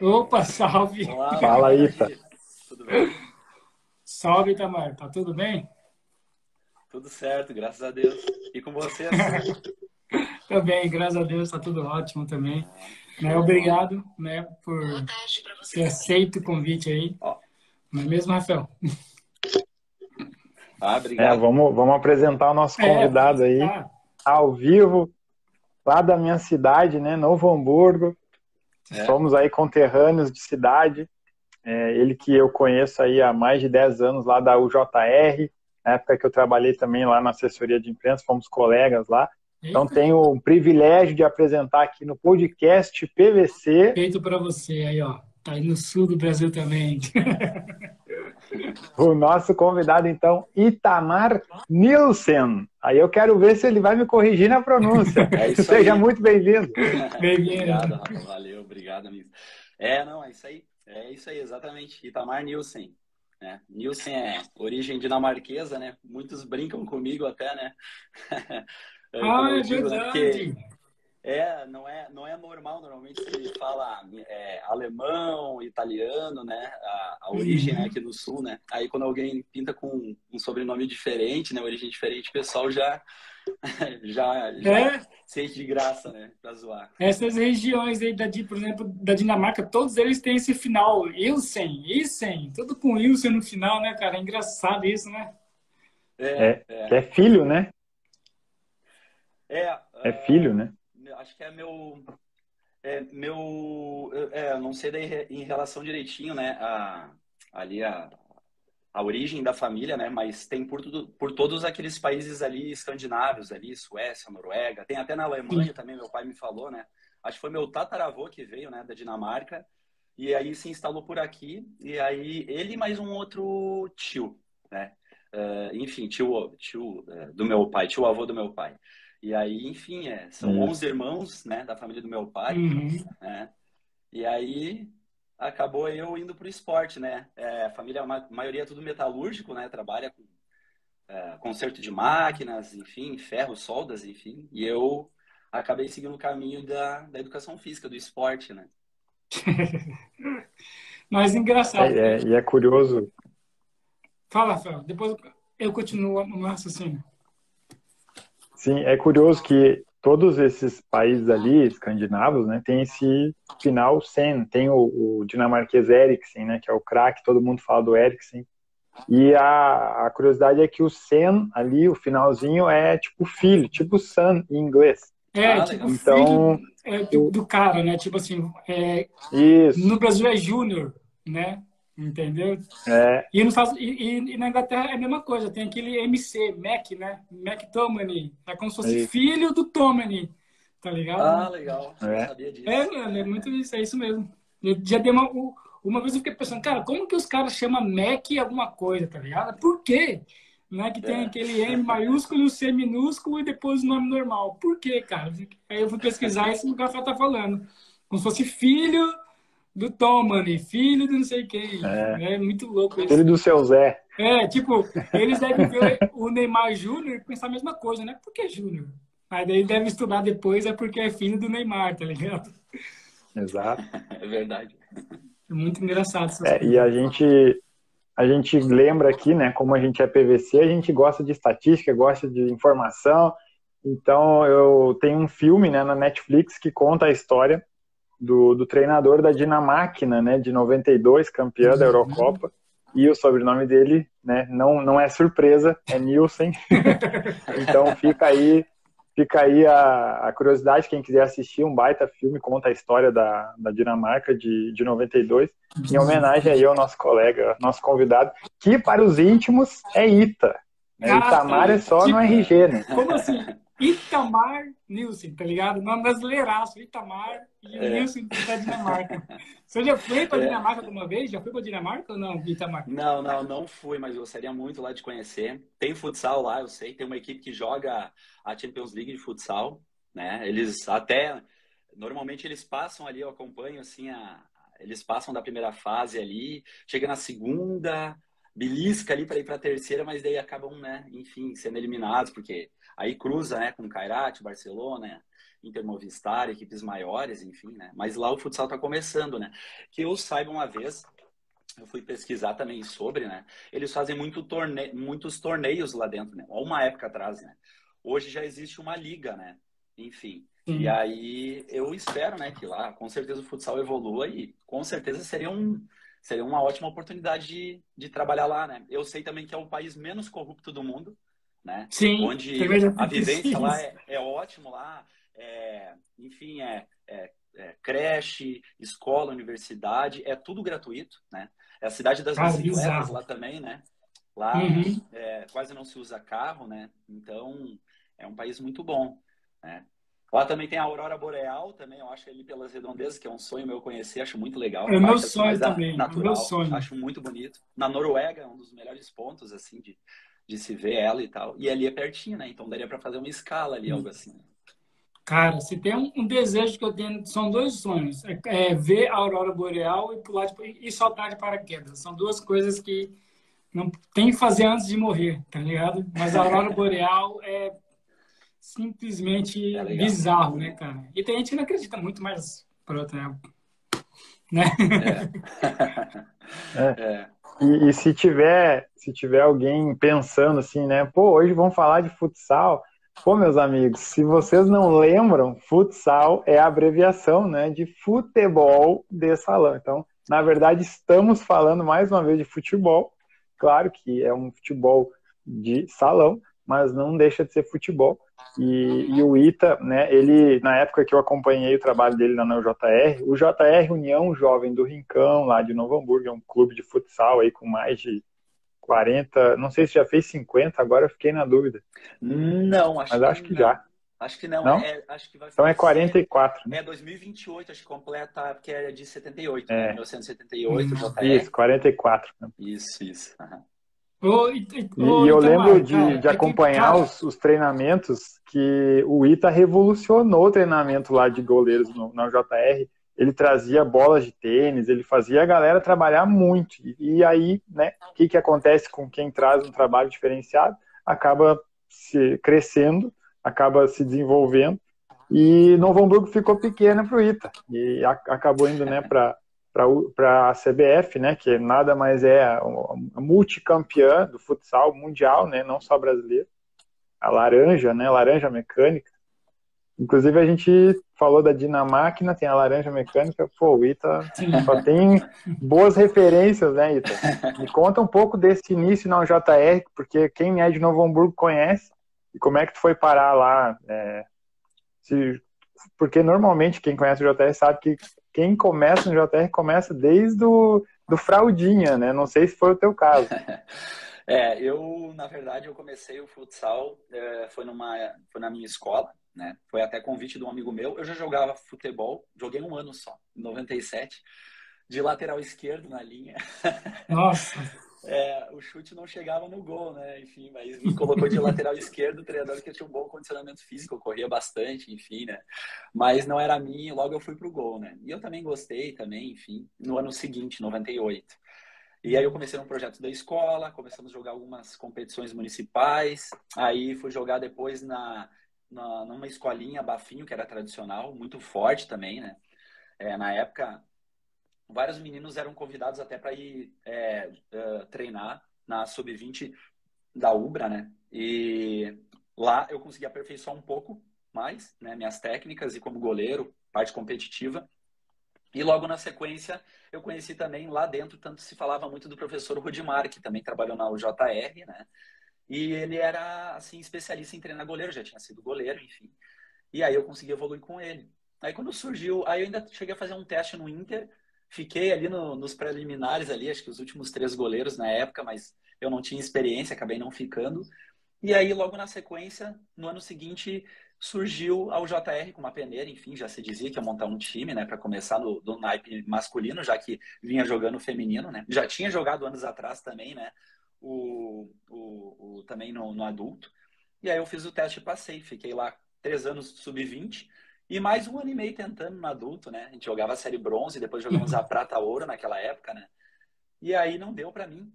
Opa, salve! Olá, Fala, Ita. Tudo bem? Salve, Itamar. Tá tudo bem? Tudo certo, graças a Deus. E com você? também, graças a Deus, tá tudo ótimo também. Né, obrigado né, por ter aceito o convite aí. Não é mesmo, Rafael? Ah, obrigado. É, vamos, vamos apresentar o nosso é, convidado é, aí, tá. ao vivo, lá da minha cidade, né, Novo Hamburgo. É. Somos aí conterrâneos de cidade. É, ele que eu conheço aí há mais de 10 anos lá da UJR, na época que eu trabalhei também lá na assessoria de imprensa, fomos colegas lá. Então tenho o privilégio de apresentar aqui no podcast PVC. Feito para você aí, ó. Tá aí no sul do Brasil também. o nosso convidado, então, Itamar Nilsen. Aí eu quero ver se ele vai me corrigir na pronúncia. É Seja aí. muito bem-vindo. Bem-vindo. obrigado, Rafa. Valeu, obrigado, amigo. É, não, é isso aí. É isso aí, exatamente. Itamar Nilsen. Né? Nilsen é origem dinamarquesa, né? Muitos brincam comigo até, né? É, ah, é digo, né? verdade. É, não é, não é normal, normalmente se fala é, alemão, italiano, né, a, a origem né, aqui no sul, né, aí quando alguém pinta com um sobrenome diferente, né, origem diferente, o pessoal já, já, já é. sente de graça, né, pra zoar. Essas regiões aí, da, por exemplo, da Dinamarca, todos eles têm esse final, Ilsen, Ilsen, tudo com Ilsen no final, né, cara, é engraçado isso, né? É, é, é filho, né? É, é filho, né? Acho que é meu. É, meu. É, não sei daí em relação direitinho, né? A, ali a, a origem da família, né? Mas tem por, tudo, por todos aqueles países ali escandinavos, ali, Suécia, Noruega, tem até na Alemanha também, meu pai me falou, né? Acho que foi meu tataravô que veio, né, da Dinamarca, e aí se instalou por aqui, e aí ele mais um outro tio, né? Uh, enfim, tio, tio uh, do meu pai, tio avô do meu pai. E aí, enfim, é, são é. 11 irmãos, né, da família do meu pai, uhum. né? E aí acabou eu indo para o esporte, né? É, a família, a maioria é tudo metalúrgico, né? Trabalha com é, conserto de máquinas, enfim, ferro, soldas, enfim. E eu acabei seguindo o caminho da, da educação física, do esporte, né? Mas engraçado. É, é, e é curioso. Fala, Fel. Depois eu continuo no raciocínio. Sim, é curioso que todos esses países ali, escandinavos, né, tem esse final Sen, tem o, o dinamarquês Eriksen, né, que é o craque, todo mundo fala do Eriksen, e a, a, curiosidade é que o Sen ali, o finalzinho, é tipo filho, tipo son em inglês. É, ah, tipo então, filho é, do, do, cara, né? Tipo assim, é, Isso. no Brasil é júnior, né? Entendeu? É. E, nos Estados, e, e, na Inglaterra é a mesma coisa, tem aquele MC, Mac, né? Mac Tomany. É como se fosse é filho do Tomany, tá ligado? Ah, legal. É. Sabia disso. É, mano, é muito isso, é isso mesmo. Eu já dei uma, uma vez eu fiquei pensando, cara, como que os caras chamam Mac alguma coisa, tá ligado? Por quê? Né, que tem é. aquele M maiúsculo, o C minúsculo e depois o nome normal. Por quê, cara? Aí eu fui pesquisar isso que o Rafa tá falando. Como se fosse filho do Tom, mano, filho do não sei quem. É, é muito louco isso. Filho do seu Zé. É, tipo, eles devem ver o Neymar Júnior e pensar a mesma coisa, né? Por que Júnior? Aí daí deve estudar depois, é porque é filho do Neymar, tá ligado? Exato. É verdade. É muito engraçado. É, e a gente, a gente lembra aqui, né, como a gente é PVC, a gente gosta de estatística, gosta de informação. Então, eu tenho um filme né, na Netflix que conta a história do, do treinador da Dinamáquina, né, de 92, campeã da Eurocopa, e o sobrenome dele, né, não, não é surpresa, é Nielsen. então fica aí, fica aí a, a, curiosidade, quem quiser assistir, um baita filme, conta a história da, da Dinamarca de, de 92, em homenagem aí ao nosso colega, nosso convidado, que para os íntimos é Ita. Né? Itamar é só no RG, né? Como assim? Itamar Nilsen, tá ligado? Nome brasileiraço, Itamar e é. Nilsen da Dinamarca. Você já foi para é. Dinamarca alguma vez? Já foi para Dinamarca ou não, Itamar? Não, não, não fui, mas gostaria muito lá de conhecer. Tem futsal lá, eu sei. Tem uma equipe que joga a Champions League de futsal, né? Eles até normalmente eles passam ali, eu acompanho assim a eles passam da primeira fase ali, chega na segunda, belisca ali para ir para a terceira, mas daí acabam, né, enfim, sendo eliminados, porque aí cruza, né, com Kairat, Barcelona, Inter Movistar, equipes maiores, enfim, né? Mas lá o futsal está começando, né? Que eu saiba uma vez, eu fui pesquisar também sobre, né? Eles fazem muito torne... muitos torneios lá dentro, né? Há uma época atrás, né? Hoje já existe uma liga, né? Enfim. Sim. E aí eu espero, né, que lá com certeza o futsal evolua e com certeza seria um seria uma ótima oportunidade de, de trabalhar lá, né? Eu sei também que é o país menos corrupto do mundo, né? Sim. Onde a vivência lá é, é ótimo lá, é, enfim, é, é, é, creche, escola, universidade, é tudo gratuito, né? É a cidade das ah, bicicletas lá também, né? Lá uhum. é, quase não se usa carro, né? Então, é um país muito bom, né? Lá também tem a Aurora Boreal, também, eu acho ali pelas redondezas, que é um sonho meu conhecer, acho muito legal. É meu sonho também, natural, meu sonho. Acho muito bonito. Na Noruega, é um dos melhores pontos, assim, de, de se ver ela e tal. E ali é pertinho, né? Então daria para fazer uma escala ali, algo assim. Cara, se tem um, um, desejo que eu tenho, são dois sonhos. É, é ver a aurora boreal e pular de, e soltar de paraquedas. São duas coisas que não tem que fazer antes de morrer, tá ligado? Mas a aurora boreal é simplesmente é bizarro, né, cara? E tem gente que não acredita muito, mas pronto, é, né? É. é. E, e se tiver, se tiver alguém pensando assim, né? Pô, hoje vamos falar de futsal Pô, meus amigos, se vocês não lembram, futsal é a abreviação né, de futebol de salão. Então, na verdade, estamos falando mais uma vez de futebol. Claro que é um futebol de salão, mas não deixa de ser futebol. E, e, o Ita, né, ele, na época que eu acompanhei o trabalho dele no JR, o JR União Jovem do Rincão, lá de Novo Hamburgo, é um clube de futsal aí com mais de 40, não sei se já fez 50, agora eu fiquei na dúvida. Não, acho Mas acho que, que já. Acho que não, não? É, acho que vai Então é 44. Né? É 2028, acho que completa, porque é de 78, é. né? 1978, hum, JR. Isso, 44. Né? Isso, isso. Uhum. E, e, e, eu então, lembro de, cara, de é acompanhar que... os, os, treinamentos que o Ita revolucionou o treinamento lá de goleiros no, na JR ele trazia bolas de tênis, ele fazia a galera trabalhar muito. E, aí, né, o que, que acontece com quem traz um trabalho diferenciado? Acaba se crescendo, acaba se desenvolvendo. E Novo Hamburgo ficou pequena para o ITA. E a, acabou indo né, para para a CBF, né, que nada mais é a, a multicampeã do futsal mundial, né, não só brasileiro. A laranja, né, laranja mecânica. Inclusive, a gente falou da Dinamáquina, tem a laranja mecânica. Pô, o Ita só tem boas referências, né, Ita? Me conta um pouco desse início na JR, porque quem é de Novo Hamburgo conhece. E como é que tu foi parar lá? É, se, porque normalmente quem conhece o JR sabe que quem começa no JR começa desde o do fraldinha, né? Não sei se foi o teu caso. É, eu, na verdade, eu comecei o futsal, é, foi, numa, foi na minha escola, né? Foi até convite de um amigo meu. Eu já jogava futebol, joguei um ano só, em 97, de lateral esquerdo na linha. Nossa! É, o chute não chegava no gol, né? Enfim, mas me colocou de lateral esquerdo, treinador que tinha um bom condicionamento físico, eu corria bastante, enfim, né? Mas não era mim, logo eu fui pro gol, né? E eu também gostei também, enfim, no ano seguinte, 98. E aí eu comecei um projeto da escola, começamos a jogar algumas competições municipais, aí fui jogar depois na na, numa escolinha Bafinho, que era tradicional, muito forte também, né? É, na época, vários meninos eram convidados até para ir é, uh, treinar na sub-20 da Ubra, né? E lá eu consegui aperfeiçoar um pouco mais, né? Minhas técnicas e como goleiro, parte competitiva. E logo na sequência eu conheci também lá dentro, tanto se falava muito do professor Rudimar, que também trabalhou na UJR, né? E ele era, assim, especialista em treinar goleiro, já tinha sido goleiro, enfim. E aí eu consegui evoluir com ele. Aí quando surgiu, aí eu ainda cheguei a fazer um teste no Inter, fiquei ali no, nos preliminares ali, acho que os últimos três goleiros na época, mas eu não tinha experiência, acabei não ficando. E aí logo na sequência, no ano seguinte, surgiu ao JR com uma peneira, enfim, já se dizia que ia montar um time, né, para começar no, do naipe masculino, já que vinha jogando feminino, né? Já tinha jogado anos atrás também, né? o, o, o também no, no, adulto. E aí eu fiz o teste e passei. Fiquei lá três anos sub-20 e mais um ano e meio tentando no adulto, né? A gente jogava a série bronze, depois jogamos a prata ouro naquela época, né? E aí não deu para mim.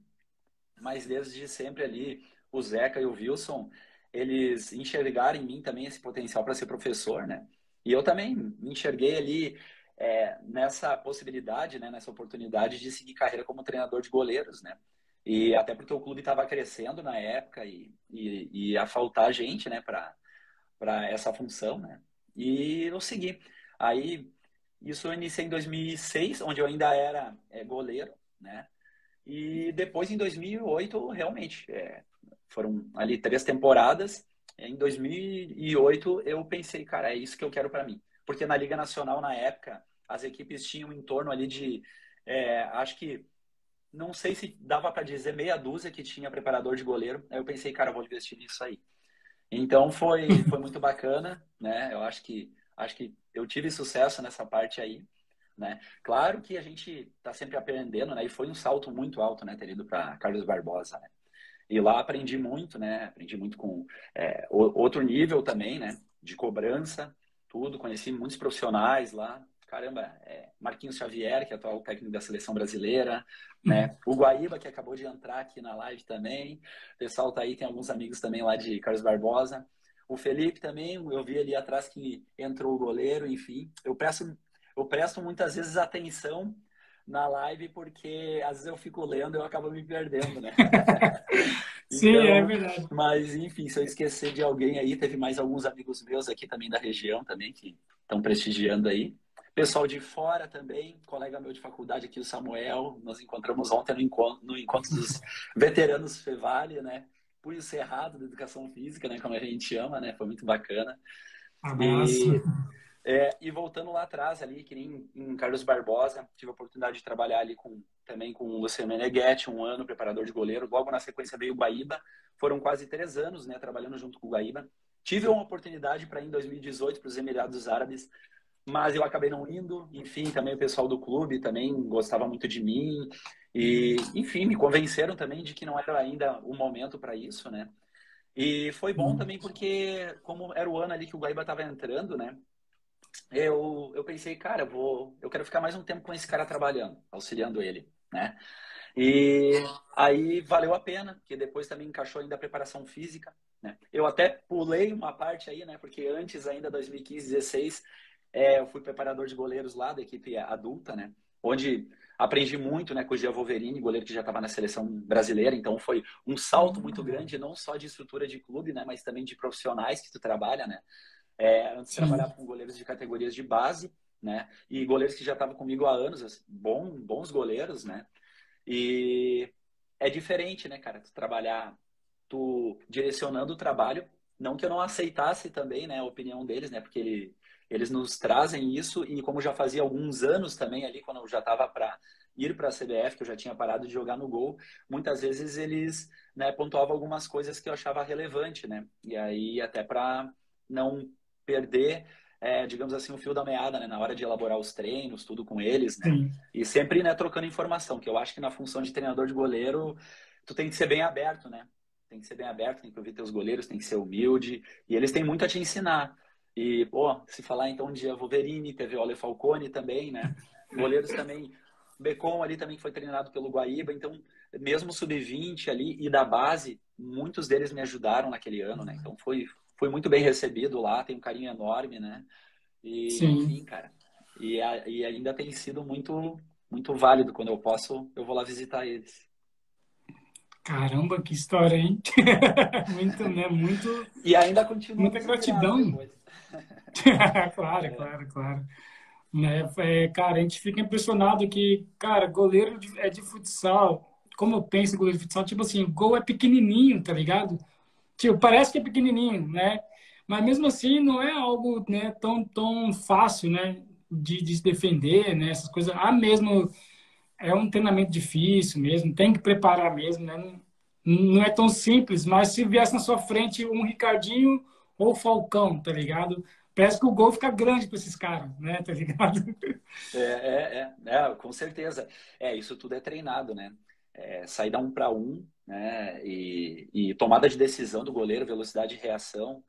mas desde sempre ali, o Zeca e o Wilson, eles enxergaram em mim também esse potencial para ser professor, né? E eu também me enxerguei ali é, nessa possibilidade, né, nessa oportunidade de seguir carreira como treinador de goleiros, né? E até porque o clube estava crescendo na época e, e, e ia faltar gente, né, para essa função, né? E eu segui. Aí, isso eu iniciei em 2006, onde eu ainda era é, goleiro, né? E depois, em 2008, realmente, é, foram ali três temporadas. Em 2008, eu pensei, cara, é isso que eu quero para mim. Porque na Liga Nacional, na época, as equipes tinham em torno ali de, é, acho que, não sei se dava para dizer meia dúzia que tinha preparador de goleiro. Aí eu pensei, cara, vou investir nisso aí. Então foi, foi muito bacana, né? Eu acho que, acho que eu tive sucesso nessa parte aí. Né? Claro que a gente está sempre aprendendo, né? E foi um salto muito alto, né? Ter ido para Carlos Barbosa, né? E lá aprendi muito, né? Aprendi muito com é, outro nível também, né? De cobrança, tudo. Conheci muitos profissionais lá. Caramba, é, Marquinhos Xavier, que é atual técnico da seleção brasileira, né? O Guaíba, que acabou de entrar aqui na live também. O pessoal tá aí, tem alguns amigos também lá de Carlos Barbosa. O Felipe também, eu vi ali atrás que entrou o goleiro, enfim. Eu presto eu presto muitas vezes atenção na live porque às vezes eu fico lendo e eu acabo me perdendo, né? Sim, é então, é verdade. Mas enfim, se eu esquecer de alguém aí, teve mais alguns amigos meus aqui também da região também que estão prestigiando aí. Pessoal de fora também, colega meu de faculdade aqui, o Samuel, nós encontramos ontem no encontro, no encontro dos veteranos Fevale, né? Punho Cerrado da Educação Física, né? Como a gente chama, né? Foi muito bacana. Abraço. E é, e voltando lá atrás, ali, que nem em Carlos Barbosa, tive a oportunidade de trabalhar ali com, também com o Luciano Meneghetti, um ano, preparador de goleiro. Logo na sequência veio o Guaíba. Foram quase três anos, né, trabalhando junto com o Guaíba. Tive uma oportunidade para ir em 2018 para os Emirados Árabes, mas eu acabei não indo. Enfim, também o pessoal do clube também gostava muito de mim. E, enfim, me convenceram também de que não era ainda o momento para isso, né? E foi bom também porque, como era o ano ali que o Guaíba estava entrando, né? eu, eu pensei, cara, eu, vou, eu quero ficar mais um tempo com esse cara trabalhando, auxiliando ele, né? E aí valeu a pena, que depois também encaixou ainda a preparação física, né? Eu até pulei uma parte aí, né? Porque antes ainda, 2015, 16, é, eu fui preparador de goleiros lá da equipe adulta, né? Onde aprendi muito, né, com o Gia Wolverine, goleiro que já estava na seleção brasileira, então foi um salto muito grande, não só de estrutura de clube, né, mas também de profissionais que tu trabalha, né? É, antes trabalhava com goleiros de categorias de base, né? E goleiros que já estavam comigo há anos, assim, bom, bons goleiros, né? E é diferente, né, cara? Tu trabalhar, tu direcionando o trabalho, não que eu não aceitasse também, né, a opinião deles, né? Porque ele, eles nos trazem isso e como já fazia alguns anos também ali, quando eu já estava para ir para a CBF, que eu já tinha parado de jogar no gol, muitas vezes eles né, pontuavam algumas coisas que eu achava relevante, né? E aí até para não perder, é, digamos assim, o fio da meada, né? Na hora de elaborar os treinos, tudo com eles, né? Sim. E sempre, né, trocando informação, que eu acho que na função de treinador de goleiro, tu tem que ser bem aberto, né? Tem que ser bem aberto, tem que ouvir teus goleiros, tem que ser humilde, e eles têm muito a te ensinar. E, pô, se falar então de Wolverine, teve Ole Falcone também, né? Goleiros também, Becon ali também que foi treinado pelo Guaíba, então, mesmo sub-20 ali e da base, muitos deles me ajudaram naquele ano, né? Então foi, fui muito bem recebido lá, tem um carinho enorme, né? E, Sim. enfim, cara. E, a, e ainda tem sido muito, muito válido. Quando eu posso, eu vou lá visitar eles. Caramba, que história, hein? muito, né? Muito. E ainda continua. Muita gratidão. claro, é. claro, claro. Né? É, cara, a gente fica impressionado que, cara, goleiro é de futsal. Como eu penso goleiro de futsal, tipo assim, gol é pequenininho, tá ligado? Tipo, parece que é pequenininho, né? Mas mesmo assim não é algo né, tão, tão fácil, né? De, de se defender, né? Essas coisas. Ah, mesmo é um treinamento difícil mesmo, tem que preparar mesmo, né? Não, não é tão simples, mas se viesse na sua frente um Ricardinho ou Falcão, tá ligado? Parece que o gol fica grande para esses caras, né? Tá ligado? É, é, é, é, com certeza. É, isso tudo é treinado, né? É, sair da um para um né? E, e, tomada de decisão do goleiro, velocidade de reação,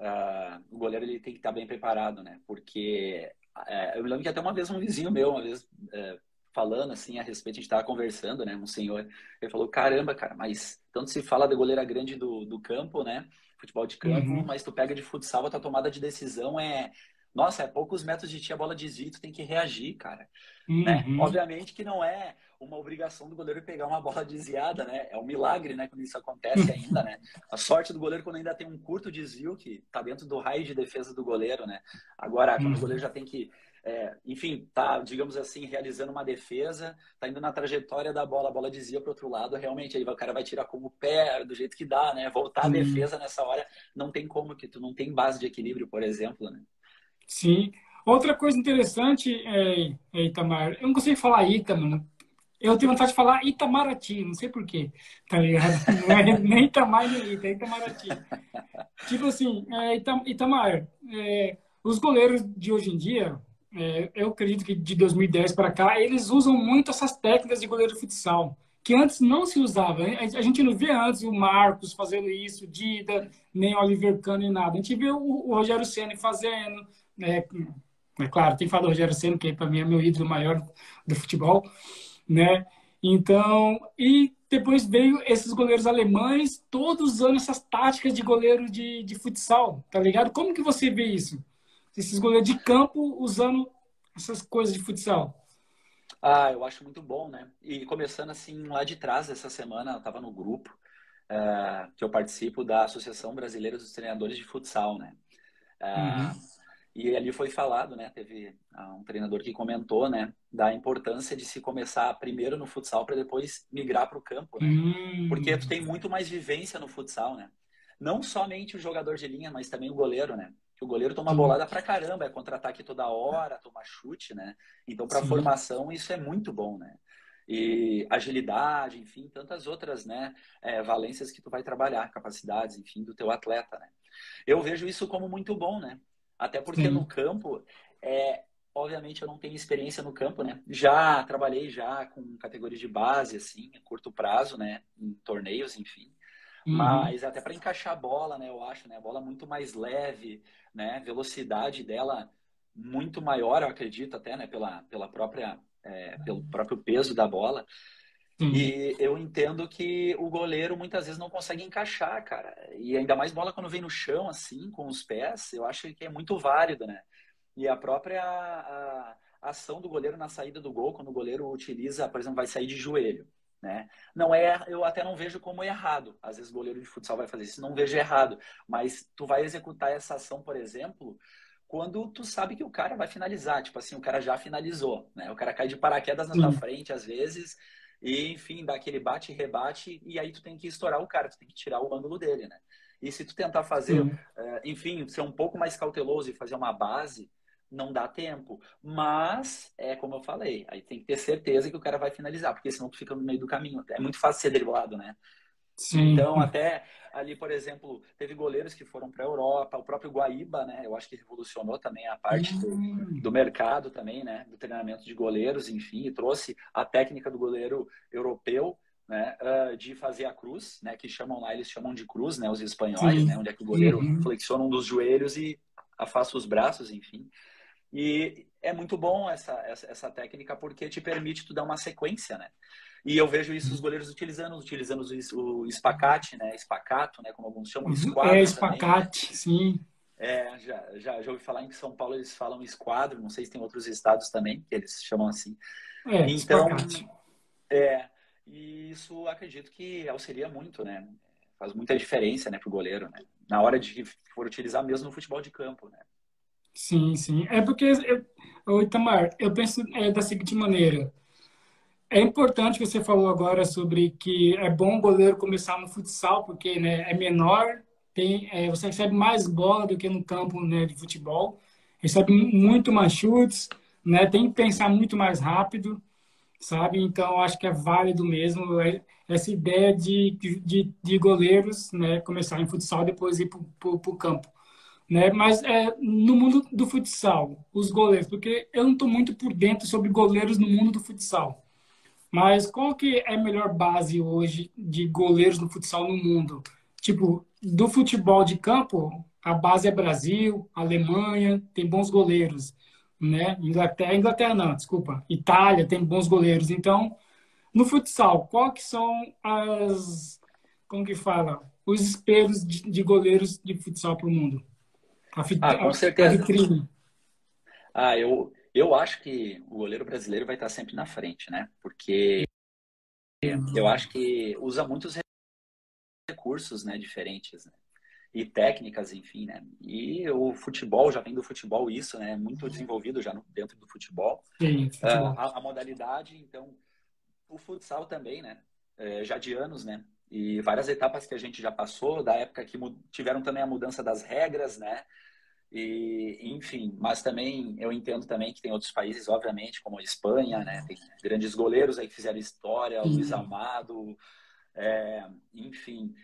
uh, o goleiro ele tem que estar bem preparado, né? Porque uh, eu me lembro que até uma vez um vizinho meu, uma vez uh, falando assim a respeito, a gente estava conversando, né? Um senhor, ele falou: caramba, cara, mas tanto se fala da goleira grande do, do campo, né? Futebol de campo, uhum. mas tu pega de futsal, a tua tomada de decisão é. Nossa, é poucos metros de ti, a bola desvia, tu tem que reagir, cara. Né? Uhum. Né? Obviamente que não é uma obrigação do goleiro pegar uma bola desviada, né? É um milagre, né? Quando isso acontece ainda, né? A sorte do goleiro quando ainda tem um curto desvio que tá dentro do raio de defesa do goleiro, né? Agora, quando o uhum. goleiro já tem que é, enfim, tá, digamos assim, realizando uma defesa, tá indo na trajetória da bola, a bola dizia para outro lado, realmente aí o cara vai tirar como pé, do jeito que dá, né? Voltar Sim. à defesa nessa hora não tem como que tu não tem base de equilíbrio, por exemplo, né? Sim. Outra coisa interessante é, é Itamar, eu não consigo falar Ita, mano. Eu tenho vontade de falar Itamaraty, não sei porquê, tá ligado? Não é nem Itamar nem Ita, é Itamaraty. tipo assim, é, Itamar, é, os goleiros de hoje em dia, é, eu acredito que de 2010 para cá, eles usam muito essas técnicas de goleiro de futsal, que antes não se usava. A gente não via antes o Marcos fazendo isso, Dida, nem o Oliver Kahn, nem nada. A gente vê o, o Rogério Senna fazendo. Né? É claro, tem que falar do Rogério Senna, que para mim é meu ídolo maior do futebol. Né? Então, e depois veio esses goleiros alemães, todos usando essas táticas de goleiro de, de futsal, tá ligado? Como que você vê isso? Esses goleiros de campo usando essas coisas de futsal? Ah, eu acho muito bom, né? E começando assim lá de trás, essa semana eu estava no grupo uh, que eu participo da Associação Brasileira dos Treinadores de Futsal, né? Uh, uhum. E ali foi falado, né? Teve uh, um treinador que comentou, né? Da importância de se começar primeiro no futsal para depois migrar para o campo, né? Uhum. Porque tu tem muito mais vivência no futsal, né? Não somente o jogador de linha, mas também o goleiro, né? Que o goleiro toma bolada pra caramba, é contra-ataque toda hora, toma chute, né? Então, para formação, isso é muito bom, né? E agilidade, enfim, tantas outras, né, é, valências que tu vai trabalhar, capacidades, enfim, do teu atleta, né? Eu vejo isso como muito bom, né? Até porque Sim. no campo, é, obviamente eu não tenho experiência no campo, né? Já trabalhei já com categorias de base, assim, a curto prazo, né? Em torneios, enfim. Uhum. Mas até para encaixar a bola, né? Eu acho, né? A bola muito mais leve, né? Velocidade dela muito maior, eu acredito até, né? Pela, pela própria, é, pelo próprio peso da bola. Uhum. E eu entendo que o goleiro muitas vezes não consegue encaixar, cara. E ainda mais bola quando vem no chão, assim, com os pés, eu acho que é muito válido, né? E a própria a, a ação do goleiro na saída do gol, quando o goleiro utiliza, por exemplo, vai sair de joelho. Né? Não é, eu até não vejo como errado. Às vezes o goleiro de futsal vai fazer isso, não vejo errado. Mas tu vai executar essa ação, por exemplo, quando tu sabe que o cara vai finalizar. Tipo assim, o cara já finalizou, né? O cara cai de paraquedas na tua frente, às vezes, e enfim, dá aquele bate e rebate, e aí tu tem que estourar o cara, tu tem que tirar o ângulo dele, né? E se tu tentar fazer, uh, enfim, ser um pouco mais cauteloso e fazer uma base, não dá tempo. Mas, é como eu falei, aí tem que ter certeza que o cara vai finalizar, porque senão tu fica no meio do caminho. É muito fácil ser driblado, né? Sim. Então, até ali, por exemplo, teve goleiros que foram para a Europa, o próprio Guaíba, né? Eu acho que revolucionou também a parte do, hum. do, mercado também, né? Do treinamento de goleiros, enfim, e trouxe a técnica do goleiro europeu, né? Uh, de fazer a cruz, né? Que chamam lá, eles chamam de cruz, né? Os espanhóis, Sim. né? Onde é que o goleiro uhum. flexiona um dos joelhos e afasta os braços, enfim. E é muito bom essa, essa, essa, técnica porque te permite tu dar uma sequência, né? E eu vejo isso os goleiros utilizando, utilizando o, espacate, né? Espacato, né? Como alguns chamam, esquadro. É, espacate, também, né? sim. É, já, já, já ouvi falar em São Paulo eles falam esquadro, não sei se tem outros estados também que eles chamam assim. É, então, espacate. é, e isso acredito que auxilia muito, né? Faz muita diferença, né, pro goleiro, né? Na hora de for utilizar mesmo no futebol de campo, né? Sim, sim. É porque, eu, Itamar, eu penso é, da seguinte maneira. É importante que você falou agora sobre que é bom o goleiro começar no futsal, porque né, é menor, tem, é, você recebe mais bola do que no campo né, de futebol, recebe muito mais chutes, né, tem que pensar muito mais rápido, sabe? Então, acho que é válido mesmo é, essa ideia de, de, de goleiros né, começar em futsal depois ir para o campo. Né? Mas é, no mundo do futsal, os goleiros, porque eu não estou muito por dentro sobre goleiros no mundo do futsal. Mas qual que é a melhor base hoje de goleiros no futsal no mundo? Tipo, do futebol de campo, a base é Brasil, Alemanha, tem bons goleiros. né? Inglaterra, Inglaterra não, desculpa. Itália tem bons goleiros. Então, no futsal, qual que são as, como que fala, os espelhos de, de goleiros de futsal para o mundo? A, ah, com certeza. A vitrine. Ah, eu, eu acho que o goleiro brasileiro vai estar sempre na frente, né? Porque eu acho que usa muitos recursos, né, diferentes, né? e técnicas, enfim, né? E o futebol já vem do futebol isso, né? Muito desenvolvido já no, dentro do futebol. Sim, futebol. Uh, a, a, modalidade, então, o futsal também, né? É, já de anos, né? E várias etapas que a gente já passou, da época que tiveram também a mudança das regras, né? E, enfim, mas também eu entendo também que tem outros países, obviamente, como a Espanha, né? Tem grandes goleiros aí que fizeram história, o Luiz Amado, é, enfim.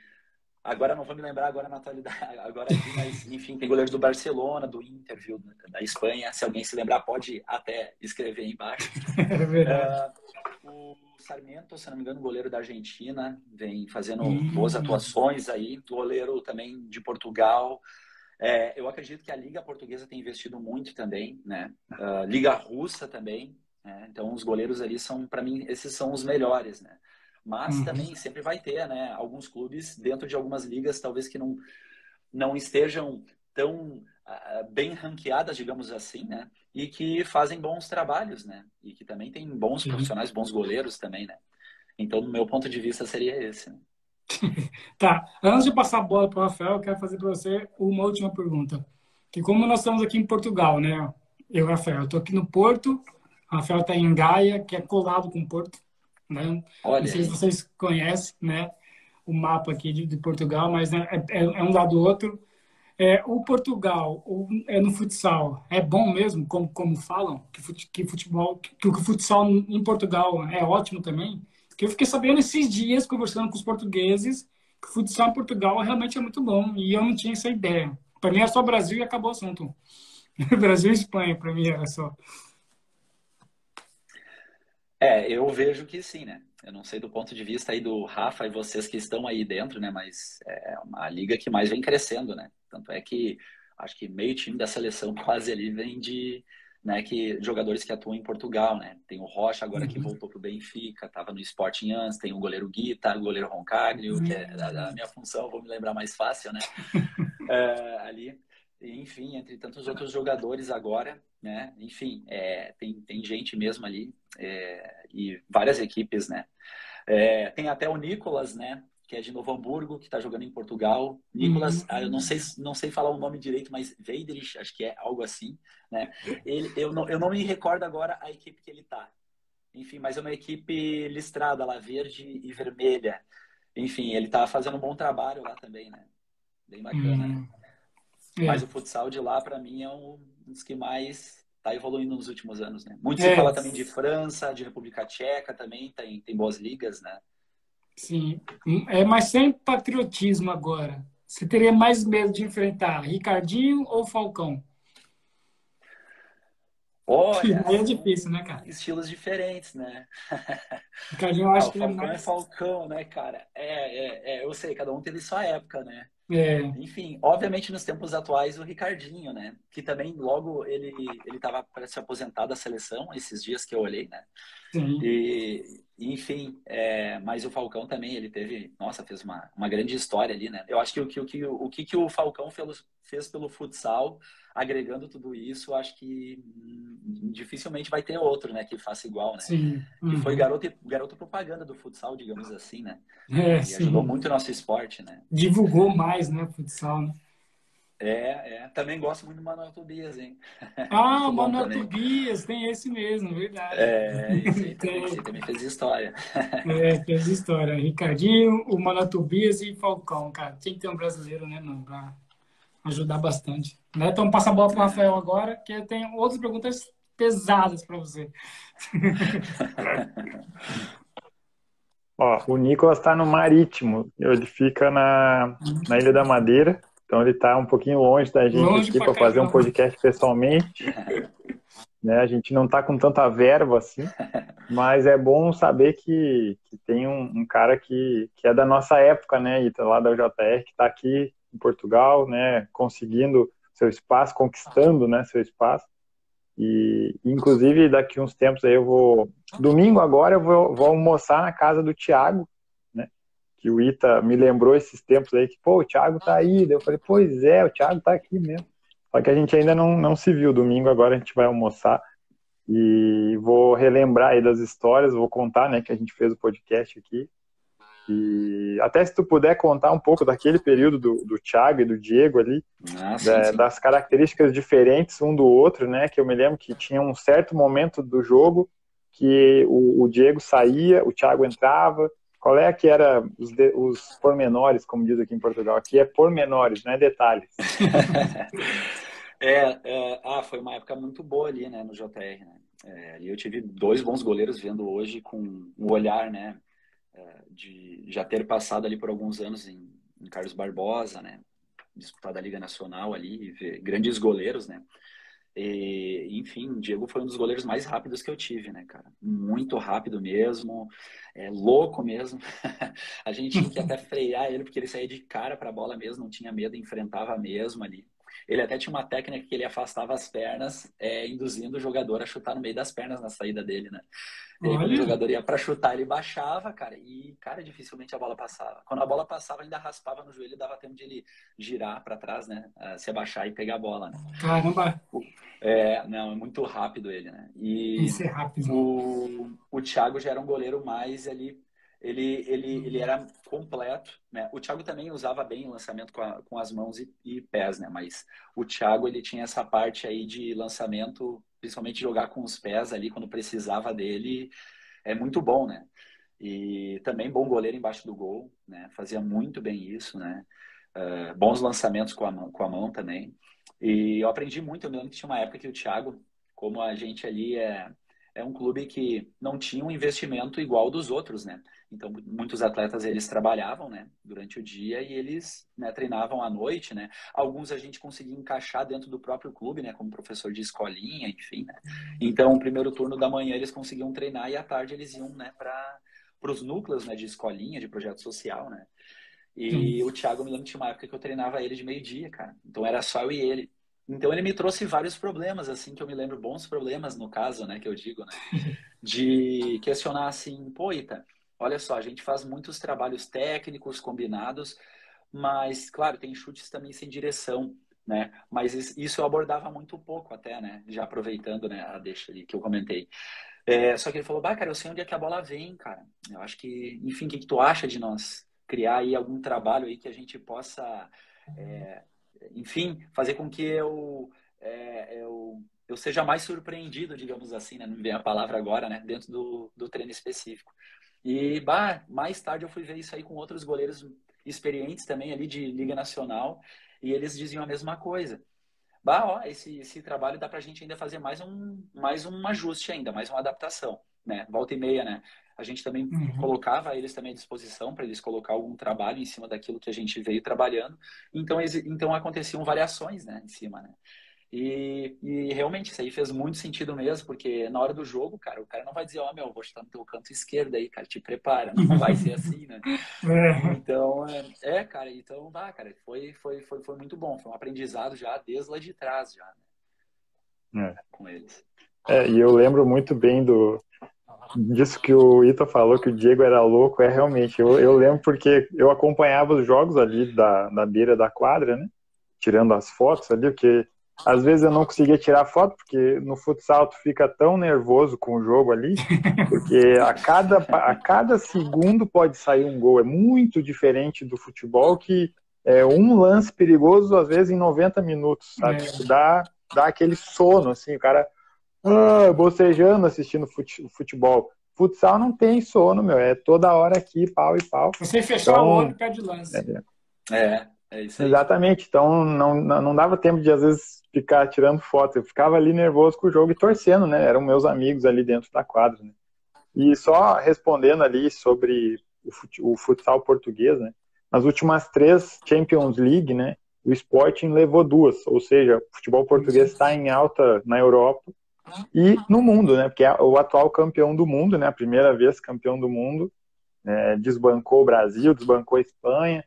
Agora não vou me lembrar agora na atualidade, agora aqui, mas enfim, tem goleiro do Barcelona, do Inter, viu, da Espanha. Se alguém se lembrar, pode até escrever aí embaixo. É uh, o Sarmiento, se não me engano, goleiro da Argentina, vem fazendo uhum. boas atuações aí. Goleiro também de Portugal. É, eu acredito que a Liga Portuguesa tem investido muito também, né? Uh, Liga Russa também. Né? Então, os goleiros ali são, para mim, esses são os melhores, né? Mas uhum. também sempre vai ter, né? Alguns clubes dentro de algumas ligas, talvez que não, não estejam tão uh, bem ranqueadas, digamos assim, né? E que fazem bons trabalhos, né? E que também tem bons profissionais, bons goleiros também, né? Então, do meu ponto de vista, seria esse. Né? tá. Antes de passar a bola para o Rafael, eu quero fazer para você uma última pergunta. Que como nós estamos aqui em Portugal, né? Eu, Rafael, estou aqui no Porto, o Rafael está em Gaia, que é colado com o Porto. Né? Olha Não sei se vocês conhecem né, o mapa aqui de, de Portugal, mas né, é, é, um lado do outro. É, o Portugal o, é no futsal é bom mesmo, como, como falam, que, que futebol, que, que o futsal em Portugal é ótimo também. Que eu fiquei sabendo esses dias, conversando com os portugueses, que o futsal em Portugal realmente é muito bom. E eu não tinha essa ideia. Para mim é só Brasil e acabou o assunto. Brasil e Espanha, para mim era só. É, eu vejo que sim, né? Eu não sei do ponto de vista aí do Rafa e vocês que estão aí dentro, né? Mas é uma liga que mais vem crescendo, né? Tanto é que acho que meio time da seleção quase ali vem de né, que jogadores que atuam em Portugal, né? Tem o Rocha agora uhum. que voltou para o Benfica, estava no Sporting antes, tem o goleiro Guita, o goleiro Roncaglio, uhum. que é da, da, minha função, vou me lembrar mais fácil, né? é, ali enfim, entre tantos outros jogadores agora, né? Enfim, é, tem, tem gente mesmo ali é, e várias equipes, né? É, tem até o Nicolas, né? Que é de Novo Hamburgo, que está jogando em Portugal. Nicolas, uhum. ah, eu não sei, não sei falar o nome direito, mas Veidrich, acho que é algo assim, né? Ele, eu, não, eu não me recordo agora a equipe que ele está. Enfim, mas é uma equipe listrada lá, verde e vermelha. Enfim, ele está fazendo um bom trabalho lá também, né? Bem bacana, uhum. né? É. Mas o futsal de lá, para mim, é um dos que mais está evoluindo nos últimos anos, né? Muito é. se fala também de França, de República Tcheca também, tem, tem boas ligas, né? Sim, é, mas sem patriotismo agora. Você teria mais medo de enfrentar Ricardinho ou Falcão? Olha, é difícil, né, cara? Estilos diferentes, né? Ricardinho, eu acho ah, que ele é mais... é Falcão, né, cara? É, é, é, eu sei, cada um teve sua época, né? É. Enfim, obviamente nos tempos atuais o Ricardinho, né? Que também logo ele ele estava para se aposentar da seleção esses dias que eu olhei, né? Sim. E enfim, é, mas o Falcão também ele teve, nossa, fez uma, uma grande história ali, né? Eu acho que o que o que o, que, que o Falcão fez, fez pelo futsal, agregando tudo isso, acho que hum, dificilmente vai ter outro, né? Que faça igual, né? Sim. Uhum. Que foi garoto garoto propaganda do futsal, digamos assim, né? É, e sim. ajudou muito o nosso esporte, né? Divulgou mais, né, futsal, né? É, é. Também gosto muito do Manuel Tobias, hein? Ah, o Manuel Tobias, tem esse mesmo, verdade. É, esse aí também, esse também fez história. É, fez história. Ricardinho, o Manuel Tobias e Falcão, cara. Tem que ter um brasileiro, né, não? Pra ajudar bastante. Né? Então, passa a bola para o Rafael agora, que eu tenho outras perguntas pesadas para você. Ó, o Nicolas está no Marítimo. Ele fica na, na Ilha da Madeira. Então ele está um pouquinho longe da gente longe aqui para fazer um podcast pessoalmente. né? A gente não está com tanta verba assim, mas é bom saber que, que tem um, um, cara que, que é da nossa época, né? E tá lá da UJR, que está aqui em Portugal, né? Conseguindo seu espaço, conquistando, né? Seu espaço. E, inclusive, daqui uns tempos aí eu vou. Domingo agora eu vou, vou almoçar na casa do Thiago, né? Que o Ita me lembrou esses tempos aí que, pô, o Thiago tá aí. Eu falei, pois é, o Thiago tá aqui mesmo. Só que a gente ainda não, não se viu. Domingo agora a gente vai almoçar e vou relembrar aí das histórias, vou contar, né, que a gente fez o podcast aqui. E até se tu puder contar um pouco daquele período do, do Thiago e do Diego ali, ah, sim, da, sim. das características diferentes um do outro, né? Que eu me lembro que tinha um certo momento do jogo que o, o Diego saía, o Thiago entrava. Qual é que era os, de, os pormenores, como diz aqui em Portugal? Aqui é pormenores, não é detalhes. é, é, ah, foi uma época muito boa ali, né, no JR, né? É, eu tive dois bons goleiros vendo hoje com um olhar, né, é, de já ter passado ali por alguns anos em, em Carlos Barbosa, né? Disputado a Liga Nacional ali, ver grandes goleiros, né? E, enfim, Diego foi um dos goleiros mais rápidos que eu tive, né, cara? Muito rápido mesmo, é louco mesmo. a gente tinha que até frear ele porque ele saía de cara para a bola mesmo, não tinha medo, enfrentava mesmo ali. Ele até tinha uma técnica que ele afastava as pernas, é, induzindo o jogador a chutar no meio das pernas na saída dele, né? E aí, quando o jogador ia para chutar, ele baixava, cara, e, cara, dificilmente a bola passava. Quando a bola passava, ele ainda raspava no joelho, dava tempo de ele girar para trás, né? Se abaixar e pegar a bola, né? Caramba! É, não, é muito rápido ele, né? E Isso é rápido. O, o Thiago já era um goleiro mais ali ele, ele, ele era completo, né? O Thiago também usava bem o lançamento com, a, com as mãos e, e, pés, né? Mas o Thiago, ele tinha essa parte aí de lançamento, principalmente jogar com os pés ali quando precisava dele, é muito bom, né? E também bom goleiro embaixo do gol, né? Fazia muito bem isso, né? Uh, bons lançamentos com a, mão, com a mão também. E eu aprendi muito, eu me lembro que tinha uma época que o Thiago, como a gente ali é, é um clube que não tinha um investimento igual dos outros, né? Então, muitos atletas, eles trabalhavam, né, durante o dia e eles né, treinavam à noite, né? Alguns a gente conseguia encaixar dentro do próprio clube, né, como professor de escolinha, enfim, né? Então, o primeiro turno da manhã eles conseguiam treinar e à tarde eles iam, né, para os núcleos, né, de escolinha, de projeto social, né? E o Thiago me lembro tinha uma época que eu treinava ele de meio-dia, cara. Então era só eu e ele. Então ele me trouxe vários problemas, assim, que eu me lembro, bons problemas no caso, né, que eu digo, né? De questionar assim, pô, Ita, olha só, a gente faz muitos trabalhos técnicos combinados, mas, claro, tem chutes também sem direção, né? Mas isso eu abordava muito pouco até, né? Já aproveitando, né, a deixa ali que eu comentei. É, só que ele falou, bah, cara, eu sei onde é que a bola vem, cara. Eu acho que, enfim, o que, que tu acha de nós criar aí algum trabalho aí que a gente possa, é, enfim, fazer com que eu, é, eu, eu seja mais surpreendido, digamos assim, né? Não me vem a palavra agora, né? Dentro do, do treino específico. E bah, mais tarde eu fui ver isso aí com outros goleiros experientes também ali de Liga Nacional e eles diziam a mesma coisa. Bah, ó, esse, esse trabalho dá pra gente ainda fazer mais um, mais um ajuste ainda, mais uma adaptação, né? Volta e meia, né? A gente também uhum. colocava eles também à disposição para eles colocar algum trabalho em cima daquilo que a gente veio trabalhando. Então, então aconteciam variações, né, em cima, né? E, e, realmente isso aí fez muito sentido mesmo, porque na hora do jogo, cara, o cara não vai dizer, ó, oh, meu, vou estar no teu canto esquerdo aí, cara, te prepara. Não vai ser assim, né? É. Então, é, é, cara, então, vá, cara, foi, foi, foi, foi muito bom. Foi um aprendizado já desde lá de trás, já, né? É. Com eles. É, e eu lembro muito bem do disso que o Ita falou, que o Diego era louco, é realmente, eu, eu lembro porque eu acompanhava os jogos ali da, da beira da quadra, né? Tirando as fotos ali, porque às vezes eu não conseguia tirar foto, porque no futsal tu fica tão nervoso com o jogo ali, porque a cada, a cada segundo pode sair um gol. É muito diferente do futebol, que é um lance perigoso, às vezes, em 90 minutos, sabe? É. Dá, dá aquele sono, assim, o cara ah, bocejando assistindo futebol. Futsal não tem sono, meu. É toda hora aqui, pau e pau. Você fechar então, o olho, pede lance. É, é, é isso aí. Exatamente. Então não, não dava tempo de, às vezes, ficar tirando foto. Eu ficava ali nervoso com o jogo e torcendo, né? Eram meus amigos ali dentro da quadra. Né? E só respondendo ali sobre o futsal português, né? Nas últimas três Champions League, né? O Sporting levou duas, ou seja, o futebol português está em alta na Europa e no mundo, né? Porque é o atual campeão do mundo, né? A primeira vez campeão do mundo, né? desbancou o Brasil, desbancou a Espanha,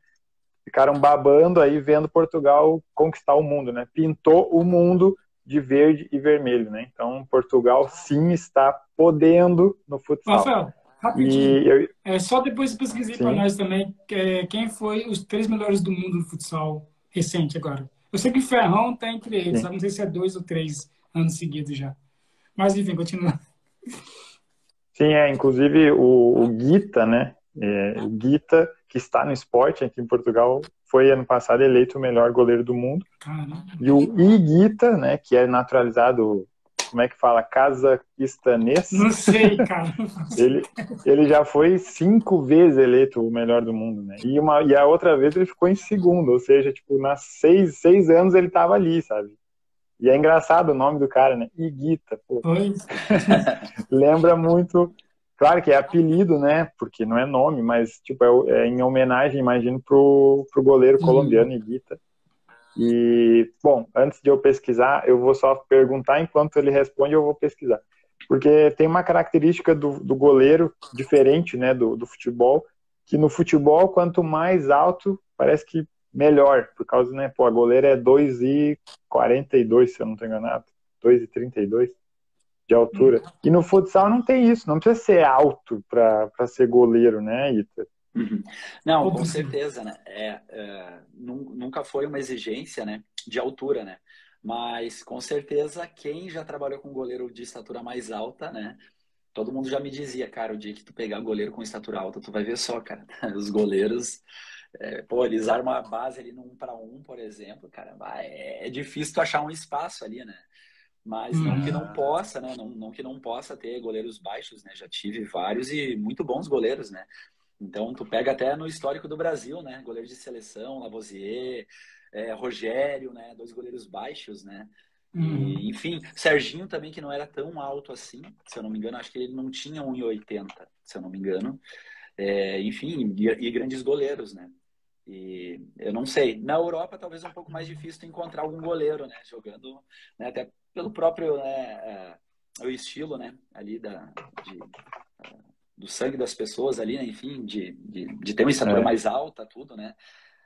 ficaram babando aí vendo Portugal conquistar o mundo, né? Pintou o mundo de verde e vermelho, né? Então, Portugal sim está podendo no futsal. Rafael, rapidinho. Eu... É, só depois pesquisei para nós também é, quem foi os três melhores do mundo no futsal recente agora. Eu sei que Ferrão está entre eles, não sei se é dois ou três anos seguidos já. Mas enfim, continua. Sim, é, inclusive o, o Guita, né? É, o Guita, que está no esporte aqui em Portugal, foi ano passado eleito o melhor goleiro do mundo. Caramba. E o Iguita, né, que é naturalizado, como é que fala, cazaquistanês? Não sei, cara. ele, ele já foi cinco vezes eleito o melhor do mundo, né? E, uma, e a outra vez ele ficou em segundo, ou seja, tipo, nas seis, seis anos ele estava ali, sabe? E é engraçado o nome do cara, né? Iguita. Lembra muito Claro que é apelido, né? Porque não é nome, mas tipo é, é em homenagem, imagino, pro, pro goleiro uhum. colombiano Iguita. E bom, antes de eu pesquisar, eu vou só perguntar enquanto ele responde, eu vou pesquisar, porque tem uma característica do, do goleiro diferente, né, do, do futebol, que no futebol quanto mais alto parece que melhor, por causa, né, pô, a goleira é 2,42, se eu não estou enganado, 2,32 de altura. Uhum. E no futsal não tem isso, não precisa ser alto para ser goleiro, né, Ita? Uhum. Não, com certeza, né? É, é, nunca foi uma exigência, né, de altura, né? Mas com certeza quem já trabalhou com goleiro de estatura mais alta, né? Todo mundo já me dizia, cara, o dia que tu pegar goleiro com estatura alta, tu vai ver só, cara. Os goleiros, é, pô, eles armam a base ali no um para um, por exemplo, cara, é, é difícil tu achar um espaço ali, né? Mas não uhum. que não possa, né? Não, não que não possa ter goleiros baixos, né? Já tive vários e muito bons goleiros, né? Então, tu pega até no histórico do Brasil, né? Goleiro de seleção, Lavoisier, é, Rogério, né? Dois goleiros baixos, né? Uhum. E, enfim, Serginho também, que não era tão alto assim, se eu não me engano, acho que ele não tinha 1,80, se eu não me engano. É, enfim, e, e, grandes goleiros, né? E eu não sei. Na Europa, talvez é um pouco mais difícil encontrar algum goleiro, né? Jogando, né? até pelo próprio né, é, o estilo, né? Ali da, de, do sangue das pessoas ali, né? enfim, de, de, de, ter uma estatura é. mais alta, tudo, né?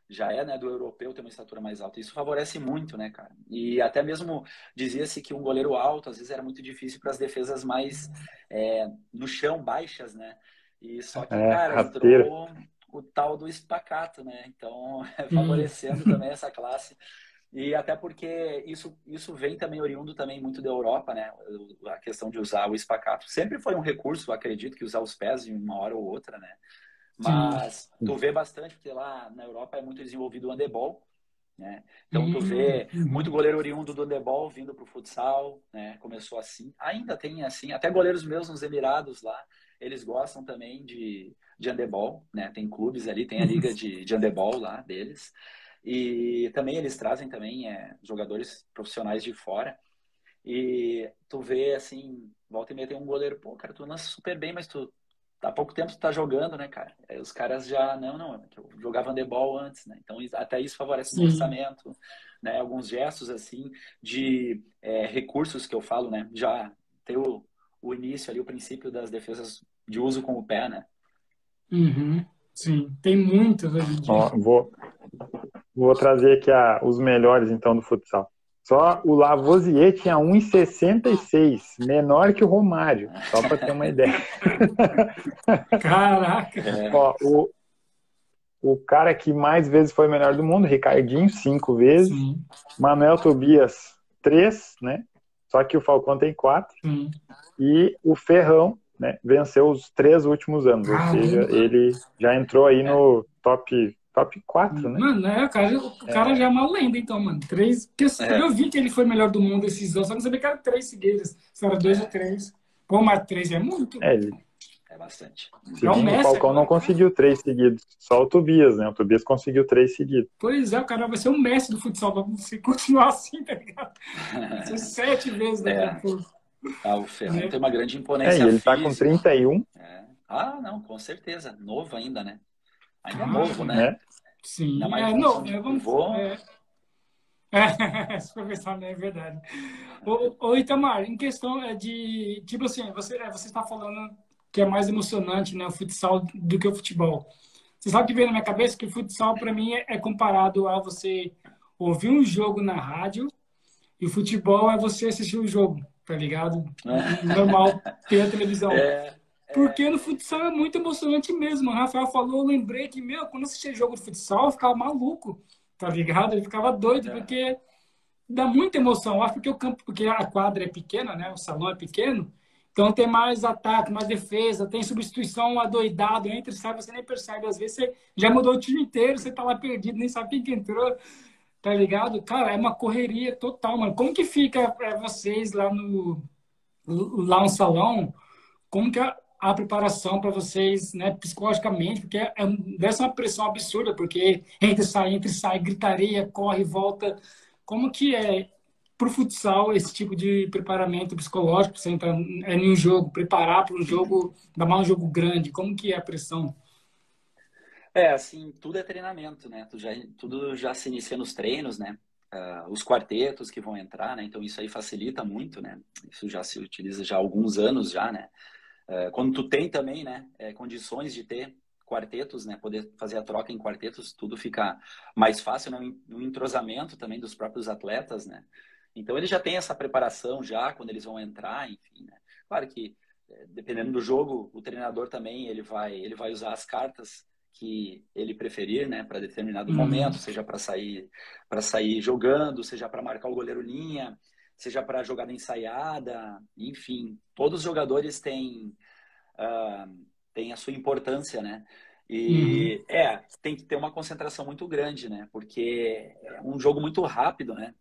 Já é, né, do europeu ter uma estatura mais alta. Isso favorece muito, né, cara? E até mesmo dizia-se que um goleiro alto, às vezes, era muito difícil para as defesas mais é, no chão, baixas, né? E só que, é, cara, entrou o tal do espacato, né? Então, favorecendo também essa classe. E até porque isso, isso vem também oriundo também muito da Europa, né? A questão de usar o espacato. Sempre foi um recurso, acredito, que usar os pés em uma hora ou outra, né? Mas Sim. tu vê bastante, porque lá na Europa é muito desenvolvido o handebol, né? Então tu vê uhum. muito goleiro oriundo do handebol vindo pro futsal, né? Começou assim. Ainda tem assim, até goleiros meus nos Emirados lá, eles gostam também de, de handebol, né? Tem clubes ali, tem a liga de, de handebol lá deles. E também eles trazem também é, jogadores profissionais de fora. E tu vê, assim, volta e meia tem um goleiro, pô, cara, tu lança super bem, mas tu há pouco tempo tu tá jogando, né, cara? Aí os caras já, não, não, é eu jogava handebol antes, né? Então até isso favorece o orçamento, né? Alguns gestos, assim, de é, recursos que eu falo, né? Já ter o, o início ali, o princípio das defesas de uso com o pé, né? Uhum. Sim, tem muitas hoje em dia. Ó, vou, vou trazer aqui a, os melhores, então, do futsal. Só o Lavoisier tinha 1,66, menor que o Romário, só para ter uma ideia. Caraca! É. Ó, o, o cara que mais vezes foi o melhor do mundo, Ricardinho, cinco vezes. Sim. Manuel Tobias, três, né? Só que o Falcão tem quatro. Sim. E o Ferrão, né, venceu os três últimos anos, ou seja, ele já entrou aí no top top 4, né? Mano, é, o cara, o cara é. já é uma lenda, então, mano. Três. Porque é. eu vi que ele foi melhor do mundo esses anos, só não sabia que era três seguidas. Se era dois é. ou três. Pô, mas três é muito. É, ele. É bastante. É o, Messi, Falcão não conseguiu três seguidos. Só o Tobias, né? O Tobias conseguiu três seguidos. Pois é, o cara vai ser o Messi do futsal. Se continuar assim, tá ligado? Sete vezes daqui é. Ah, o Ferrão é. tem uma grande imponência. É, ele tá com 31. É. Ah, não, com certeza. Novo ainda, né? Ainda ah, novo, né? É. Sim, Ainda mais é, não, é, vamos, vou... é, é, se for pensar, né, é verdade. Ô, ô, Itamar, em questão é de, tipo assim, você, é, você está falando que é mais emocionante, né, o futsal do que o futebol. Você sabe que vem na minha cabeça que o futsal, para mim, é, é comparado a você ouvir um jogo na rádio E o futebol é você assistir o jogo, tá ligado? É. Normal ter a televisão. É. Porque no futsal é muito emocionante mesmo. O Rafael falou, eu lembrei que, meu, quando eu assistia jogo de futsal, eu ficava maluco, tá ligado? Eu ficava doido, é. porque dá muita emoção. Eu acho que o campo, porque a quadra é pequena, né? O salão é pequeno, então tem mais ataque, mais defesa, tem substituição adoidado, entra sai, você nem percebe. Às vezes você já mudou o time inteiro, você tá lá perdido, nem sabe quem que entrou, tá ligado? Cara, é uma correria total, mano. Como que fica pra vocês lá no, lá no salão? Como que a, a preparação para vocês, né, psicologicamente? Porque é, é, uma pressão absurda, porque entra sai, entra sai, gritaria, corre, volta. Como que é para o futsal esse tipo de preparamento psicológico, você entra é em um jogo, preparar para um jogo, dar mais um jogo grande, como que é a pressão? É, assim, tudo é treinamento, né? Tudo já, tudo já se inicia nos treinos, né? Uh, os quartetos que vão entrar, né? Então isso aí facilita muito, né? Isso já se utiliza já há alguns anos já, né? Uh, quando tu tem também, né? É, condições de ter quartetos, né? Poder fazer a troca em quartetos, tudo fica mais fácil, né? No entrosamento também dos próprios atletas, né? Então ele já tem essa preparação já quando eles vão entrar, enfim, né? Claro que eh, dependendo do jogo, o treinador também ele vai ele vai usar as cartas que ele preferir, né, para determinado uhum. momento, seja para sair para sair jogando, seja para marcar o goleiro linha, seja para jogada ensaiada, enfim, todos os jogadores têm uh, têm a sua importância, né? E uhum. é, tem que ter uma concentração muito grande, né? Porque é um jogo muito rápido, né?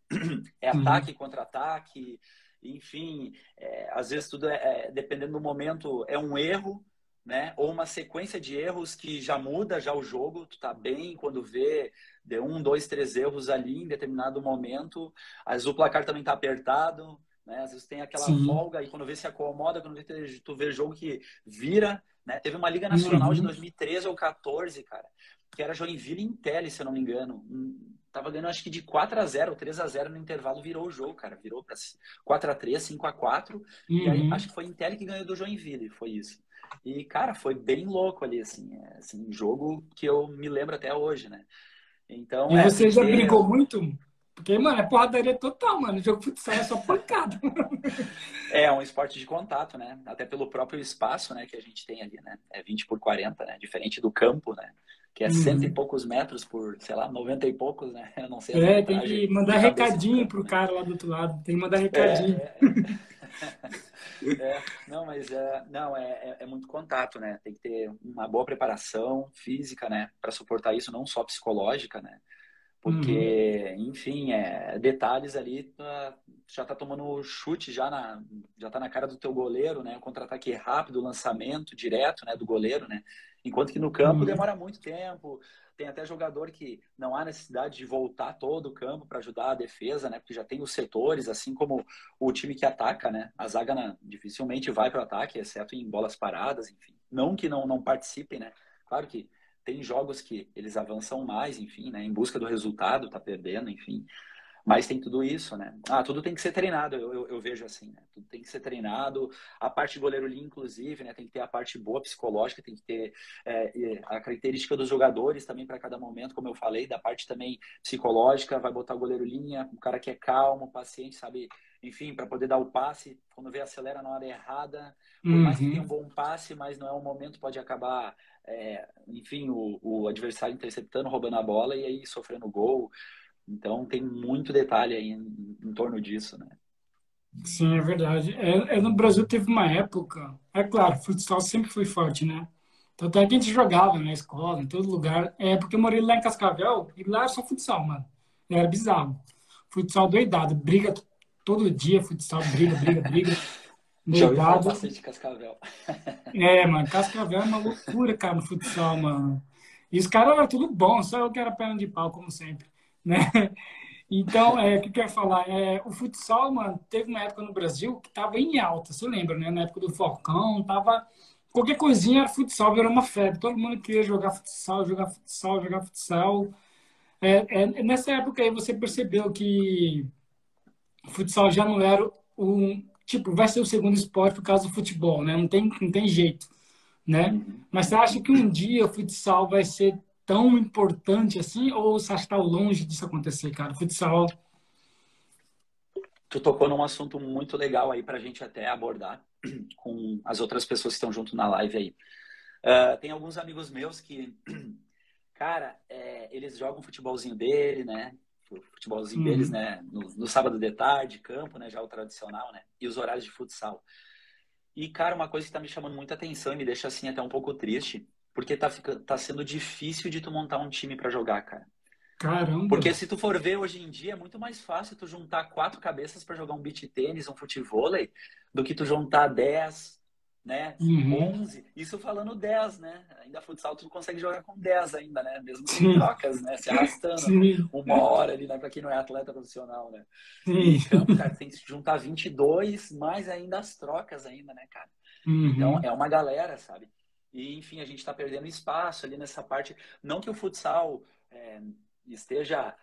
É ataque uhum. contra ataque, enfim, é, às vezes tudo é, é, dependendo do momento, é um erro, né? Ou uma sequência de erros que já muda já o jogo, tu tá bem quando vê de um, dois, três erros ali em determinado momento, às vezes o placar também tá apertado, né? Às vezes tem aquela Sim. folga e quando vê se acomoda, quando vê, tu vê jogo que vira, né? Teve uma Liga Nacional uhum. de 2013 ou 14, cara, que era Joinville Intel, se eu não me engano. Tava ganhando acho que de 4 a 0 3 a 0 no intervalo, virou o jogo, cara. Virou para 4 a 3 5 a 4 uhum. E aí uhum. acho que foi Intel que ganhou do Joinville, foi isso. E, cara, foi bem louco ali, assim. É, assim um jogo que eu me lembro até hoje, né? Então, e é, você já brigou muito porque, mano, é porradaria total, mano. O jogo de futsal é só pancada. é, um esporte de contato, né? Até pelo próprio espaço, né, que a gente tem ali, né? É 20 por 40, né? Diferente do campo, né? Que é uhum. cento e poucos metros por, sei lá, 90 e poucos, né? Eu não sei. É, tem que mandar recadinho pro né? cara lá do outro lado. Tem que mandar recadinho. É, é, é, não, mas é, não, é, é, é, muito contato, né? Tem que ter uma boa preparação física, né? Para suportar isso, não só psicológica, né? Porque, uhum. enfim, é, detalhes ali, tá, já tá tomando chute já na, já tá na cara do teu goleiro, né? O contra-ataque rápido, o lançamento direto, né, do goleiro, né? Enquanto que no campo uhum. demora muito tempo. Tem até jogador que não há necessidade de voltar todo o campo para ajudar a defesa, né? Porque já tem os setores, assim como o time que ataca, né? A zaga na, dificilmente vai para o ataque, exceto em bolas paradas, enfim. Não que não, não participem, né? Claro que tem jogos que eles avançam mais, enfim, né? Em busca do resultado, tá perdendo, enfim. Mas tem tudo isso, né? Ah, tudo tem que ser treinado, eu, eu, eu, vejo assim, né? Tudo tem que ser treinado. A parte goleiro linha, inclusive, né? Tem que ter a parte boa psicológica, tem que ter é, a característica dos jogadores também para cada momento, como eu falei, da parte também psicológica, vai botar o goleiro linha, um cara que é calmo, paciente, sabe? Enfim, para poder dar o passe, quando vê acelera na hora errada, por uhum. mais que tenha um bom passe, mas não é um momento, pode acabar, é, enfim, o, o adversário interceptando, roubando a bola e aí sofrendo gol. Então tem muito detalhe aí em, em torno disso, né? Sim, é verdade. É, é, no Brasil teve uma época, é claro, futsal sempre foi forte, né? Tanto é que a gente jogava na escola, em todo lugar. É porque eu morei lá em Cascavel e lá era só futsal, mano. Era bizarro. Futsal doidado, briga todo dia, futsal, briga, briga, briga. Doidado. bastante Cascavel. É, mano, Cascavel é uma loucura, cara, no futsal, mano. E os caras eram tudo bom, só eu que era perna de pau, como sempre né? Então, é, o que eu quero falar? É, o futsal, mano, teve uma época no Brasil que tava em alta, você lembra, né? Na época do Falcão, tava... Qualquer coisinha era futsal, virou uma febre. Todo mundo queria jogar futsal, jogar futsal, jogar futsal. É, é, nessa época aí você percebeu que o futsal já não era um... Tipo, vai ser o segundo esporte por causa do futebol, né? Não tem, não tem jeito, né? Mas você acha que um dia o futsal vai ser tão importante assim? Ou você acha que está longe disso acontecer, cara? Futsal. tu tocou num assunto muito legal aí para a gente até abordar com as outras pessoas que estão junto na live aí. Uh, tem alguns amigos meus que, cara, é, eles jogam futebolzinho dele, né? Futebolzinho uhum. deles, né? No, no, sábado de tarde, campo, né? Já o tradicional, né? E os horários de futsal. E, cara, uma coisa que tá me chamando muita atenção e me deixa assim até um pouco triste, porque tá, fica, tá sendo difícil de tu montar um time para jogar, cara. Caramba! Porque se tu for ver hoje em dia, é muito mais fácil tu juntar quatro cabeças para jogar um beach tênis, um futevôlei, do que tu juntar dez, né? Uhum. 11. Isso falando 10, né? Ainda futsal tu consegue jogar com 10 ainda, né? Mesmo com trocas, né? Se arrastando Sim. uma hora ali, né? Pra quem não é atleta profissional, né? Sim. Então, cara, tem que juntar 22, mais ainda as trocas ainda, né, cara? Uhum. Então, é uma galera, sabe? E, enfim, a gente tá perdendo espaço ali nessa parte. Não que o futsal é, esteja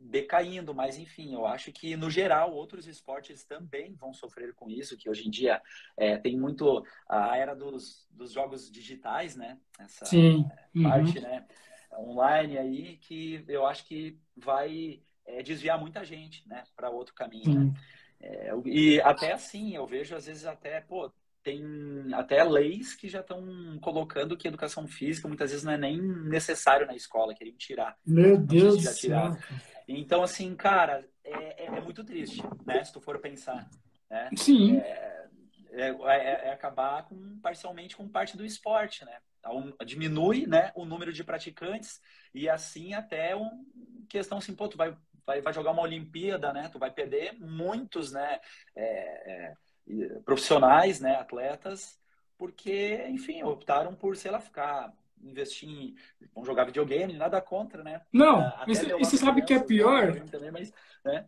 decaindo, mas enfim, eu acho que no geral outros esportes também vão sofrer com isso, que hoje em dia é, tem muito a era dos, dos jogos digitais, né? Essa Sim. Uhum. parte, né? Online aí que eu acho que vai é, desviar muita gente, né? Para outro caminho. Né? É, e até assim, eu vejo às vezes até, pô, tem até leis que já estão colocando que educação física muitas vezes não é nem necessário na escola, queriam tirar. Meu Deus do céu. Então, assim, cara, é, é, é, muito triste, né? Se tu for pensar. Né? Sim. É, é, é, é acabar com, parcialmente com parte do esporte, né? Então, diminui né, o número de praticantes e assim até um questão assim, pô, tu vai, vai, vai jogar uma Olimpíada, né? Tu vai perder muitos, né? É, profissionais, né? Atletas, porque, enfim, optaram por, sei lá, ficar investir em. Vão jogar videogame, nada contra, né? Não, uh, e você sabe que é pior? Também, mas, né?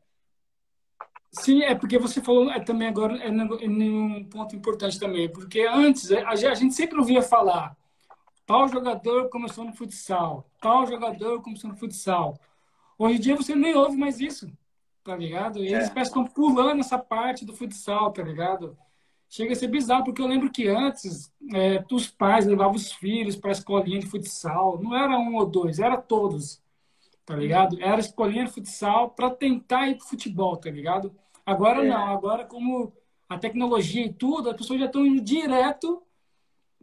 Sim, é porque você falou é, também agora é, é um ponto importante também, porque antes é, a, a gente sempre ouvia falar tal jogador começou no futsal, tal jogador começou no futsal. Hoje em dia você nem ouve mais isso, tá ligado? E eles é. estão pulando essa parte do futsal, tá ligado? chega a ser bizarro, porque eu lembro que antes é, os pais levavam os filhos para a escolinha de futsal, não era um ou dois, era todos, tá ligado? Era escolinha de futsal para tentar ir pro futebol, tá ligado? Agora é. não, agora como a tecnologia e tudo, as pessoas já estão indo direto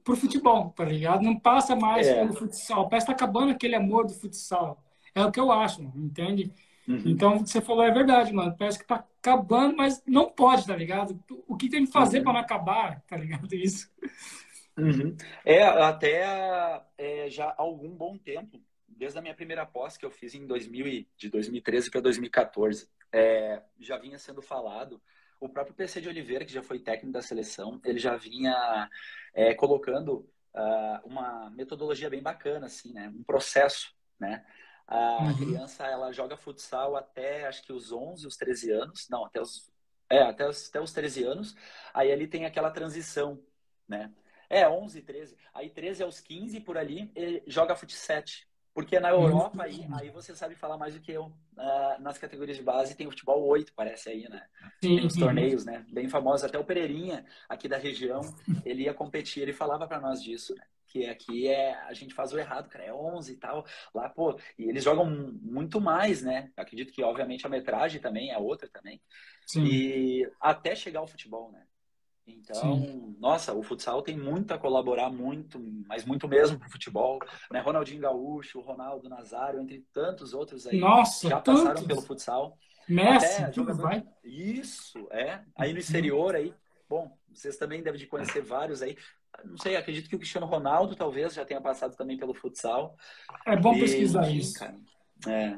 pro futebol, tá ligado? Não passa mais é. pelo futsal, parece que tá acabando aquele amor do futsal. É o que eu acho, entende? Uhum. Então, você falou é verdade, mano. Parece que tá acabando, mas não pode, tá ligado? O que tem que fazer uhum. para não acabar, tá ligado? Isso. Uhum. É, até é, já há algum bom tempo, desde a minha primeira pós que eu fiz em 2000, de 2013 para 2014, é, já vinha sendo falado. O próprio PC de Oliveira, que já foi técnico da seleção, ele já vinha é, colocando uh, uma metodologia bem bacana, assim, né? Um processo, né? A uhum. criança ela joga futsal até acho que os 11, os 13 anos, não, até os é, até os, até os 13 anos. Aí ali tem aquela transição, né? É, 11, 13. Aí 13 aos 15 por ali, ele joga futsal. Porque na Europa, aí, aí você sabe falar mais do que eu. Uh, nas categorias de base tem o futebol 8, parece aí, né? Tem os torneios, né? Bem famosos. Até o Pereirinha, aqui da região, ele ia competir, ele falava para nós disso, né? Que aqui é a gente faz o errado, cara, é 11 e tal. Lá, pô, e eles jogam muito mais, né? Acredito que obviamente a metragem também é outra também. Sim. E até chegar ao futebol, né? Então, Sim. nossa, o futsal tem muito a colaborar, muito, mas muito mesmo pro futebol, né? Ronaldinho Gaúcho, Ronaldo Nazário, entre tantos outros aí nossa, já tantos. passaram pelo futsal. Messi, Até, jogador... vai. Isso, é. Aí no exterior aí, bom, vocês também devem de conhecer vários aí não sei, acredito que o Cristiano Ronaldo talvez já tenha passado também pelo futsal. É bom e, pesquisar enfim, isso. Cara, é.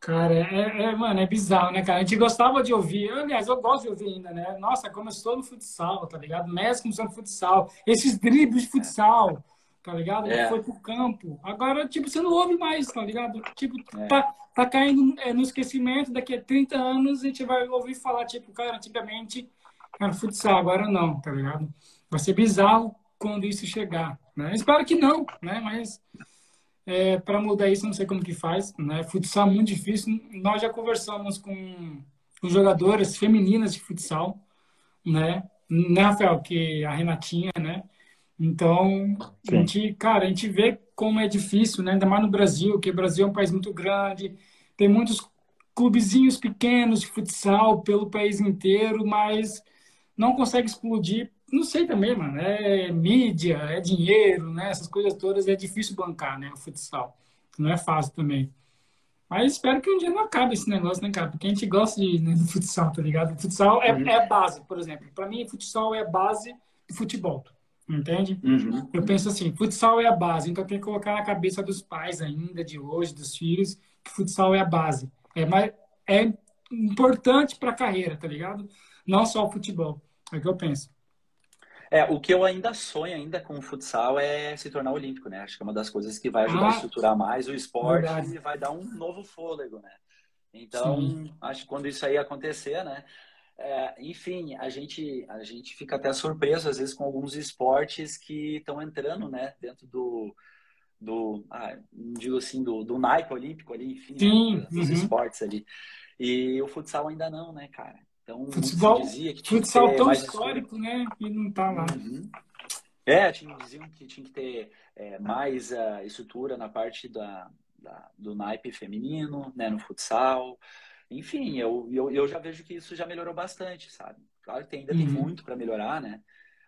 Cara, é, é, mano, é bizarro, né, cara? A gente gostava de ouvir, aliás, eu gosto de ouvir ainda, né? Nossa, começou no futsal, tá ligado? Messi começou no futsal, esses dribles de futsal, tá ligado? É. Foi pro campo. Agora, tipo, você não ouve mais, tá ligado? Tipo, é. tá, tá caindo é, no esquecimento, daqui a 30 anos a gente vai ouvir falar, tipo, cara, antigamente era futsal, agora não, tá ligado? Vai ser bizarro quando isso chegar. Né? Espero que não, né? mas é, para mudar isso, não sei como que faz. Né? Futsal é muito difícil. Nós já conversamos com, com jogadoras femininas de futsal, né? né, Rafael? Que a Renatinha, né? Então, a gente, cara, a gente vê como é difícil, né? Ainda mais no Brasil, que o Brasil é um país muito grande, tem muitos clubezinhos pequenos de futsal pelo país inteiro, mas não consegue explodir. Não sei também, mano. É mídia, é dinheiro, né? Essas coisas todas é difícil bancar, né? O futsal. Não é fácil também. Mas espero que um dia não acabe esse negócio, né, cara? Porque a gente gosta de, né, do futsal, tá ligado? O futsal é, uhum. é base, por exemplo. Para mim, futsal é base do futebol. Entende? Uhum. Eu penso assim, futsal é a base, então tem que colocar na cabeça dos pais ainda de hoje, dos filhos, que futsal é a base. É, mais, é importante para a carreira, tá ligado? Não só o futebol. É o que eu penso. É, o que eu ainda sonho ainda com o futsal é se tornar olímpico, né? Acho que é uma das coisas que vai ajudar ah, a estruturar mais o esporte verdade. e vai dar um novo fôlego, né? Então, Sim. acho que quando isso aí acontecer, né? É, enfim, a gente, a gente fica até surpreso às vezes com alguns esportes que estão entrando, né, dentro do, do ah, digo assim, do, do naipe olímpico ali, enfim, né, dos uhum. esportes ali. E o futsal ainda não, né, cara? Então, futsal, dizia que tinha futsal que tão histórico, né, e não tá lá. Uhum. É, tinha, diziam que tinha que ter é, mais uh, estrutura na parte da, da, do naipe feminino, né, no futsal. Enfim, eu, eu, eu já vejo que isso já melhorou bastante, sabe? Claro que ainda uhum. tem muito para melhorar, né?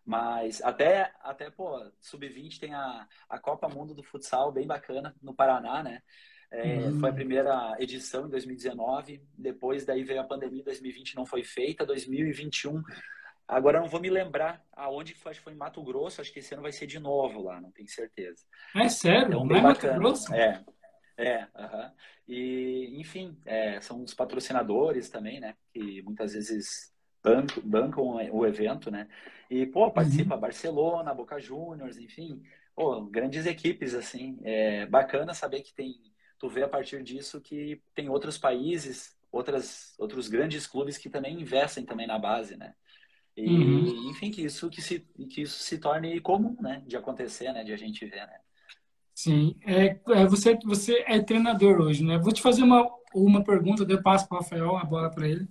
Mas até, até pô, sub-20 tem a, a Copa Mundo do Futsal bem bacana no Paraná, né? É, uhum. Foi a primeira edição em 2019, depois daí veio a pandemia, 2020 não foi feita, 2021 Agora não vou me lembrar aonde foi, acho que foi em Mato Grosso, acho que esse ano vai ser de novo lá, não tenho certeza. É sério? Então, bem é bacana. Mato Grosso? É, é, uh -huh. e enfim, é, são os patrocinadores também, né? Que muitas vezes bancam, bancam o evento, né? E, pô, participa uhum. Barcelona, Boca Juniors, enfim, pô, grandes equipes, assim. É bacana saber que tem, tu vê a partir disso que tem outros países, outras, outros grandes clubes que também investem também na base, né? E, uhum. enfim, que isso, que, se, que isso se torne comum, né? De acontecer, né? De a gente ver, né? Sim, é, é, você, você é treinador hoje, né? Vou te fazer uma, uma pergunta, eu passo para o Rafael a bola para ele.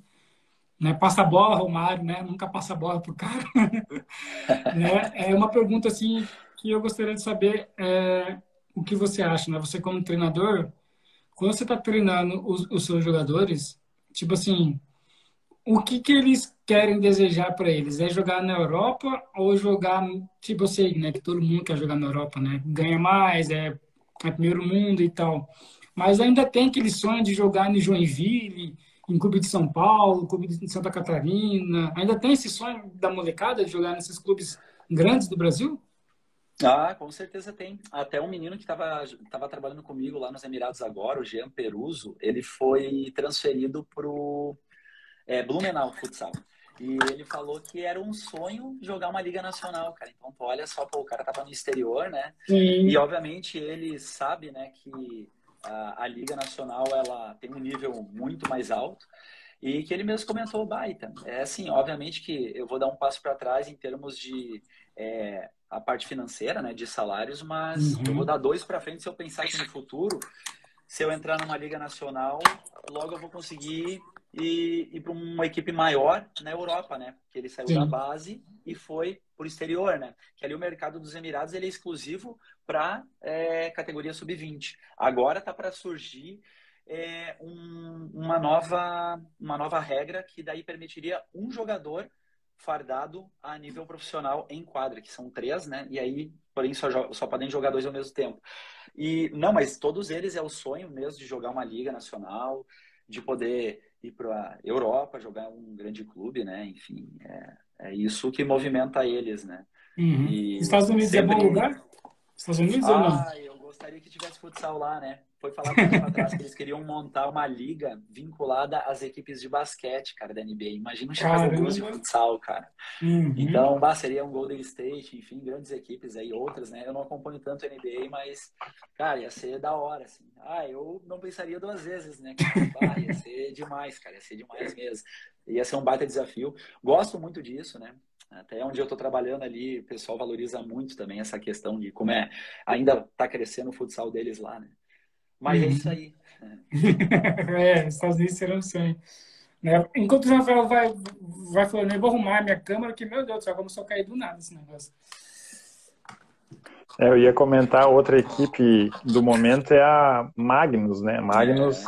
Né? Passa a bola, Romário, né? Nunca passa a bola para o cara. né? É uma pergunta assim que eu gostaria de saber é, o que você acha, né? Você como treinador, quando você está treinando os, os seus jogadores, tipo assim, o que, que eles querem desejar para eles? É jogar na Europa ou jogar, tipo, eu sei, né, que todo mundo quer jogar na Europa, né? Ganha mais, é, é primeiro mundo e tal. Mas ainda tem aquele sonho de jogar em Joinville, em clube de São Paulo, clube de Santa Catarina. Ainda tem esse sonho da molecada de jogar nesses clubes grandes do Brasil? Ah, com certeza tem. Até um menino que estava tava trabalhando comigo lá nos Emirados agora, o Jean Peruso, ele foi transferido para o é, Blumenau Futsal. E ele falou que era um sonho jogar uma liga nacional, cara. Então, tu olha só, pô, o cara tava no exterior, né? Sim. E obviamente ele sabe, né, que a, a, liga nacional ela tem um nível muito mais alto e que ele mesmo comentou baita. É assim, obviamente que eu vou dar um passo para trás em termos de é, a parte financeira, né, de salários, mas uhum. eu vou dar dois para frente se eu pensar que no futuro, se eu entrar numa liga nacional, logo eu vou conseguir e ir para uma equipe maior na Europa, né? Que ele saiu Sim. da base e foi para o exterior, né? Que ali o mercado dos Emirados ele é exclusivo para é, categoria sub-20. Agora tá para surgir é, um, uma nova uma nova regra que daí permitiria um jogador fardado a nível profissional em quadra, que são três, né? E aí, porém, só, só podem jogar dois ao mesmo tempo. E não, mas todos eles é o sonho mesmo de jogar uma liga nacional, de poder ir para a Europa, jogar um grande clube, né? Enfim, é, é isso que movimenta eles, né? Uhum. Estados Unidos sempre... é bom lugar? Estados Unidos ah, ou não? eu gostaria que tivesse futsal lá, né? Foi falar um tempo atrás que eles queriam montar uma liga vinculada às equipes de basquete, cara, da NBA. Imagina o Chicago Bulls de futsal, cara. Uhum. Então, bah, seria um Golden State, enfim, grandes equipes aí, outras, né? Eu não acompanho tanto a NBA, mas, cara, ia ser da hora, assim. Ah, eu não pensaria duas vezes, né? Bah, ia ser demais, cara, ia ser demais mesmo. Ia ser um baita desafio. Gosto muito disso, né? Até onde eu estou trabalhando ali, o pessoal valoriza muito também essa questão de como é ainda está crescendo o futsal deles lá, né? Mas é isso aí. é, Estados Unidos será um sonho. Né? Enquanto o Rafael vai, vai falando, eu vou arrumar a minha câmera, que, meu Deus do céu, começou a cair do nada esse negócio. É, eu ia comentar outra equipe do momento é a Magnus, né? Magnus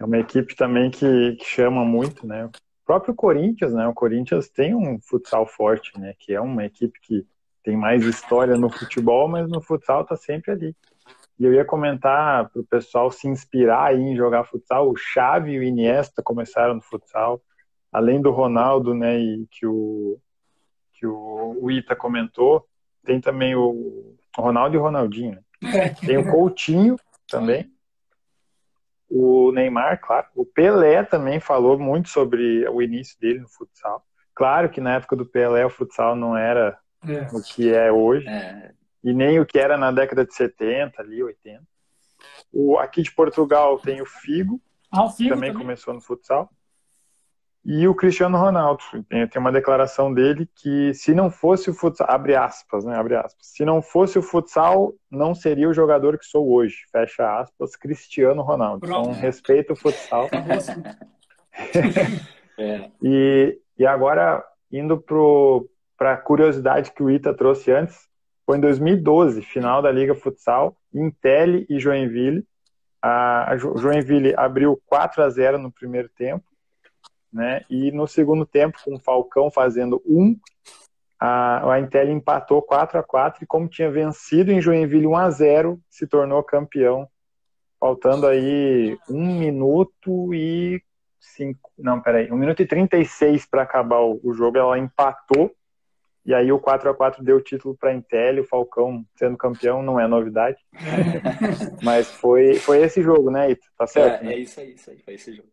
É uma equipe também que, que chama muito, né? O próprio Corinthians, né? O Corinthians tem um futsal forte, né? Que é uma equipe que tem mais história no futebol, mas no futsal tá sempre ali. E eu ia comentar para o pessoal se inspirar aí em jogar futsal. O Xavi e o Iniesta começaram no futsal, além do Ronaldo, né? E que o que o, o Ita comentou, tem também o Ronaldo e o Ronaldinho. Né? Tem o Coutinho também. O Neymar, claro. O Pelé também falou muito sobre o início dele no futsal. Claro que na época do Pelé o futsal não era é. o que é hoje. É. E nem o que era na década de 70, ali, 80. O, aqui de Portugal tem o Figo, ah, o Figo também, também começou no futsal. E o Cristiano Ronaldo, tem, uma declaração dele que se não fosse o futsal, abre aspas, né, abre aspas, se não fosse o futsal, não seria o jogador que sou hoje, fecha aspas, Cristiano Ronaldo. Pronto. Então, respeito o futsal. é. e, e agora, indo para a curiosidade que o Ita trouxe antes, foi em 2012, final da Liga Futsal, Intel e Joinville. A, Joinville abriu 4 a 0 no primeiro tempo né? E no segundo tempo, com o Falcão fazendo um, a, a Intel empatou 4 a 4 e como tinha vencido em Joinville 1 a 0 se tornou campeão, faltando aí um minuto e cinco, não, peraí, um minuto e 36 para acabar o jogo, ela empatou e aí o 4 a 4 deu o título para a Intel, o Falcão sendo campeão não é novidade. Mas foi, foi esse jogo, né, Ito? Tá certo? É, né? é isso aí, isso aí, foi esse jogo.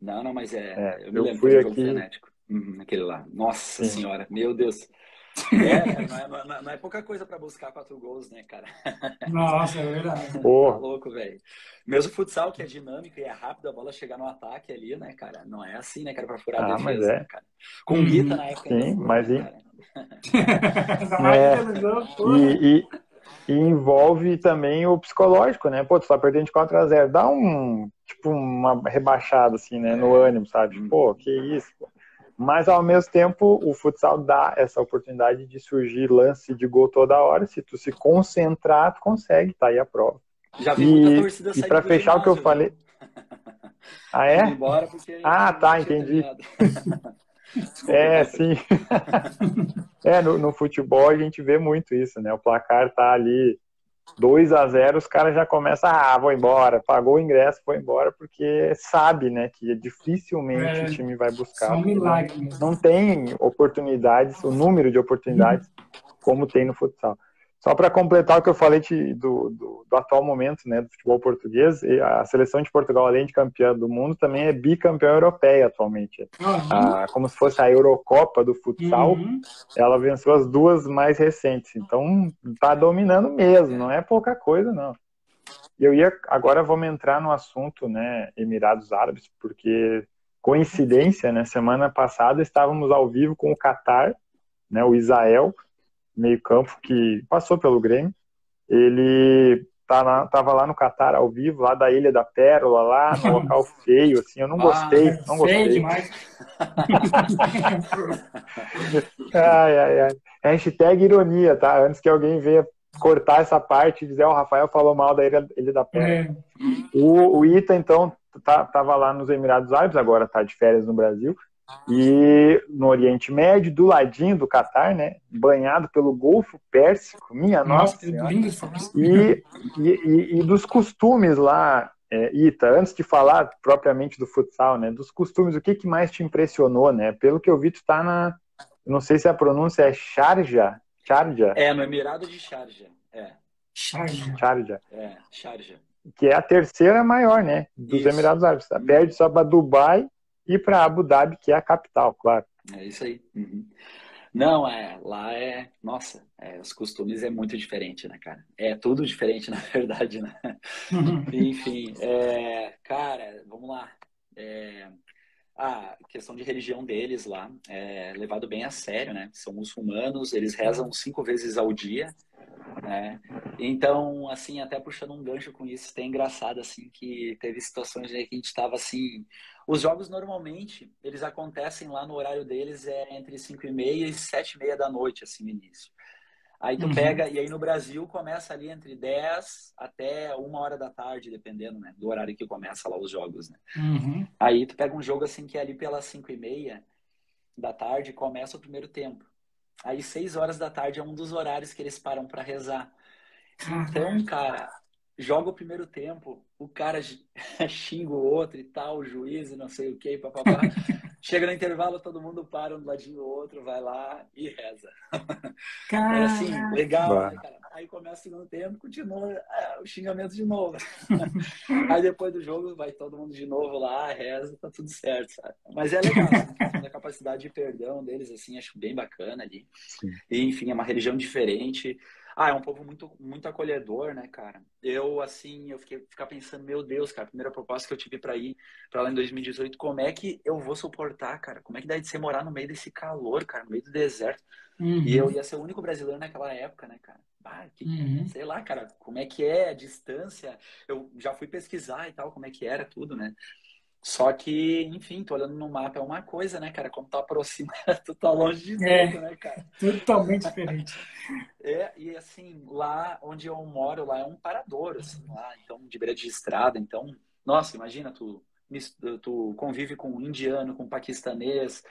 Não, não, mas é. é eu me eu lembro fui aqui... frenético. Uhum, aquele lá. Nossa Sim. senhora, meu Deus. É, não, é, não, é, não é pouca coisa para buscar quatro gols, né, cara? Nossa, é verdade. Tá louco, velho. Mesmo o futsal, que é dinâmico e é rápido, a bola chegar no ataque ali, né, cara? Não é assim, né, cara, pra furar ah, a defesa, mas é. né, cara? Com uhum. Rita na época. Sim, mas e... é. e, e, e envolve também o psicológico, né? Pô, tu tá perdendo de 4 a 0 Dá um, tipo, uma rebaixada, assim, né? No é. ânimo, sabe? Uhum. Pô, que isso, pô. Mas, ao mesmo tempo, o futsal dá essa oportunidade de surgir lance de gol toda hora. Se tu se concentrar, tu consegue, tá aí a prova. Já vi e, muita torcida E pra fechar o que eu falei... Ah, é? ah, tá, entendi. É, sim. é, no, no, futebol a gente vê muito isso, né? O placar tá ali 2 a 0 os caras já começam, ah, vou embora, pagou o ingresso, foi embora, porque sabe, né, que dificilmente é, o time vai buscar. Milagre Não tem oportunidades, o número de oportunidades como tem no futsal. Só para completar o que eu falei de, do, do, do, atual momento né, do futebol português, a seleção de Portugal, além de campeã do mundo, também é bicampeã europeia atualmente. Uhum. Ah, como se fosse a Eurocopa do futsal, uhum. ela venceu as duas mais recentes. Então, está dominando mesmo, não é pouca coisa, não. E eu ia, agora vamos entrar no assunto, né, Emirados Árabes, porque coincidência, né, semana passada estávamos ao vivo com o Qatar, né, o Israel, meio-campo que passou pelo Grêmio. Ele tá tava lá no Catar ao vivo, lá da Ilha da Pérola, lá no local feio, assim, eu não gostei, ah, não gostei. demais. ai, ai, ai. Hashtag ironia, tá? Antes que alguém venha cortar essa parte e dizer, oh, o Rafael falou mal da Ilha, Ilha da Pérola. É. O, o Ita, então, tá, tava lá nos Emirados Árabes, agora tá de férias no Brasil, e no Oriente Médio, do ladinho do Catar, né? Banhado pelo Golfo Pérsico, minha nossa. nossa e, e, e, dos costumes lá, é, Ita, antes de falar propriamente do futsal, né? Dos costumes, o que, que mais te impressionou, né? Pelo que eu vi, tu tá na. Não sei se a pronúncia é Sharjah. Sharjah. É, no Emirado de Sharjah. É. Sharjah. Sharjah. É, Sharjah. Que é a terceira maior, né? Dos Isso. Emirados Árabes. Perde só para Dubai e para Abu Dhabi, que é a capital, claro. É isso aí. Uhum. Não, é, lá é, nossa, é, os costumes é muito diferente, né, cara? É tudo diferente, na verdade, né? Enfim, é, cara, vamos lá. É, a questão de religião deles lá é levado bem a sério, né? São muçulmanos, eles rezam cinco vezes ao dia, né? Então, assim, até puxando um gancho com isso, tem engraçado, assim, que teve situações aí que a gente estava, assim... Os jogos, normalmente, eles acontecem lá no horário deles, é entre 5 e meia e 7 e meia da noite, assim, no início. Aí tu uhum. pega, e aí no Brasil começa ali entre 10 até uma hora da tarde, dependendo, né? Do horário que começa lá os jogos, né? Uhum. Aí tu pega um jogo assim que é ali pelas 5 e meia da tarde começa o primeiro tempo. Aí 6 horas da tarde é um dos horários que eles param para rezar. Então, cara, joga o primeiro tempo, o cara xinga o outro e tal, o juiz e não sei o que, papapá. Chega no intervalo, todo mundo para um do ladinho do outro, vai lá e reza. Cara... É assim, legal, né, cara? Aí começa o segundo tempo, continua é, o xingamento de novo. Aí depois do jogo vai todo mundo de novo lá, reza, tá tudo certo, sabe? Mas é legal, assim, a capacidade de perdão deles, assim, acho bem bacana ali. E, enfim, é uma religião diferente. Ah, é um povo muito, muito acolhedor, né, cara? Eu, assim, eu fiquei ficar pensando, meu Deus, cara, a primeira proposta que eu tive para ir para lá em 2018, como é que eu vou suportar, cara? Como é que deve ser morar no meio desse calor, cara, no meio do deserto? Uhum. E eu ia ser o único brasileiro naquela época, né, cara? Ah, que, uhum. sei lá, cara, como é que é a distância? Eu já fui pesquisar e tal, como é que era tudo, né? Só que, enfim, tô olhando no mapa é uma coisa, né, cara? Como tá aproximado, tu tá longe de tudo, é, né, cara? Totalmente diferente. É, e assim, lá onde eu moro, lá é um parador, assim, lá, então, de beira de estrada. Então, nossa, imagina, tu, tu convive com um indiano, com um paquistanês.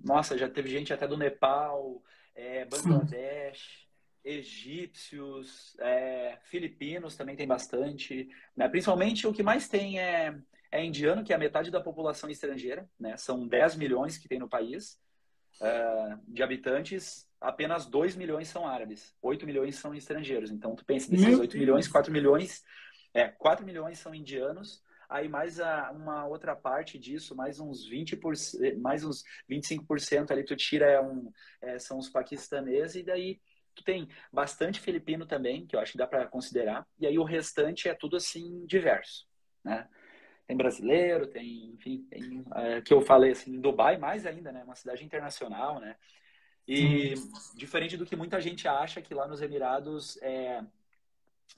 Nossa, já teve gente até do Nepal, é, Bangladesh egípcios, é, filipinos também tem bastante. Né? Principalmente o que mais tem é é indiano, que é a metade da população estrangeira, né? São 10 milhões que tem no país uh, de habitantes, apenas 2 milhões são árabes, 8 milhões são estrangeiros. Então, tu pensa, desses Meu 8 Deus. milhões, 4 milhões, é, 4 milhões são indianos, aí mais a, uma outra parte disso, mais uns 20%, mais uns 25% ali tu tira é um, é, são os paquistaneses, e daí tu tem bastante filipino também, que eu acho que dá para considerar, e aí o restante é tudo assim diverso, né? Tem brasileiro, tem, enfim, tem, é, que eu falei assim, em Dubai mais ainda, né? Uma cidade internacional, né? E diferente do que muita gente acha que lá nos Emirados é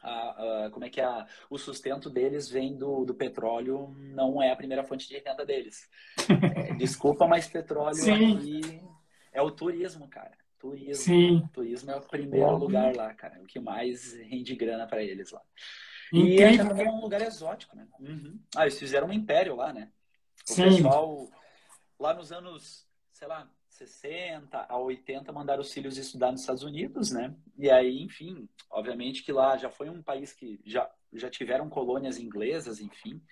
a, a, como é que é o sustento deles vem do, do petróleo, não é a primeira fonte de renda deles. É, desculpa, mas petróleo Sim. aqui é o turismo, cara. Turismo. Sim. Turismo é o primeiro lugar lá, cara. O que mais rende grana para eles lá. E é também é um lugar exótico, né? Uhum. Ah, eles fizeram um império lá, né? O Sim. pessoal, lá nos anos, sei lá, 60 a 80, mandaram os filhos estudar nos Estados Unidos, né? E aí, enfim, obviamente que lá já foi um país que já, já tiveram colônias inglesas, enfim,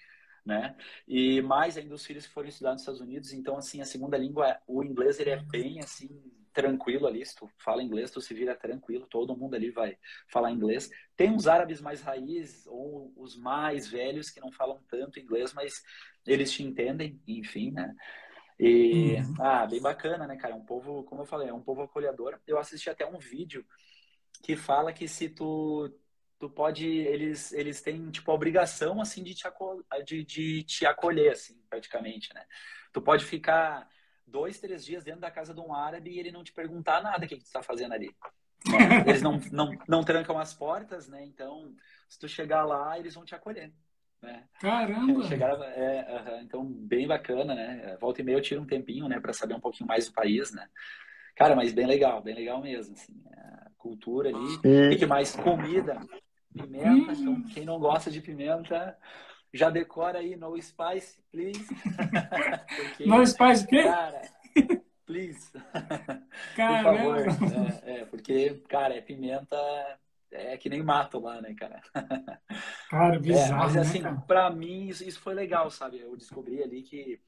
né? E mais ainda os filhos que foram estudar nos Estados Unidos, então, assim, a segunda língua, o inglês, ele é bem, assim, tranquilo ali, se tu fala inglês, tu se vira tranquilo, todo mundo ali vai falar inglês. Tem uns árabes mais raízes, ou os mais velhos, que não falam tanto inglês, mas eles te entendem, enfim, né? E, uhum. ah, bem bacana, né, cara? É um povo, como eu falei, é um povo acolhedor. Eu assisti até um vídeo que fala que se tu tu pode eles eles têm tipo a obrigação assim de te, acol de, de te acolher assim praticamente né tu pode ficar dois, três dias dentro da casa de um árabe e ele não te perguntar nada o que, que tu está fazendo ali. Né? Eles não, não, não trancam as portas, né? Então, se tu chegar lá, eles vão te acolher. Né? Caramba! Chegar, é, uh, então, bem bacana, né? Volta e meia eu tiro um tempinho, né? Para saber um pouquinho mais do país, né? Cara, mas bem legal, bem legal mesmo, assim. A cultura ali. O que, mais? Comida. Pimenta. Então, quem não gosta de pimenta já decora aí no spice, please. Porque, no spice o quê? Cara, please. Caramba. Por favor. É, é, porque, cara, é pimenta é que nem mato lá, né, cara? Cara, bizarro, é, Mas né, assim, né, pra mim isso, isso, foi legal, sabe? Eu descobri ali que,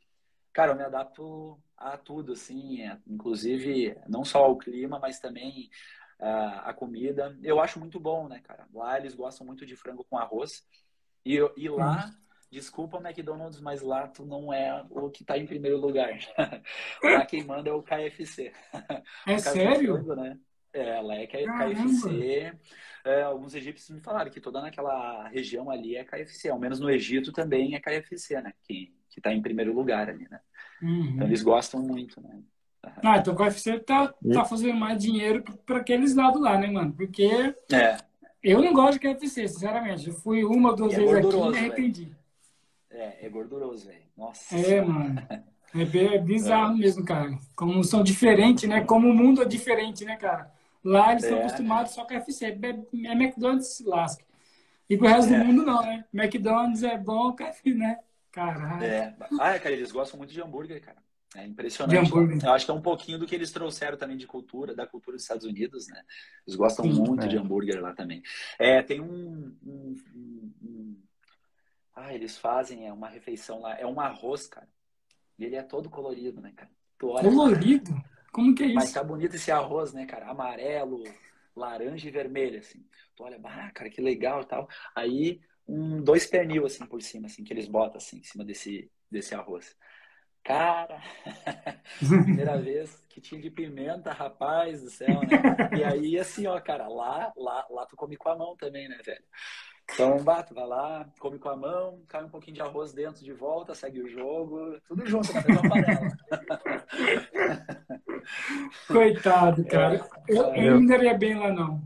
cara, eu me adapto a tudo, assim, é, inclusive não só ao clima, mas também uh, a comida. Eu acho muito bom, né, cara? Lá eles gostam muito de frango com arroz. E, e lá, desculpa McDonald's, mas lá tu não é o que está em primeiro lugar. lá quem manda é o KFC. É o sério? Né? É, lá é KFC. É, alguns egípcios me falaram que toda naquela região ali é KFC. Ao menos no Egito também é KFC, né? Que, que tá em primeiro lugar ali, né? Uhum. Então eles gostam muito, né? Ah, então o KFC tá, tá fazendo mais dinheiro para aqueles lados lá, né, mano? Porque é. Eu não gosto de KFC, sinceramente. Eu fui uma ou duas é vezes aqui e me arrependi. É, é gorduroso, velho. Nossa. É, mano. É, bizarro é. mesmo, cara. Como são diferentes, né? Como o mundo é diferente, né, cara? Lá eles estão é. acostumados só com FC. É, é McDonald's se lasca. E pro resto é. do mundo não, né? McDonald's é bom, KFC, né? Caralho. É. Ah, cara, eles gostam muito de hambúrguer, cara. É impressionante. Né? Eu acho que é um pouquinho do que eles trouxeram também de cultura, da cultura dos Estados Unidos, né? Eles gostam Sim, muito é. de hambúrguer lá também. É, tem um, um, um, um, Ah, eles fazem é uma refeição lá, é um arroz, cara. E ele é todo colorido, né, cara? colorido? Como que é isso? Mas tá bonito esse arroz, né, cara? Amarelo, laranja e vermelho, assim. Tu olha, ah, cara, que legal e tal. Aí, um, dois pernil, assim, por cima, assim, que eles botam, assim, em cima desse, desse arroz. Cara, primeira vez que tinha de pimenta, rapaz do céu, né? E aí, assim, ó, cara, lá, lá, lá tu come com a mão também, né, velho? Então, bato, vai lá, come com a mão, cai um pouquinho de arroz dentro de volta, segue o jogo, tudo junto na mesma panela. Coitado, cara. É, eu, eu não daria bem lá, não.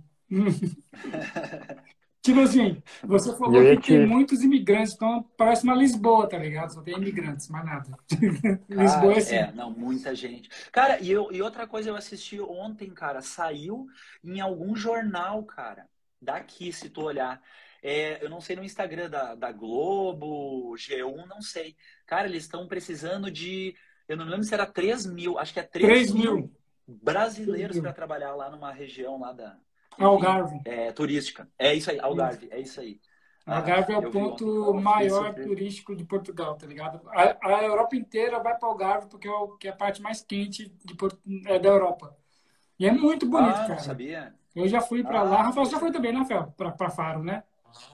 Tipo assim, você falou que te... tem muitos imigrantes, então parece uma Lisboa, tá ligado? Só tem imigrantes, mais nada. Lisboa é assim. É, não, muita gente. Cara, e, eu, e outra coisa eu assisti ontem, cara, saiu em algum jornal, cara, daqui, se tu olhar. É, eu não sei no Instagram da, da Globo, G1, não sei. Cara, eles estão precisando de. Eu não lembro se era 3 mil, acho que é 3, 3 mil, mil brasileiros para trabalhar lá numa região lá da, Algarve. É, turística. É isso aí, Algarve, é isso aí. Algarve é o ponto maior turístico de Portugal, tá ligado? A, a Europa inteira vai para Algarve porque é, o, que é a parte mais quente de, é, da Europa. E é muito bonito, ah, cara. sabia? Eu já fui para ah, lá. Rafael já foi também, né, Fel? Para Faro, né?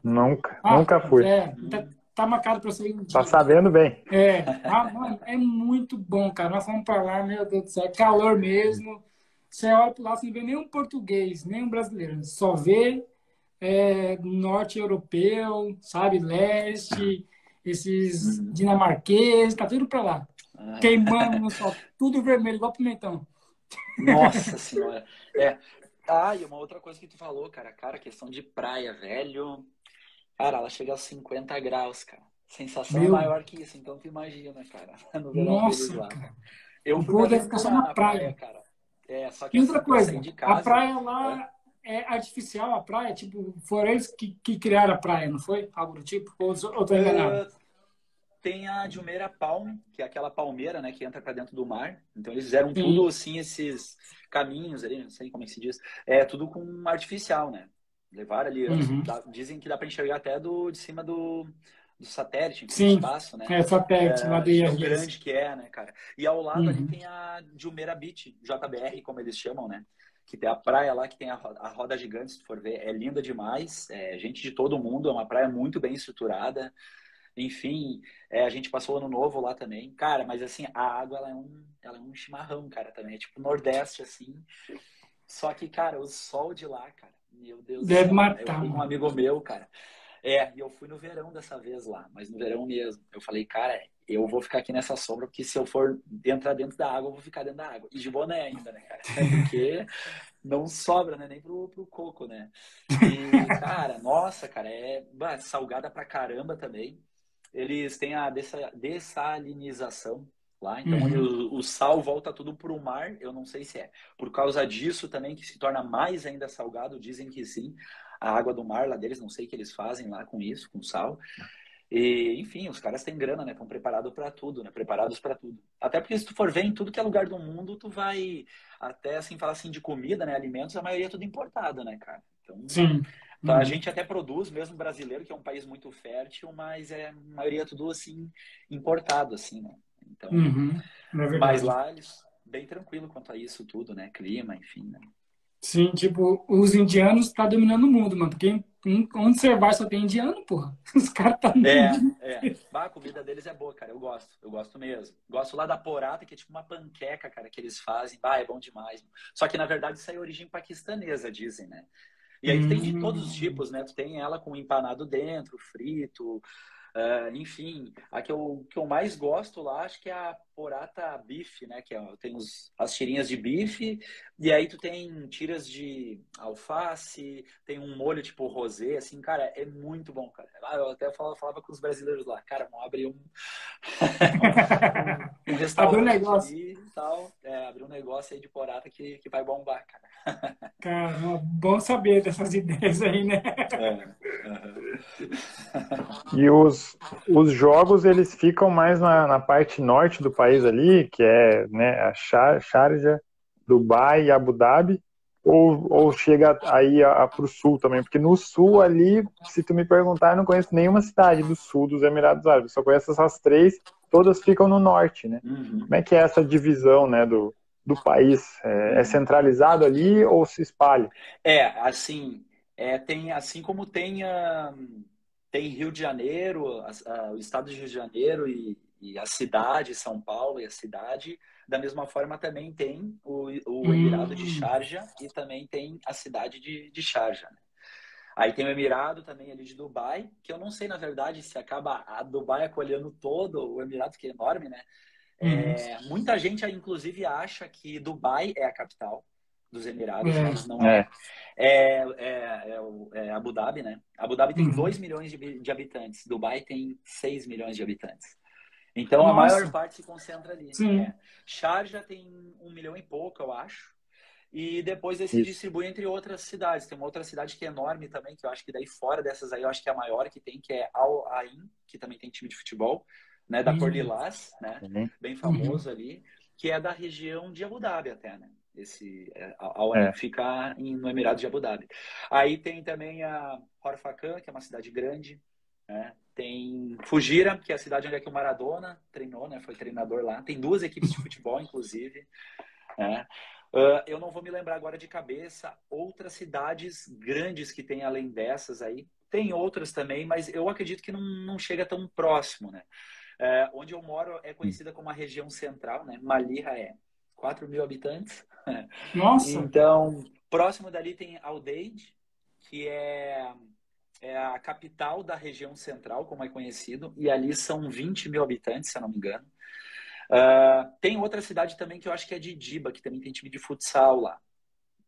Nunca, ah, nunca fui. É, tá, tá marcado para ser um dia. Tá sabendo bem. É, ah, mano, é muito bom, cara. Nós fomos para lá, meu Deus do céu, é calor mesmo. Você olha para lá, você não vê nenhum português, nenhum brasileiro. Só vê é, norte europeu, sabe, leste, esses uhum. dinamarqueses, tá tudo para lá. Ah. Queimando no sol, tudo vermelho, igual pimentão. Nossa senhora. É. Ah, e uma outra coisa que tu falou, cara, cara, questão de praia, velho. Cara, ela chega aos 50 graus, cara. Sensação Meu... maior que isso, então tu imagina, cara. No verão Nossa, lá. Cara. Eu vou deve ficar só na praia. praia cara. É, só que e outra coisa, casa, a praia lá é. é. artificial, a praia, tipo, foram eles que, que criaram a praia, não foi? Algo do tipo? Ou, ou tô enganado? Uh, tem a Dilmeira Palm, que é aquela palmeira, né, que entra para dentro do mar. Então eles fizeram Sim. tudo assim, esses caminhos ali, não sei como é que se diz. É tudo com artificial, né? Levaram ali, uhum. dizem que dá para enxergar até do, de cima do, do satélite, do Sim, espaço, né? É, satélite, é, lá do IRS. grande que é, né, cara? E ao lado uhum. ali tem a Jumeirah Beach, JBR, como eles chamam, né? Que tem a praia lá, que tem a, a roda gigante, se for ver. É linda demais, é gente de todo mundo, é uma praia muito bem estruturada. Enfim, é, a gente passou ano novo lá também. Cara, mas assim, a água, ela é um, ela é um chimarrão, cara, também. É tipo Nordeste, assim. Só que, cara, o sol de lá, cara, meu Deus Deve do céu. matar. Eu, um amigo meu, cara, é, e eu fui no verão dessa vez lá, mas no verão mesmo. Eu falei, cara, eu vou ficar aqui nessa sombra, porque se eu for entrar dentro da água, eu vou ficar dentro da água. E de boné ainda, né, cara? Porque não sobra, né? Nem pro, pro coco, né? E, cara, nossa, cara, é salgada pra caramba também. Eles têm a dessalinização lá, então uhum. o, o, sal volta tudo pro mar. Eu não sei se é por causa disso também que se torna mais ainda salgado, dizem que sim a água do mar lá deles, não sei o que eles fazem lá com isso, com sal. E, enfim, os caras têm grana, né? Estão preparados para tudo, né? Preparados para tudo. Até porque se tu for ver em tudo que é lugar do mundo, tu vai até assim falar assim de comida, né? Alimentos, a maioria é tudo importado, né, cara? Então, Sim. Então, a uhum. gente até produz, mesmo brasileiro, que é um país muito fértil, mas é a maioria é tudo assim importado, assim, né? Então, uhum. é mas lá eles bem tranquilo quanto a isso tudo, né? Clima, enfim, né? Sim, tipo, os indianos estão tá dominando o mundo, mano. Porque onde você vai só tem indiano, porra. Os caras tá É, é. Bah, a comida deles é boa, cara. Eu gosto. Eu gosto mesmo. Gosto lá da porata, que é tipo uma panqueca, cara, que eles fazem. Bah, é bom demais. Só que, na verdade, isso é origem paquistanesa, dizem, né? E aí hum. tem de todos os hum. tipos, né? Tu tem ela com empanado dentro, frito, Uh, enfim, a que eu, que eu mais gosto lá, acho que é a porata bife, né? Que é, tem os, as tirinhas de bife, e aí tu tem tiras de alface, tem um molho tipo rosé, assim, cara, é muito bom, cara. Eu até falava, falava com os brasileiros lá, cara, vamos abrir um, um, um restaurante. Um negócio. tal, é, abrir um negócio aí de porata que, que vai bombar, cara. Cara, bom saber dessas ideias aí, né? É. E os, os jogos, eles ficam mais na, na parte norte do país ali, que é né, a Sharjah, Dubai e Abu Dhabi, ou, ou chega aí para o sul também? Porque no sul ali, se tu me perguntar, eu não conheço nenhuma cidade do sul dos Emirados Árabes, só conheço essas três, todas ficam no norte, né? Uhum. Como é que é essa divisão, né, do, do país? É, é centralizado ali ou se espalha? É, assim, é, tem, assim como tem, uh, tem Rio de Janeiro, uh, o estado de Rio de Janeiro e, e a cidade, São Paulo e a cidade, da mesma forma, também tem o, o Emirado de hum. Sharjah e também tem a cidade de, de Sharjah. Né? Aí tem o Emirado também ali de Dubai, que eu não sei, na verdade, se acaba a Dubai acolhendo todo o Emirado, que é enorme, né? É, muita gente, inclusive, acha que Dubai é a capital dos Emirados, é. mas não é. É, é, é, é Abu Dhabi, né? Abu Dhabi tem uhum. 2 milhões de, de habitantes, Dubai tem 6 milhões de habitantes. Então Nossa. a maior parte se concentra ali. Sim. É. Sharjah tem um milhão e pouco, eu acho. E depois ele se distribui entre outras cidades. Tem uma outra cidade que é enorme também, que eu acho que daí fora dessas aí, eu acho que é a maior que tem, que é Al Ain, que também tem time de futebol, né, da uhum. cor lilás, né, uhum. bem famoso uhum. ali, que é da região de Abu Dhabi até, né. Esse é, é. fica em, no Emirado de Abu Dhabi. Aí tem também a Horfacan, que é uma cidade grande, né? Tem Fujira, que é a cidade onde é que o Maradona treinou, né? Foi treinador lá. Tem duas equipes de futebol, inclusive. Né? Uh, eu não vou me lembrar agora de cabeça outras cidades grandes que tem além dessas aí. Tem outras também, mas eu acredito que não, não chega tão próximo, né? Uh, onde eu moro é conhecida como a região central, né? Malirra é 4 mil habitantes. Nossa! então, próximo dali tem Aldeide, que é é a capital da região central, como é conhecido, e ali são 20 mil habitantes, se eu não me engano. Uh, tem outra cidade também que eu acho que é de Diba, que também tem time de futsal lá.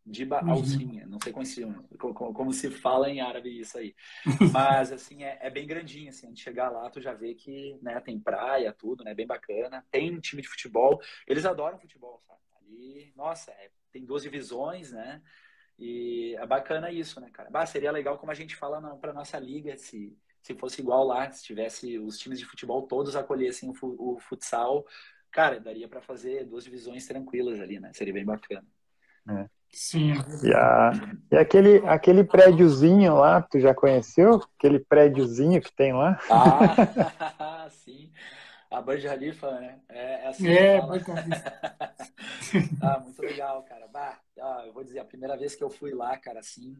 Diba uhum. Alcinha, não sei como se, como, como, se fala em árabe isso aí. Mas, assim, é, é, bem grandinho, assim, a gente chegar lá, tu já vê que, né, tem praia, tudo, né, bem bacana. Tem time de futebol, eles adoram futebol, sabe? Ali, nossa, é, tem duas divisões, né? E é bacana isso, né, cara? Bah, seria legal como a gente fala para nossa liga, se, se fosse igual lá, se tivesse os times de futebol todos acolhessem o, o futsal, cara, daria para fazer duas divisões tranquilas ali, né? Seria bem bacana. É. Sim. E, a, e aquele, aquele prédiozinho lá, tu já conheceu? Aquele prédiozinho que tem lá? Ah, sim. A Burj Khalifa, né? É, é assim. É, Burj ah, muito legal, cara. Bah, ah, eu vou dizer, a primeira vez que eu fui lá, cara, assim,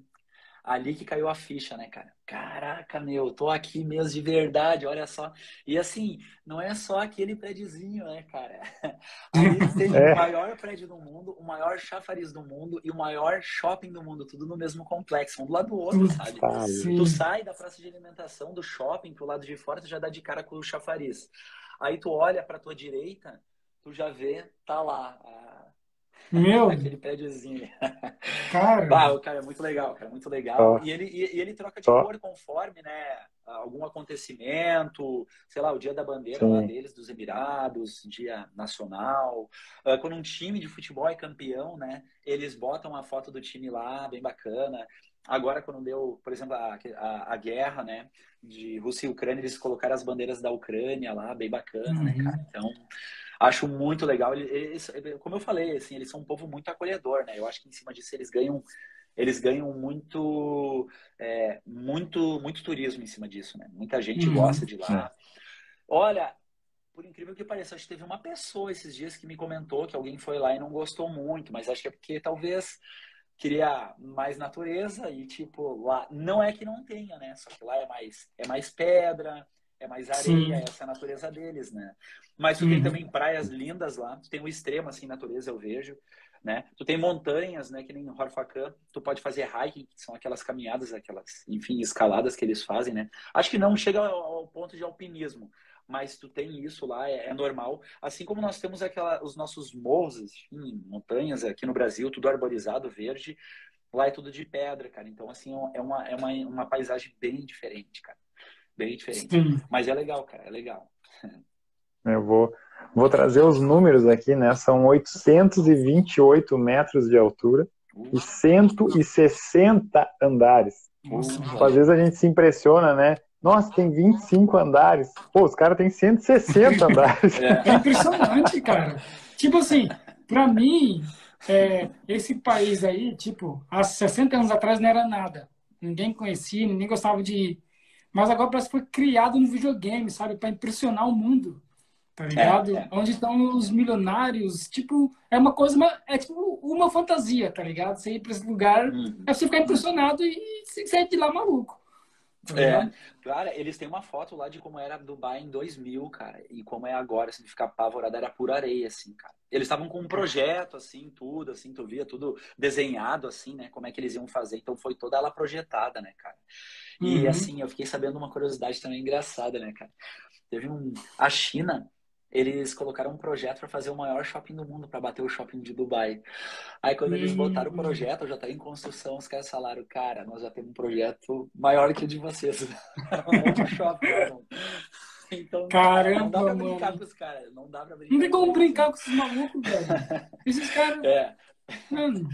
ali que caiu a ficha, né, cara? Caraca, meu, tô aqui mesmo de verdade, olha só. E assim, não é só aquele prédiozinho, né, cara? Ali tem é. o maior prédio do mundo, o maior chafariz do mundo e o maior shopping do mundo, tudo no mesmo complexo, um do lado do outro, sabe? Tu sai da praça de alimentação do shopping pro lado de fora, tu já dá de cara com o chafariz. Aí tu olha para tua direita, tu já vê, tá lá, a... Meu. Aquele prédiozinho. Cara. Bah, o cara é muito legal, cara, muito legal. Oh. E, ele, e, e, ele troca de oh. cor conforme, né? Algum acontecimento, sei lá, o dia da bandeira lá deles, dos Emirados, dia nacional. Uh, quando um time de futebol é campeão, né? Eles botam a foto do time lá, bem bacana. Agora, quando deu, por exemplo, a, a, a, guerra, né, de Rússia e Ucrânia, eles colocaram as bandeiras da Ucrânia lá, bem bacana, né, uhum. né, cara? Então, acho muito legal. Eles, como eu falei, assim, eles são um povo muito acolhedor, né? Eu acho que em cima disso eles ganham, eles ganham muito, é, muito, muito turismo em cima disso, né? Muita gente uhum. gosta de lá. Olha, por incrível que pareça, acho que teve uma pessoa esses dias que me comentou que alguém foi lá e não gostou muito, mas acho que é porque talvez queria mais natureza e tipo lá não é que não tenha né só que lá é mais é mais pedra é mais areia Sim. essa é a natureza deles né mas tu uhum. tem também praias lindas lá tu tem um extremo assim natureza eu vejo né tu tem montanhas né que nem Horfacan tu pode fazer hiking que são aquelas caminhadas aquelas enfim escaladas que eles fazem né acho que não chega ao, ao ponto de alpinismo mas tu tem isso lá, é, é, normal. Assim como nós temos aquela, os nossos morros, enfim, montanhas aqui no Brasil, tudo arborizado, verde, lá é tudo de pedra, cara. Então, assim, é uma, é uma, uma paisagem bem diferente, cara. Bem diferente. Sim. Mas é legal, cara, é legal. Eu vou. Vou trazer os números aqui, né? São 828 metros de altura e 160 andares. Nossa, Às vezes a gente se impressiona, né? Nossa, tem 25 andares. Pô, os caras têm 160 andares. É. é impressionante, cara. Tipo assim, pra mim, é, esse país aí, tipo, há 60 anos atrás não era nada. Ninguém conhecia, ninguém gostava de ir. Mas agora parece que foi criado no videogame, sabe? Para impressionar o mundo. Tá ligado? É, é. Onde estão os milionários. Tipo, é uma coisa, é tipo uma fantasia, tá ligado? Você ir para esse lugar, uhum. é você ficar impressionado e sair de lá maluco. Tá é, cara, eles têm uma foto lá de como era Dubai em 2000, cara, e como é agora, assim, ficar apavorado, era pura areia, assim, cara. Eles estavam com um projeto, assim, tudo, assim, tu via tudo desenhado, assim, né, como é que eles iam fazer, então foi toda ela projetada, né, cara. E, uhum. assim, eu fiquei sabendo uma curiosidade também engraçada, né, cara. Teve um... A China, eles colocaram um projeto para fazer o maior shopping do mundo, para bater o shopping de Dubai. Aí quando eles botaram o hum. projeto, já está em construção, os caras falaram, cara, nós já temos um projeto maior que o de vocês. outro shopping. Então, Caramba, não dá pra brincar mano. com os caras. Não dá pra brincar. Não tem como brincar com esses malucos, velho. Esses caras. É. Mano.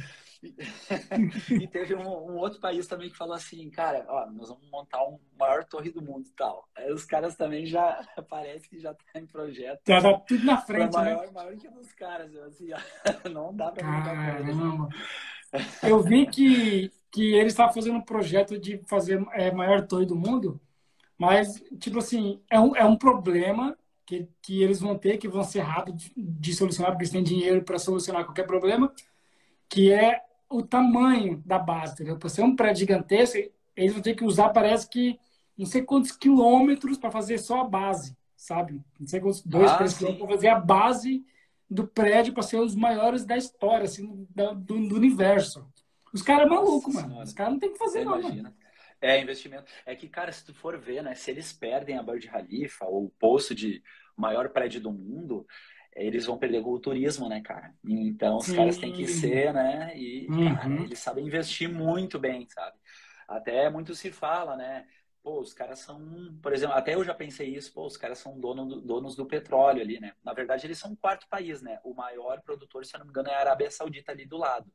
e teve um, um, outro país também que falou assim, cara, ó, nós vamos montar um maior torre do mundo e tal. Aí os caras também já, parece que já tá em projeto. Já tá tudo na frente, maior, né? Maior que dos caras, assim, ó, não dá pra com eles. Eu vi que, que eles estavam fazendo um projeto de fazer é, maior torre do mundo, mas, tipo assim, é um, é um problema que, que eles vão ter, que vão ser rápidos de, de solucionar, porque eles têm dinheiro para solucionar qualquer problema, que é o tamanho da base, entendeu? Para ser um prédio gigantesco, eles vão ter que usar, parece que, não sei quantos quilômetros para fazer só a base, sabe? Não sei quantos, dois, ah, três sim. quilômetros para fazer a base do prédio para ser os maiores da história, assim, do, do, do universo. Os caras é malucos, mano. Os caras não tem que fazer, não, mano. É, investimento. É que, cara, se tu for ver, né, se eles perdem a Burj Khalifa, ou o poço de maior prédio do mundo, eles vão perder com o turismo, né, cara? Então, os Sim. caras têm que ser, né? E, uhum. cara, eles sabem investir muito bem, sabe? Até muito se fala, né? Pô, os caras são, por exemplo, até eu já pensei isso, pô, os caras são dono do, donos do petróleo ali, né? Na verdade, eles são o quarto país, né? O maior produtor, se eu não me engano, é a Arábia Saudita ali do lado.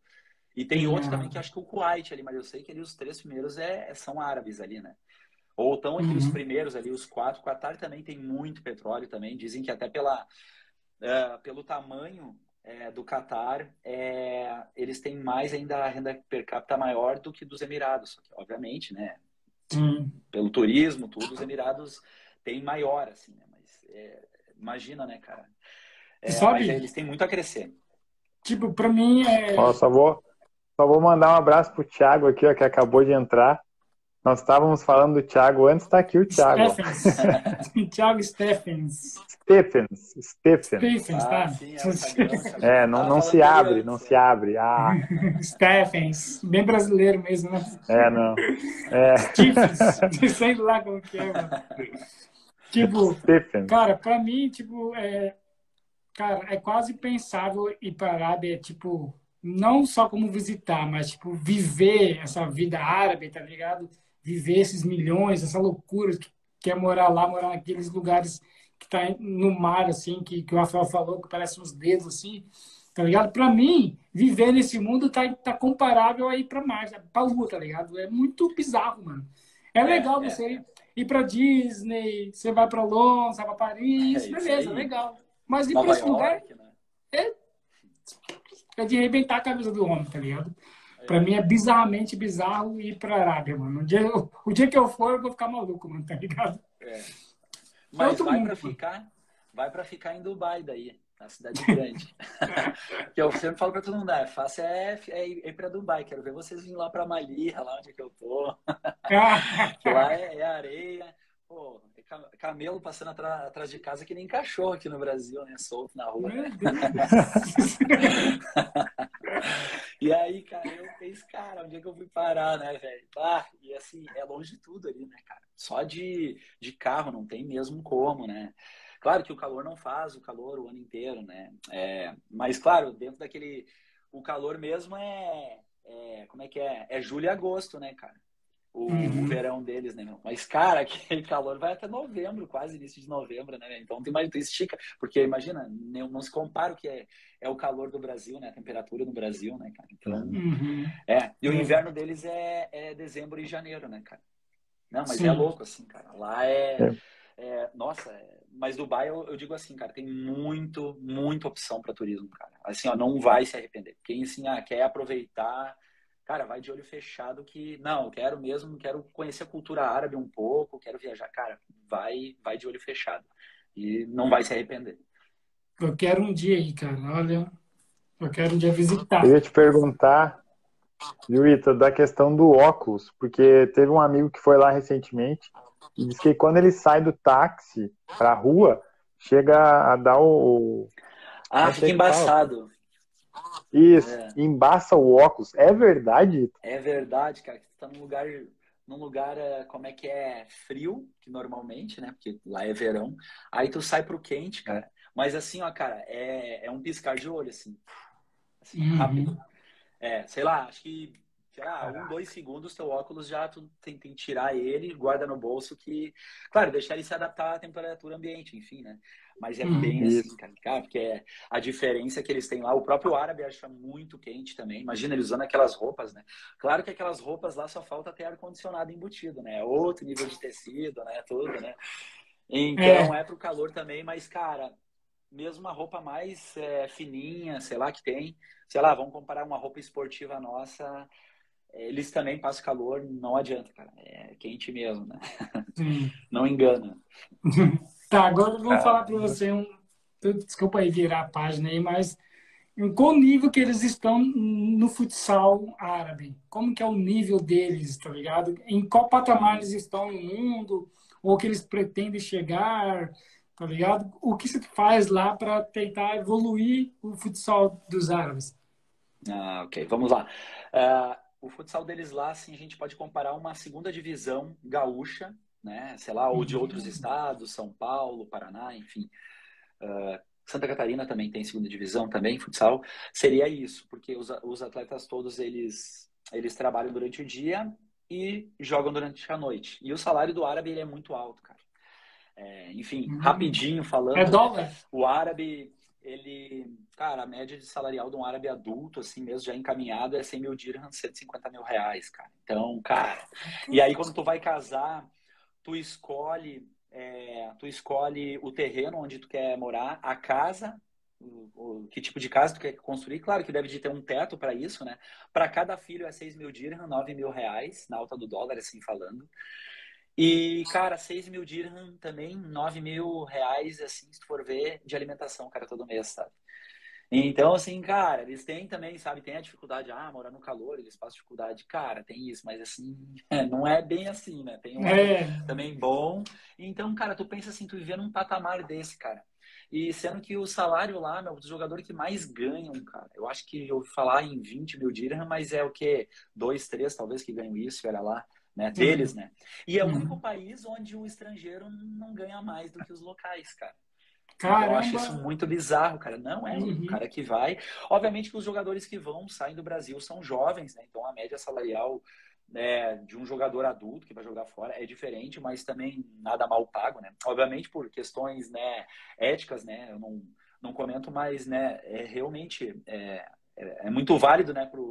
E tem uhum. outro também que acho que o Kuwait ali, mas eu sei que ali os três primeiros é, são árabes ali, né? Ou estão entre uhum. os primeiros ali, os quatro. O Qatar também tem muito petróleo também. Dizem que até pela uh, pelo tamanho é, do Catar, é, eles têm mais ainda a renda per capita maior do que dos Emirados. Só que, obviamente, né? Hum. Pelo turismo, tudo, os Emirados têm maior, assim, né? Mas é, imagina, né, cara? É, Sabe? eles têm muito a crescer. Tipo, para mim é. Ó, só vou, só vou mandar um abraço pro Thiago aqui, ó, que acabou de entrar. Nós estávamos falando do Thiago antes, está aqui o Thiago. Stephens. Thiago Stephens. Stephens. Stephens. Stephens, tá? Ah, sim, é, é, não, não se abre, não se abre. Ah. Stephens. Bem brasileiro mesmo, né? É, não. É. Stephens. Sei lá como que é, mano. Tipo, Stephens. cara, pra mim, tipo, é, cara, é quase pensável ir pra Arábia, tipo, não só como visitar, mas, tipo, viver essa vida árabe, tá ligado? Viver esses milhões, essa loucura que quer morar lá, morar naqueles lugares que tá no mar, assim, que, que o Rafael falou, que parece uns dedos, assim, tá ligado? Para mim, viver nesse mundo tá, tá comparável a ir para Marte, pra Lua, tá ligado? É muito bizarro, mano. É, é legal é, você é. ir para Disney, você vai para Londres, vai para Paris, é beleza, legal. Mas ir para esse lugar né? é, é de arrebentar a cabeça do homem, tá ligado? Pra mim é bizarramente bizarro ir pra Arábia, mano. O dia, o dia que eu for, eu vou ficar maluco, mano, tá ligado? É. Mas vai mundo, pra ficar, vai pra ficar em Dubai daí, na cidade grande. que eu sempre falo pra todo mundo, é fácil é, é ir pra Dubai, quero ver vocês virem lá pra Malirra, lá onde é que eu tô. lá é, é areia. Pô, é camelo passando atrás de casa que nem cachorro aqui no Brasil, né? Solto na rua. E aí, cara, eu fiz, cara, onde é que eu fui parar, né, velho? Ah, e assim, é longe de tudo ali, né, cara? Só de, de carro não tem mesmo como, né? Claro que o calor não faz o calor o ano inteiro, né? É, mas, claro, dentro daquele. O calor mesmo é, é. Como é que é? É julho e agosto, né, cara? O, uhum. o, verão deles, né? Mas, cara, aquele calor vai até novembro, quase início de novembro, né? Então tem mais, tu estica, porque imagina, não, não, se compara o que é, é o calor do Brasil, né? A temperatura no Brasil, né, cara? Então, uhum. é. E o inverno deles é, é dezembro e janeiro, né, cara? Não, mas Sim. é louco, assim, cara. Lá é. é. é nossa, é, mas Dubai, eu, eu, digo assim, cara, tem muito, muita opção para turismo, cara. Assim, ó, não vai se arrepender. Quem, assim, ah, quer aproveitar cara, vai de olho fechado que, não, quero mesmo, quero conhecer a cultura árabe um pouco, quero viajar. Cara, vai, vai de olho fechado. E não vai se arrepender. Eu quero um dia aí, cara. Olha, eu quero um dia visitar. Eu ia te perguntar, Viu, da questão do óculos, porque teve um amigo que foi lá recentemente e disse que quando ele sai do táxi pra rua, chega a dar o. Ah, fica embaçado. Isso, é. embaça o óculos. É verdade? É verdade, cara. Tu tá num lugar, num lugar, é, como é que é, frio, que normalmente, né? Porque lá é verão. Aí tu sai pro quente, cara. Mas assim, ó, cara, é, é um piscar de olho, assim. Assim, uhum. rápido. É, sei lá, acho que sei lá, um, dois segundos, teu óculos já tu tem, tem que tirar ele, guarda no bolso que, claro, deixar ele se adaptar à temperatura ambiente, enfim, né? Mas é hum, bem isso. assim, cara, porque é a diferença que eles têm lá. O próprio árabe acha muito quente também. Imagina ele usando aquelas roupas, né? Claro que aquelas roupas lá só falta ter ar-condicionado embutido, né? É outro nível de tecido, né? Tudo, né? Então é, é pro calor também, mas, cara, mesmo uma roupa mais é, fininha, sei lá, que tem, sei lá, vamos comparar uma roupa esportiva nossa, eles também passam calor, não adianta, cara. É quente mesmo, né? Não engana. Tá, agora eu vou ah, falar para você um. Desculpa aí virar a página aí, mas em qual nível que eles estão no futsal árabe? Como que é o nível deles, tá ligado? Em qual patamar eles estão no mundo? Ou que eles pretendem chegar, tá ligado? O que você faz lá para tentar evoluir o futsal dos árabes? Ah, ok, vamos lá. Uh, o futsal deles lá, assim, a gente pode comparar uma segunda divisão gaúcha né? Sei lá, ou de outros uhum. estados, São Paulo, Paraná, enfim. Uh, Santa Catarina também tem segunda divisão também, futsal. Seria isso, porque os, os atletas todos, eles, eles trabalham durante o dia e jogam durante a noite. E o salário do árabe, ele é muito alto, cara. É, enfim, uhum. rapidinho falando. É dólar? O árabe, ele... Cara, a média de salarial de um árabe adulto, assim mesmo, já encaminhado, é 100 mil dirhams, 150 mil reais, cara. Então, cara... E aí, quando tu vai casar tu escolhe, é, tu escolhe o terreno onde tu quer morar, a casa, o, o, que tipo de casa tu quer construir. Claro que deve de ter um teto para isso, né? Para cada filho é 6 mil dirham, 9 mil reais, na alta do dólar, assim falando. E, cara, 6 mil dirham também, 9 mil reais, assim, se tu for ver, de alimentação, cara, todo mês, sabe? Então, assim, cara, eles têm também, sabe, tem a dificuldade, ah, morar no calor, eles passam dificuldade. Cara, tem isso, mas assim, não é bem assim, né? Tem um é. também bom. Então, cara, tu pensa assim, tu viver num patamar desse, cara. E sendo que o salário lá, meu, dos jogadores que mais ganham, cara, eu acho que eu ouvi falar em 20 mil dirham, mas é o quê? Dois, três, talvez, que ganham isso, olha lá, né? Deles, uhum. né? E é o único uhum. país onde o estrangeiro não ganha mais do que os locais, cara. Caramba. Eu acho isso muito bizarro, cara. Não é uhum. o cara que vai. Obviamente que os jogadores que vão saem do Brasil são jovens, né? Então a média salarial né, de um jogador adulto que vai jogar fora é diferente, mas também nada mal pago, né? Obviamente por questões né, éticas, né? Eu não, não comento, mas né, é realmente é, é, é muito válido, né, para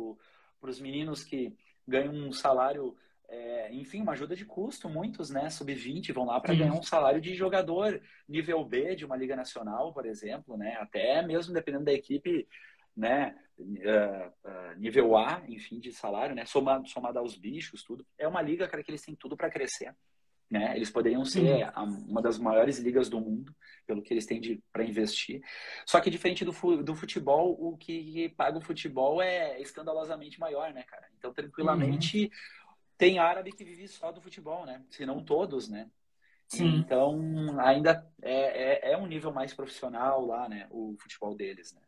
os meninos que ganham um salário é, enfim, uma ajuda de custo. Muitos, né, sub-20 vão lá para ganhar um salário de jogador nível B de uma liga nacional, por exemplo, né, até mesmo dependendo da equipe, né, uh, uh, nível A, enfim, de salário, né, somado, somado aos bichos, tudo. É uma liga, cara, que eles têm tudo para crescer. Né? Eles poderiam ser a, uma das maiores ligas do mundo, pelo que eles têm para investir. Só que diferente do, do futebol, o que paga o futebol é escandalosamente maior, né, cara? Então, tranquilamente, uhum tem árabe que vive só do futebol, né? Se não todos, né? Sim. Então, ainda é, é, é, um nível mais profissional lá, né? O futebol deles, né?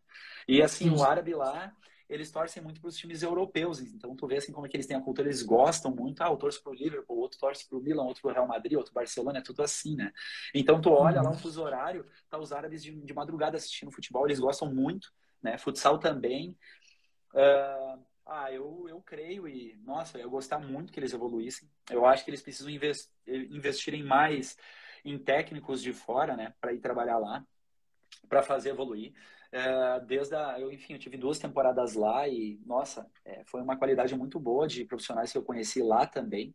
E, assim, Sim. o árabe lá, eles torcem muito para os times europeus. Então, tu vê, assim, como é que eles têm a cultura. Eles gostam muito. Ah, eu torço para o Liverpool, outro torce para o Milan, outro para o Real Madrid, outro Barcelona. É tudo assim, né? Então, tu olha uhum. lá um fuso horário, tá os árabes de, de madrugada assistindo futebol. Eles gostam muito, né? Futsal também. Uh, Ah, eu, eu creio e, nossa, eu gostar muito que eles evoluíssem. Eu acho que eles precisam investirem mais em técnicos de fora, né, para ir trabalhar lá, para fazer evoluir. É, desde a, eu, enfim, eu tive duas temporadas lá e, nossa, é, foi uma qualidade muito boa de profissionais que eu conheci lá também,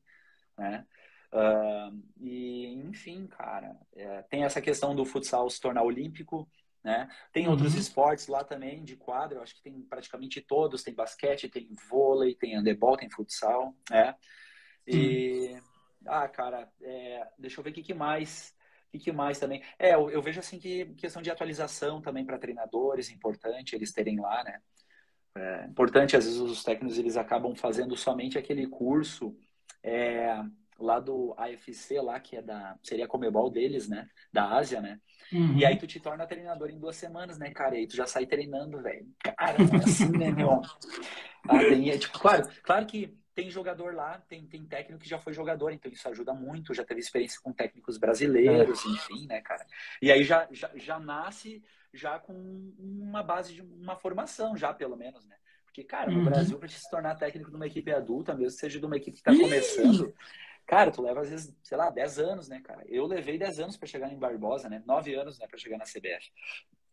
né? Uh, e, enfim, cara, é, tem essa questão do futsal se tornar olímpico, né? Tem uhum. outros esportes lá também de quadro, acho que tem praticamente todos, tem basquete, tem vôlei, tem handebol, tem futsal, né? E, uhum. ah, cara, é, deixa eu ver o que, que mais, o que, que mais também. É, eu, eu, vejo assim que questão de atualização também para treinadores, importante eles terem lá, né? É, importante, às vezes os técnicos eles acabam fazendo somente aquele curso, é, lá do AFC, lá, que é da. Seria a Comebol deles, né? Da Ásia, né? Uhum. E aí tu te torna treinador em duas semanas, né, cara? E aí tu já sai treinando, velho. Cara, é assim, né, meu? Ah, tem, é, tipo, claro, claro que tem jogador lá, tem, tem técnico que já foi jogador, então isso ajuda muito, já teve experiência com técnicos brasileiros, é. enfim, né, cara? E aí já, já, já nasce já com uma base de uma formação, já pelo menos, né? Porque, cara, no uhum. Brasil, para se tornar técnico de uma equipe adulta, mesmo que seja de uma equipe que está começando, Cara, tu leva às vezes, sei lá, 10 anos, né, cara? Eu levei 10 anos para chegar em Barbosa, né? 9 anos, né, para chegar na CBF.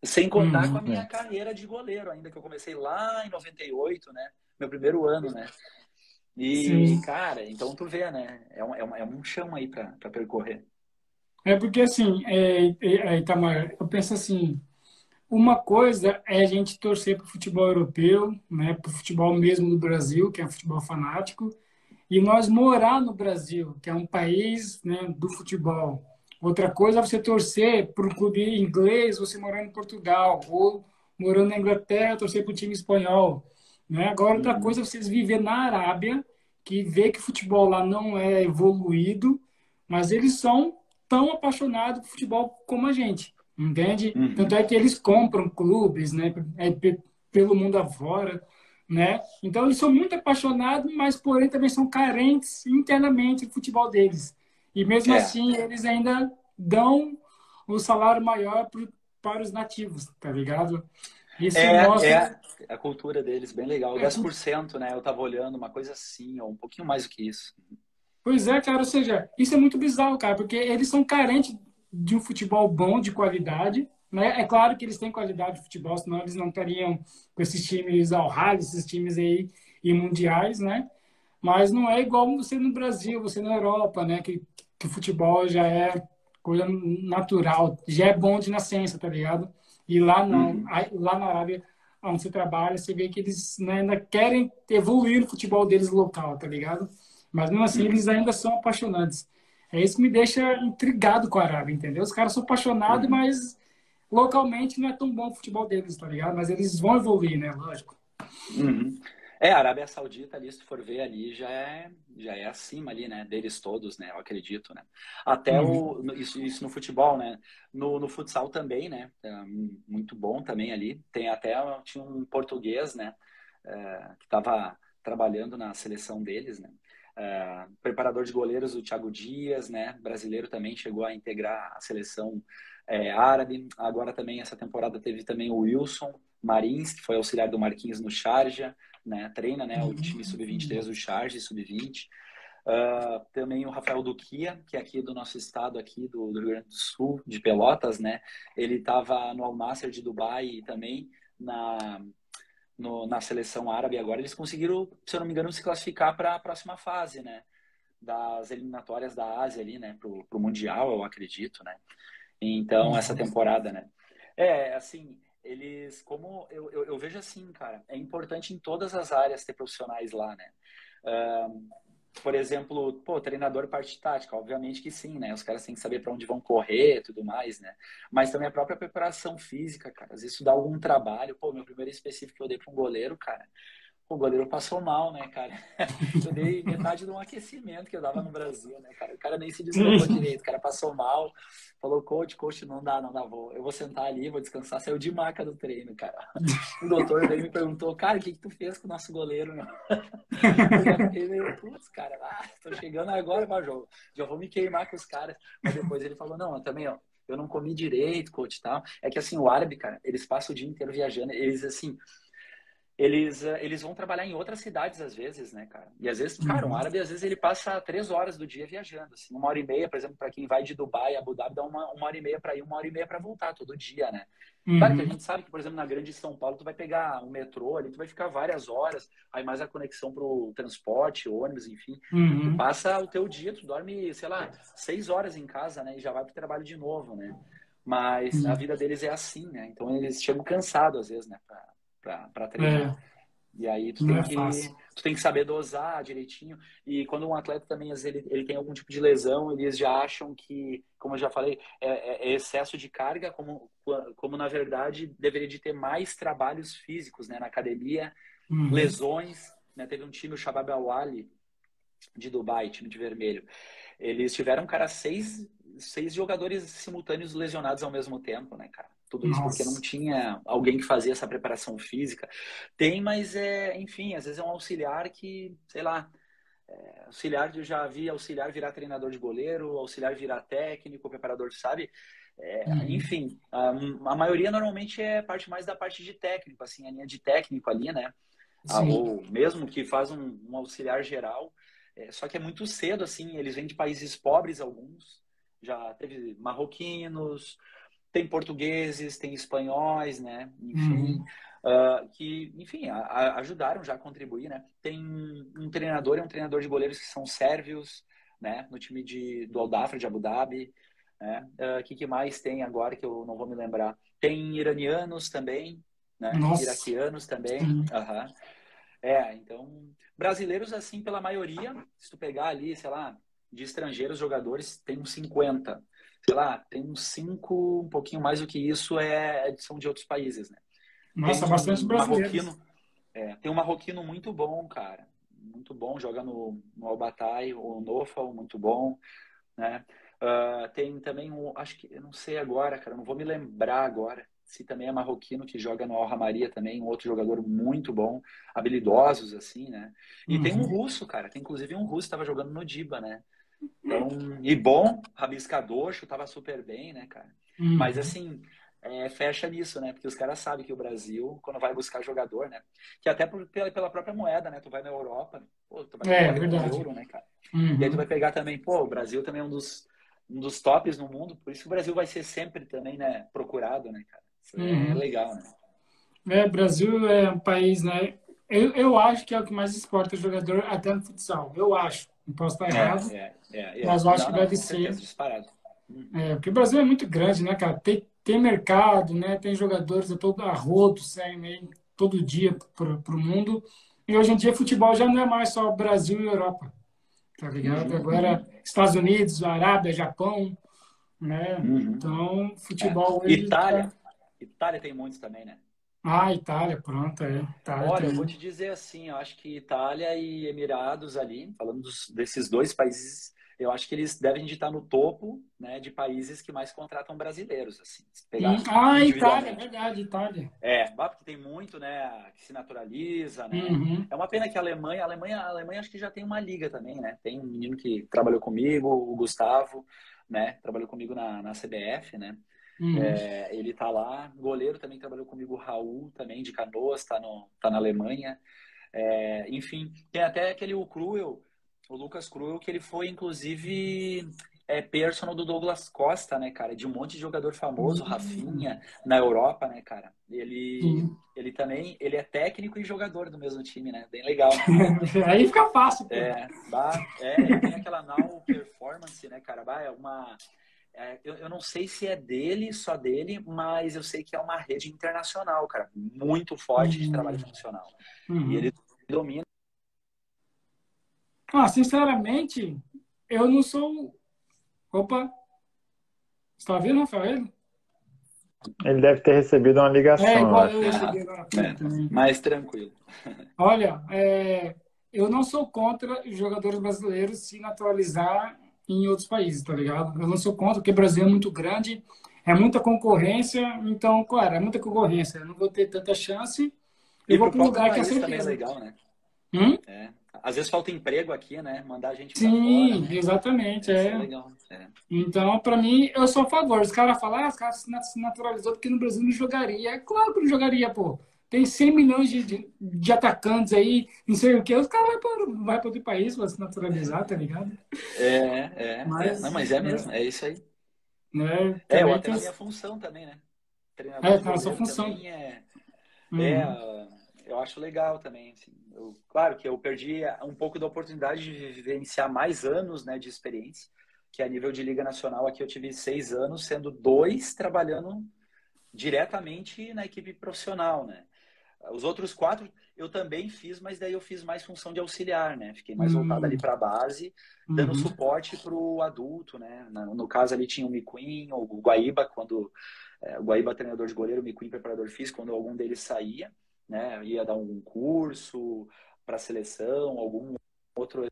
Sem contar com a minha é. carreira de goleiro, ainda que eu comecei lá em 98, né? Meu primeiro ano, né? E, Sim. cara, então tu vê, né? É um, é um, é um chão aí para percorrer. É porque, assim, é, é, é, Itamar, eu penso assim, uma coisa é a gente torcer para o futebol europeu, né, para o futebol mesmo do Brasil, que é um futebol fanático, e nós morar no Brasil, que é um país né, do futebol. Outra coisa é você torcer para o clube inglês, você morar em Portugal, ou morando na Inglaterra, torcer para o time espanhol. Né? Agora, outra coisa é vocês viver na Arábia, que vê que o futebol lá não é evoluído, mas eles são tão apaixonados por futebol como a gente, entende? Uhum. Tanto é que eles compram clubes, né, é, pelo mundo afora né? Então eles são muito apaixonados, mas porém também são carentes internamente do futebol deles. E mesmo é. assim eles ainda dão o salário maior pro, para os nativos, tá ligado? Isso é, mostra... é a cultura deles, bem legal. É 10%, né? Eu tava olhando uma coisa assim, ou um pouquinho mais do que isso. Pois é, cara, ou seja, isso é muito bizarro, cara, porque eles são carentes de um futebol bom, de qualidade, né? É claro que eles têm qualidade de futebol, senão eles não estariam com esses times ao rally, esses times aí e mundiais, né? Mas não é igual você no Brasil, você na Europa, né? Que, que o futebol já é coisa natural, já é bom de nascença, tá ligado? E lá não, uhum. lá na Arábia, onde você trabalha, você vê que eles né, ainda querem evoluir no futebol deles local, tá ligado? Mas mesmo assim, uhum. eles ainda são apaixonantes. É isso que me deixa intrigado com a Arábia, entendeu? Os caras são apaixonados, uhum. mas localmente não é tão bom o futebol deles, tá ligado? Mas eles vão evoluir, né? Lógico. Uhum. É, a Arábia Saudita ali, se for ver ali, já é, já é acima ali, né? Deles todos, né? Eu acredito, né? Até uhum. o, isso, isso no futebol, né? No, no futsal também, né? É muito bom também ali. Tem até, tinha um português, né? É, que estava trabalhando na seleção deles, né? É, preparador de goleiros, o Thiago Dias, né? Brasileiro também chegou a integrar a seleção é, árabe. Agora também, essa temporada, teve também o Wilson Marins, que foi auxiliar do Marquinhos no Charja, né? Treina né? o time sub-23 do Charja, sub-20. Uh, ah, também o Rafael Duquia, que é aqui do nosso estado, aqui do, do Rio Grande do Sul, de Pelotas, né? Ele estava no Al Nasser de Dubai e também na, no, na seleção árabe agora. Eles conseguiram, se eu não me engano, se classificar para a próxima fase, né? Das eliminatórias da Ásia ali, né? Para o Mundial, eu acredito, né? Então, essa temporada, né? É, assim, eles, como eu, eu, eu, vejo assim, cara, é importante em todas as áreas ter profissionais lá, né? Um, por exemplo, pô, treinador parte tática, obviamente que sim, né? Os caras têm que saber para onde vão correr, tudo mais, né? Mas também a própria preparação física, cara, às vezes isso dá algum trabalho. Pô, meu primeiro específico que eu dei para um goleiro, cara, o goleiro passou mal, né, cara? Eu dei metade de um aquecimento que eu dava no Brasil, né, cara? O cara nem se deslocou direito, o cara passou mal, falou, coach, coach, não dá, não dá, vou, eu vou sentar ali, vou descansar, saiu de maca do treino, cara. O doutor veio me perguntou, cara, o que que tu fez com o nosso goleiro, meu? Eu putz, cara, ah, tô chegando agora pra jogo, já vou me queimar com os caras. Mas depois ele falou, não, eu também, ó, eu não comi direito, coach, tal. É que assim, o árabe, cara, eles passam o dia inteiro viajando, eles assim eles, eh, eles vão trabalhar em outras cidades às vezes, né, cara? E às vezes, cara, um uhum. árabe às vezes ele passa três horas do dia viajando, assim, uma hora e meia, por exemplo, para quem vai de Dubai, Abu Dhabi, dá uma, uma hora e meia para ir, uma hora e meia para voltar todo dia, né? Uhum. Claro que a gente sabe que, por exemplo, na grande São Paulo, tu vai pegar um metrô ali, tu vai ficar várias horas, aí mais a conexão pro transporte, ônibus, enfim. Uhum. Tu passa o teu dia, tu dorme, sei lá, seis horas em casa, né? E já vai pro trabalho de novo, né? Mas uhum. a vida deles é assim, né? Então eles chegam cansados às vezes, né? Pra, pra treinar. É. E aí tu tem, é que, tu tem que saber dosar direitinho. E quando um atleta também, ele, ele tem algum tipo de lesão, eles já acham que, como eu já falei, é, é, é excesso de carga, como, como na verdade deveria de ter mais trabalhos físicos né, na academia, uhum. lesões. Né? Teve um time, o Shabab Awali, de Dubai, time de vermelho. Eles tiveram, cara, seis, seis jogadores simultâneos lesionados ao mesmo tempo, né, cara? Tudo isso Nossa. porque não tinha alguém que fazia essa preparação física. Tem, mas é, enfim, às vezes é um auxiliar que, sei lá, é, auxiliar, eu já vi auxiliar virar treinador de goleiro, auxiliar virar técnico, preparador, sabe? É, uhum. Enfim, a, a, maioria normalmente é parte mais da parte de técnico, assim, a linha de técnico ali, né? Ah, ou mesmo que faz um, um auxiliar geral, é, só que é muito cedo, assim, eles vêm de países pobres, alguns, já teve marroquinos, tem portugueses, tem espanhóis, né? Enfim, uhum. uh, que, enfim, a, a, ajudaram já a contribuir, né? Tem um treinador, é um treinador de goleiros que são sérvios, né? No time de, do Aldafra de Abu Dhabi. Né? O uh, que, que mais tem agora que eu não vou me lembrar? Tem iranianos também, né? Nossa. Iraquianos também. Uhum. É, então, brasileiros, assim, pela maioria, se tu pegar ali, sei lá, de estrangeiros jogadores, tem uns 50 sei lá, tem uns cinco, um pouquinho mais do que isso, é, são de outros países, né? Nossa, tem bastante um brasileiros. É, tem um marroquino muito bom, cara. Muito bom, joga no, no Albatai, o Nofal, muito bom, né? Uh, tem também um, acho que, eu não sei agora, cara, não vou me lembrar agora, se também é marroquino que joga no Al Maria também, um outro jogador muito bom, habilidosos assim, né? E uhum. tem um russo, cara, tem inclusive um russo que estava jogando no Diba, né? Então, e bom, rabiscador, chutava super bem, né, cara? Uhum. Mas assim, é, fecha nisso, né? Porque os caras sabem que o Brasil, quando vai buscar jogador, né? Que até por, pela, pela própria moeda, né? Tu vai na Europa, pô, tu vai é, verdade. euro, né, cara? Uhum. E aí tu vai pegar também, pô, o Brasil também é um dos, um dos tops no mundo, por isso que o Brasil vai ser sempre também, né, procurado, né, cara? Isso é uhum. é legal, né? É, Brasil é um país, né? Eu, eu acho que é o que mais exporta jogador até no futsal. Eu acho. Não posso estar é, errado. É, é, é, mas eu acho não, que deve ser. Disparado. É, porque o Brasil é muito grande, né, cara? Tem, tem mercado, né? Tem jogadores a todo arrodo, saem todo dia para o mundo. E hoje em dia futebol já não é mais só Brasil e Europa, tá ligado? Uhum. Agora Estados Unidos, Arábia, Japão, né? Uhum. Então, futebol é. Itália. Tá... Itália tem muitos também, né? Ah, Itália, pronto, é. Itália Olha, eu vou te dizer assim, eu acho que Itália e Emirados ali, falando dos, desses dois países, eu acho que eles devem estar no topo né, de países que mais contratam brasileiros. Assim, hum, ah, Itália, é verdade, Itália. É, porque tem muito, né, que se naturaliza, né? Uhum. É uma pena que a Alemanha, a Alemanha, a Alemanha acho que já tem uma liga também, né? Tem um menino que trabalhou comigo, o Gustavo, né? Trabalhou comigo na, na CBF, né? Uhum. É, ele tá lá. Goleiro também trabalhou comigo, o Raul, também de Canoas, tá, no, tá na Alemanha. É, enfim, tem até aquele o Cruel, o Lucas Cruel, que ele foi, inclusive, é personal do Douglas Costa, né, cara? De um monte de jogador famoso, uhum. Rafinha, na Europa, né, cara? Ele, uhum. ele também, ele é técnico e jogador do mesmo time, né? Bem legal. Aí fica fácil. Pô. É, bah, é, tem aquela now performance, né, cara? Bah, é uma é, eu, eu, não sei se é dele, só dele, mas eu sei que é uma rede internacional, cara, muito forte uhum. de trabalho funcional. Uhum. E ele domina. Ah, sinceramente, eu não sou. Opa! Você tá vendo, Rafael? Ele deve ter recebido uma ligação. É, igual eu recebi agora. É, mais tranquilo. Olha, é, eu não sou contra jogadores brasileiros se naturalizar em outros países, tá ligado? Eu não sou contra, porque o Brasil é muito grande, é muita concorrência, então, claro, é muita concorrência, eu não vou ter tanta chance. Eu e vou para um lugar que é certeza. também é legal, né? Hum? É. Às vezes falta emprego aqui, né? Mandar a gente Sim, fora, né? exatamente. É. é. legal. É. Então, para mim, eu sou a favor. Os caras falam, ah, os caras se naturalizou porque no Brasil não jogaria. É claro que não jogaria, pô. Tem 100 milhões de, de, de atacantes aí, não sei o que, os caras vão para outro país para se naturalizar, tá ligado? É, é. Mas, é, não, mas é mesmo, é isso aí. Né? É, ou até a minha função também, né? Treinador é, tá a sua função. É, uhum. é, eu acho legal também. Assim. Eu, claro que eu perdi um pouco da oportunidade de vivenciar mais anos né, de experiência, que a nível de Liga Nacional aqui eu tive seis anos, sendo dois trabalhando diretamente na equipe profissional, né? Os outros quatro eu também fiz, mas daí eu fiz mais função de auxiliar, né? Fiquei mais uhum. voltado ali para a base, dando uhum. suporte para o adulto, né? No caso ali tinha o Miquim, o Guaíba, quando é, o Guaíba treinador de goleiro, o Miquim preparador físico, quando algum deles saía, né? Ia dar um curso para seleção, algum outro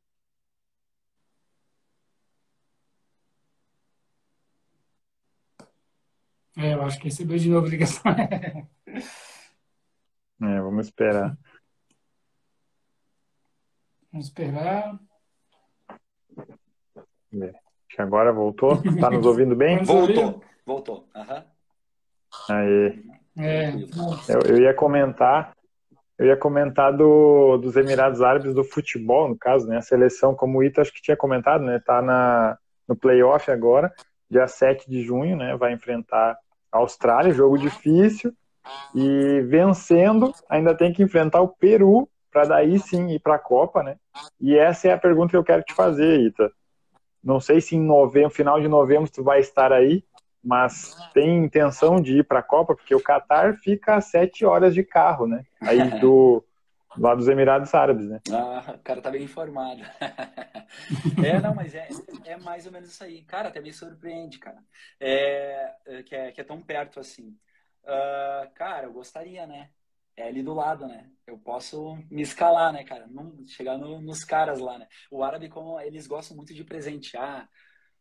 É, eu acho que recebeu de novo a ligação. É, vamos esperar. Vamos esperar. É. Acho que agora voltou. Está nos ouvindo bem? Voltou, voltou. Uhum. Aí. É. Eu, eu, ia comentar, eu ia comentar do, dos Emirados Árabes do futebol, no caso, né? A seleção, como o Ita acho que tinha comentado, né? Tá na, no playoff agora, dia 7 de junho, né? Vai enfrentar a Austrália, jogo difícil. E vencendo, ainda tem que enfrentar o Peru para daí sim ir para a Copa, né? E essa é a pergunta que eu quero te fazer, Ita. Não sei se em novembro, final de novembro tu vai estar aí, mas tem intenção de ir para a Copa, porque o Catar fica a sete horas de carro, né? Aí do lá dos Emirados Árabes, né? Ah, o cara tá bem informado. é, não, mas é, é mais ou menos isso aí. Cara, até me surpreende, cara. É, é que, é, que é tão perto assim. Uh, cara, eu gostaria, né? É ali do lado, né? Eu posso me escalar, né, cara? Não, chegar no, nos caras lá, né? O árabe, como eles gostam muito de presentear.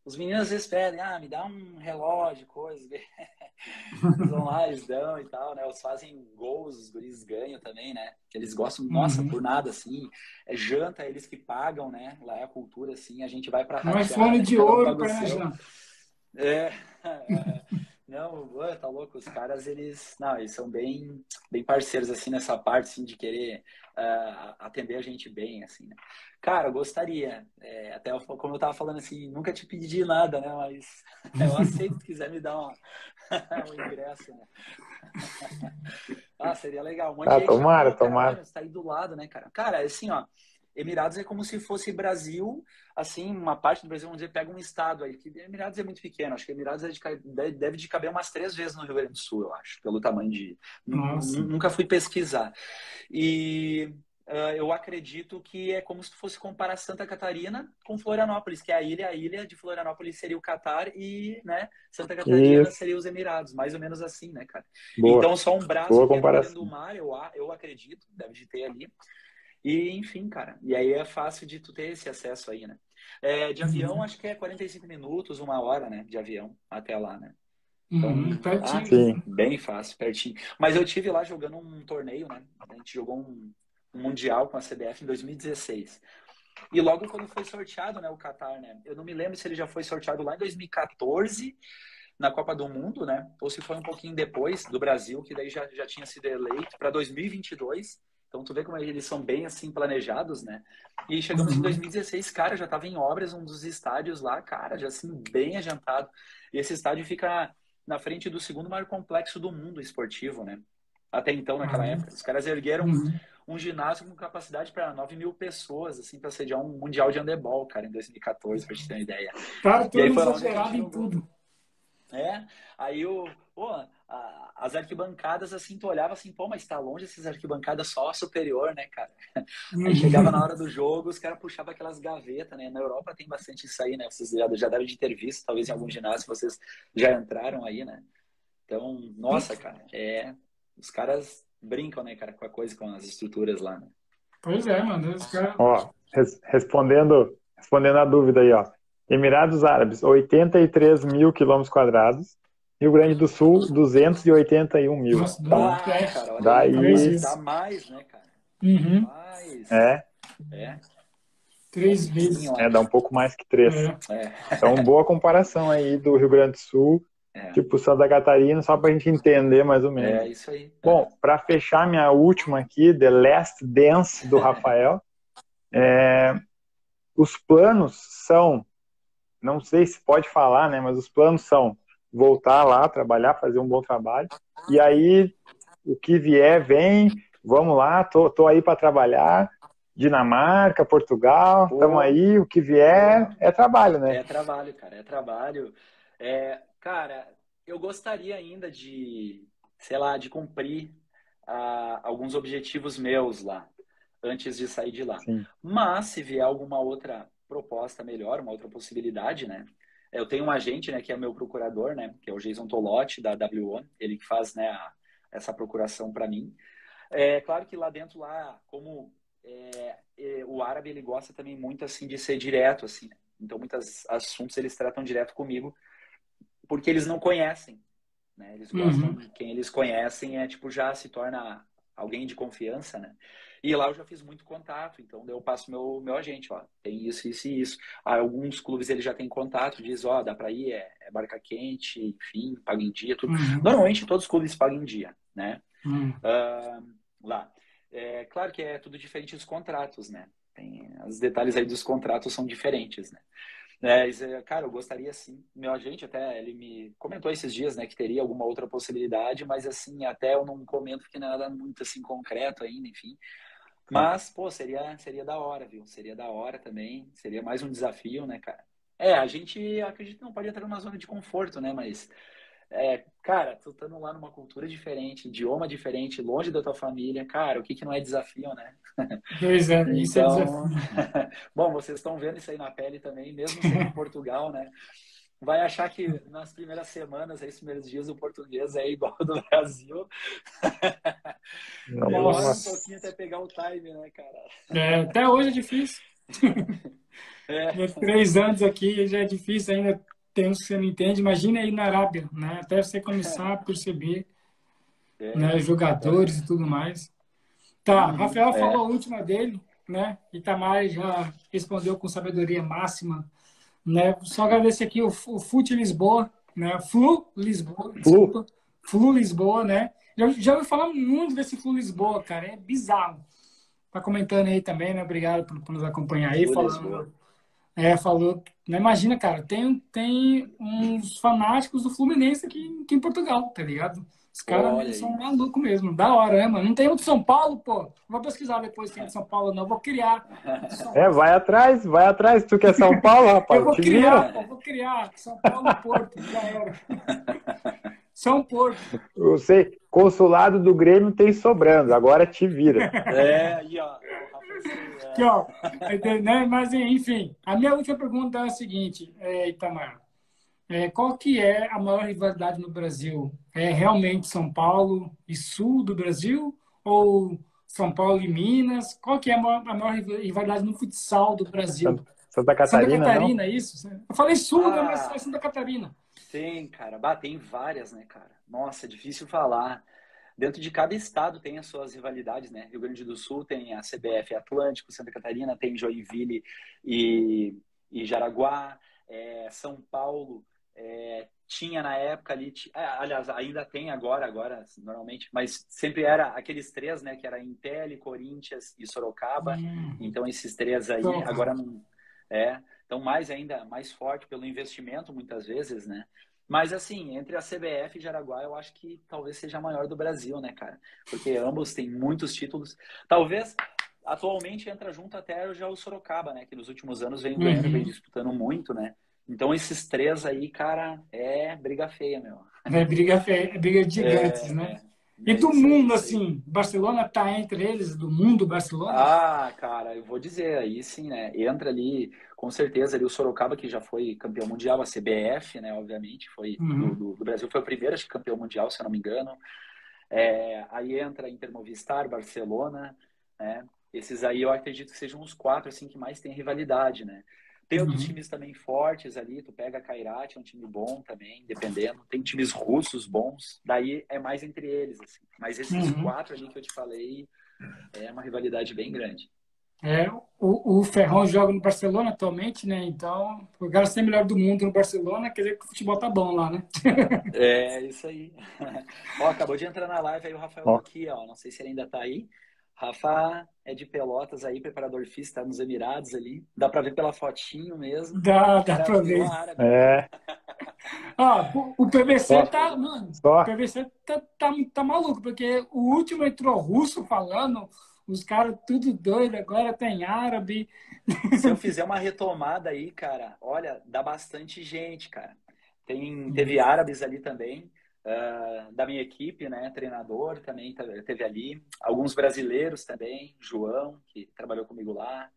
Os meninos às vezes pedem, ah, me dá um relógio, coisa. eles vão lá, eles dão e tal, né? Eles fazem gols, os guris ganham também, né? Eles gostam, nossa, uhum. por nada, assim. É janta, eles que pagam, né? Lá é a cultura, assim. A gente vai pra Não é fone de ouro pra É, é. Não, tá louco, os caras, eles, não, eles são bem, bem parceiros, assim, nessa parte, assim, de querer uh, atender a gente bem, assim, né? Cara, eu gostaria, é, até como eu tava falando, assim, nunca te pedi nada, né, mas eu aceito se quiser me dar uma, um ingresso, né? ah, seria legal. Um monte ah, tomara, tomara. Tá aí do lado, né, cara? Cara, assim, ó, Emirados é como se fosse Brasil, assim, uma parte do Brasil, vamos dizer, pega um estado aí, que Emirados é muito pequeno, acho que Emirados é de, deve de caber umas três vezes no Rio Grande do Sul, eu acho, pelo tamanho de... Nossa. Nunca fui pesquisar. E uh, eu acredito que é como se fosse comparar Santa Catarina com Florianópolis, que é a ilha, a ilha de Florianópolis seria o Catar e, né, Santa Catarina Isso. seria os Emirados, mais ou menos assim, né, cara? Boa. Então, só um braço Boa comparação. do mar, eu, eu acredito, deve de ter ali. E, enfim, cara. E aí é fácil de tu ter esse acesso aí, né? É, de avião, uhum. acho que é 45 minutos, uma hora, né? De avião até lá, né? Então, uhum, pertinho. Ah, bem fácil, pertinho. Mas eu tive lá jogando um torneio, né? A gente jogou um, um Mundial com a CBF em 2016. E logo quando foi sorteado, né, o Qatar, né? Eu não me lembro se ele já foi sorteado lá em 2014 na Copa do Mundo, né? Ou se foi um pouquinho depois do Brasil, que daí já, já tinha sido eleito para 2022. Então, tu vê como eles são bem, assim, planejados, né? E chegamos em 2016, uhum. cara, já estava em obras um dos estádios lá, cara, já assim, bem adiantado. E esse estádio fica na frente do segundo maior complexo do mundo esportivo, né? Até então, naquela uhum. época. Os caras ergueram uhum. um ginásio com capacidade para 9 mil pessoas, assim, para sediar um mundial de handebol, cara, em 2014, para te ter uma ideia. Cara, tudo exagerado em tudo. É, aí o... Pô, as arquibancadas, assim, tu olhava assim, pô, mas tá longe essas arquibancadas só superior, né, cara? Aí chegava na hora do jogo, os caras puxavam aquelas gavetas, né? Na Europa tem bastante isso aí, né? Vocês já, já devem de ter visto, talvez em algum ginásio vocês já entraram aí, né? Então, nossa, cara, é... Os caras brincam, né, cara, com a coisa, com as estruturas lá, né? Pois é, mano. Os caras... Ó, res respondendo, respondendo a dúvida aí, ó. Emirados Árabes, 83 mil quilômetros quadrados, Rio Grande do Sul, 281 mil. Nossa, ah, cara, Daí... Dá mais, né, cara? Uhum. Mais. É. É. Três vezes. É, dá um pouco mais que três. É. é. Então, boa comparação aí do Rio Grande do Sul É. Tipo Santa Catarina, só para a gente entender mais ou menos. É, isso aí. Bom, para fechar minha última aqui, The Last Dance, do Rafael, é, os planos são, não sei se pode falar, né, mas os planos são voltar lá, trabalhar, fazer um bom trabalho, e aí o que vier, vem, vamos lá, tô, tô aí para trabalhar, Dinamarca, Portugal, estamos aí, o que vier é trabalho, né? É trabalho, cara, é trabalho. É, cara, eu gostaria ainda de, sei lá, de cumprir uh, alguns objetivos meus lá, antes de sair de lá. Sim. Mas, se vier alguma outra proposta melhor, uma outra possibilidade, né? Eu tenho um agente, né, que é meu procurador, né, que é o Jason Tolotti, da W1, ele que faz, né, a, essa procuração para mim. É claro que lá dentro, lá, como é, é, o árabe, ele gosta também muito, assim, de ser direto, assim, né? Então, muitos assuntos eles tratam direto comigo, porque eles não conhecem. Né? Eles gostam, uhum. quem eles conhecem é tipo já se torna alguém de confiança, né? E lá eu já fiz muito contato, então eu passo meu meu agente, ó, tem isso, isso e isso. Alguns clubes ele já tem contato, diz, ó, dá para ir, é, é, barca quente, enfim, paga em dia, tudo. Uhum. Normalmente todos os clubes pagam em dia, né? Uhum. Uh, lá. É claro que é tudo diferente dos contratos, né? Tem, os detalhes aí dos contratos são diferentes, né? É, cara, eu gostaria sim. Meu agente até, ele me comentou esses dias, né, que teria alguma outra possibilidade, mas assim, até eu não comento que nada muito assim concreto ainda, enfim. Mas, pô, seria, seria da hora, viu? Seria da hora também. Seria mais um desafio, né, cara? É, a gente acredita que não pode entrar numa zona de conforto, né? Mas é, cara, tu estando lá numa cultura diferente, idioma diferente, longe da tua família, cara, o que, que não é desafio, né? Pois é, isso é então, é desafio. bom, vocês estão vendo isso aí na pele também, mesmo sendo em Portugal, né? Vai achar que nas primeiras semanas, esses primeiros dias, o português é igual ao do Brasil. Demora um pouquinho até pegar o time, né, cara? É, até hoje é difícil. É. Três anos aqui já é difícil ainda tem uns que você não entende. Imagina aí na Arábia, né? Até você começar a perceber é, né, jogadores é. e tudo mais. Tá, uhum, Rafael é. falou a última dele, né? Itamar já respondeu com sabedoria máxima, né? Só agradecer aqui o, o Fute Lisboa, né? Flu Lisboa, desculpa. Flu Lisboa, né? Já, já ouvi falar muito desse Flu Lisboa, cara. É bizarro. Tá comentando aí também, né? Obrigado por, por nos acompanhar aí, Flu falando. É, falou. Né, imagina, cara, tem, tem uns fanáticos do Fluminense aqui, aqui em Portugal, tá ligado? Os caras são malucos mesmo. Da hora, né, mano? Não tem um de São Paulo, pô. Vou pesquisar depois se tem de São Paulo, não. Vou criar. É, vai atrás, vai atrás. Tu quer São Paulo, rapaz? Eu vou criar, pô, vou criar. São Paulo Porto, já era. São Porto. Eu sei, consulado do Grêmio tem sobrando, agora te vira. É, aí, ó. Aqui, ó, né? Mas, enfim, a minha última pergunta é a seguinte, é, Itamar. É, qual que é a maior rivalidade no Brasil? É realmente São Paulo e Sul do Brasil? Ou São Paulo e Minas? Qual que é a maior, a maior rivalidade no futsal do Brasil? Santa Catarina, Santa Catarina, não? isso? Eu falei Sul, ah, mas é Santa Catarina. Tem, cara. Bah, tem várias, né, cara? Nossa, é difícil falar dentro de cada estado tem as suas rivalidades, né? Rio Grande do Sul tem a CBF Atlântico, Santa Catarina tem Joinville e, e Jaraguá, é, São Paulo é, tinha na época ali, é, aliás, ainda tem agora, agora normalmente, mas sempre era aqueles três, né? Que era Intel, Corinthians e Sorocaba. Então esses três aí agora não é, então mais ainda mais forte pelo investimento muitas vezes, né? Mas, assim, entre a CBF e Jaraguá, eu acho que talvez seja a maior do Brasil, né, cara? Porque ambos têm muitos títulos. Talvez, atualmente, entra junto até já o Sorocaba, né? Que nos últimos anos vem ganhando, uhum. vem disputando muito, né? Então, esses três aí, cara, é briga feia, meu. É briga feia, é briga de gigantes, é, né? É. E do mundo, assim, Barcelona tá entre eles, do mundo Barcelona? Ah, cara, eu vou dizer, aí sim, né? Entra ali, com certeza, ali o Sorocaba, que já foi campeão mundial, a CBF, né? Obviamente, foi uhum. do, do, Brasil, foi o primeiro, acho que campeão mundial, se eu não me engano. É, aí entra Intermovistar, Barcelona, né? Esses aí eu acredito que sejam os quatro, assim, que mais tem rivalidade, né? Tem uhum. outros times também fortes ali, tu pega a Kairat, é um time bom também, dependendo. Tem times russos bons, daí é mais entre eles, assim. Mas esses uhum. quatro ali que eu te falei, é uma rivalidade bem grande. É, o, o Ferrão joga no Barcelona atualmente, né? Então, o cara ser melhor do mundo no Barcelona, quer dizer que o futebol tá bom lá, né? é, isso aí. ó, acabou de entrar na live aí o Rafael ó. aqui, ó. Não sei se ele ainda tá aí. Rafa é de Pelotas aí, preparador físico, tá nos Emirados ali. Dá pra ver pela fotinho mesmo. Dá, dá pra ver. É. ah, o, PVC Só. tá, mano, Só. o PVC tá, tá, tá maluco, porque o último entrou russo falando, os caras tudo doido, agora tem árabe. Se eu fizer uma retomada aí, cara, olha, dá bastante gente, cara. Tem, teve árabes ali também uh, da minha equipe, né? Treinador também teve ali. Alguns brasileiros também, João, que trabalhou comigo lá,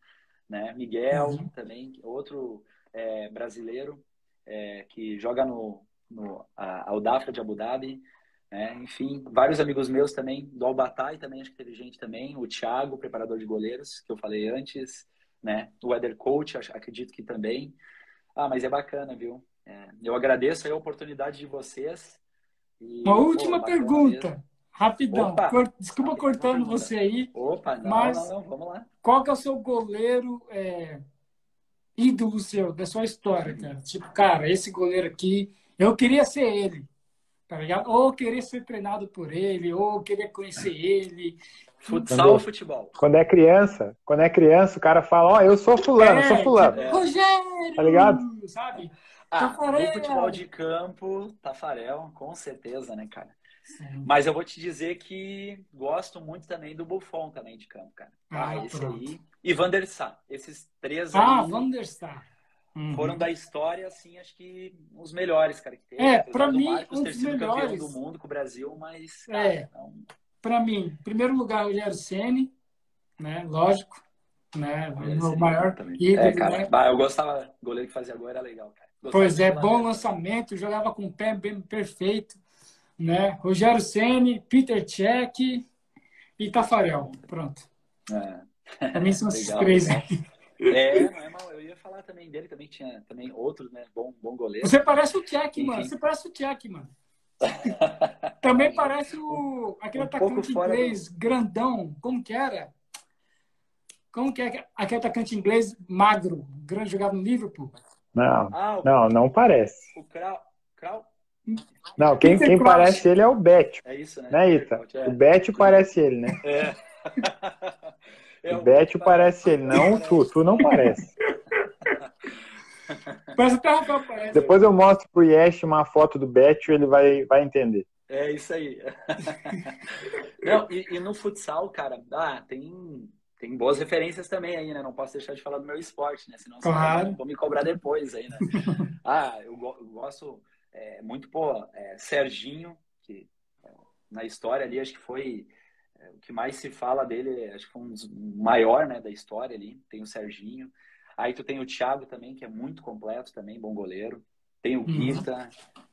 né? Miguel uhum. também, outro é, brasileiro é, que joga no, no Aldafra de Abu Dhabi. Né? Enfim, vários amigos meus também, do Albatai também, acho que teve gente também, o Thiago, preparador de goleiros, que eu falei antes, né? O Weather Coach, acredito que também. Ah, mas é bacana, viu? É, eu agradeço a oportunidade de vocês e, Uma última pô, pergunta, mesmo. rapidão. Opa, Desculpa rapidão, cortando você aí. Opa, não, mas não, não, vamos lá. Qual que é o seu goleiro é, ídolo seu, da sua história, cara? Tipo, cara, esse goleiro aqui, eu queria ser ele, tá ligado? Ou querer ser treinado por ele, ou querer conhecer ele. Futsal ou futebol? Quando é criança, quando é criança, o cara fala, ó, oh, eu sou fulano, é, sou fulano. É. Rogério! Tá ligado? Sabe? Ah, Tafarel. no futebol de campo, Tafarel, com certeza, né, cara? Sim. Mas eu vou te dizer que gosto muito também do Buffon também de campo, cara. Ah, ah esse pronto. aí. E Van der Sar. Esses três ah, aí. Van der Sar. Uhum. Foram da história, assim, acho que os melhores, cara, que teve. É, pra mim, Marcos um sido melhores... do mundo com o Brasil, mas. Cara, é. Não... Pra mim, em primeiro lugar, o Ceni, né? Lógico. Né? O maior ídolo, é, cara, né? Eu gostava, o goleiro que fazia agora era legal, cara. Pois é, bom lançamento, jogava com o pé bem perfeito. Né? Rogério Ceni, Peter Cech e Tafarel. Pronto. É. Mim são esses três aí. É, não é mal. Eu ia falar também dele, também tinha também outros, né? Bom, bom goleiro. Você parece o Cech, mano. Você parece o Cech, mano. também parece o aquele um atacante inglês do... grandão. Como que era? Como que é aquele atacante inglês magro, grande jogado no Liverpool? Não, ah, não, não parece. O Krau, Krau? Não, quem, quem parece ele é o Betio. É isso, né? Né, Ita? É. O Betio parece ele, né? É. é o Betio parece ele, não tu. Tu não parece. Mas até o parece. Depois eu mostro pro Yesh uma foto do Betio, ele vai, vai entender. É isso aí. não, e, e no futsal, cara, ah, tem tem boas referências também aí, né? Não posso deixar de falar do meu esporte, né? Senão claro. vão me cobrar depois aí, né? ah, eu, eu gosto é, muito, pô, é, Serginho, que é, na história ali acho que foi é, o que mais se fala dele, acho que foi um dos maior, né, da história ali. Tem o Serginho. Aí tu tem o Thiago também, que é muito completo também, bom goleiro. Tem o uhum. Guita. Né?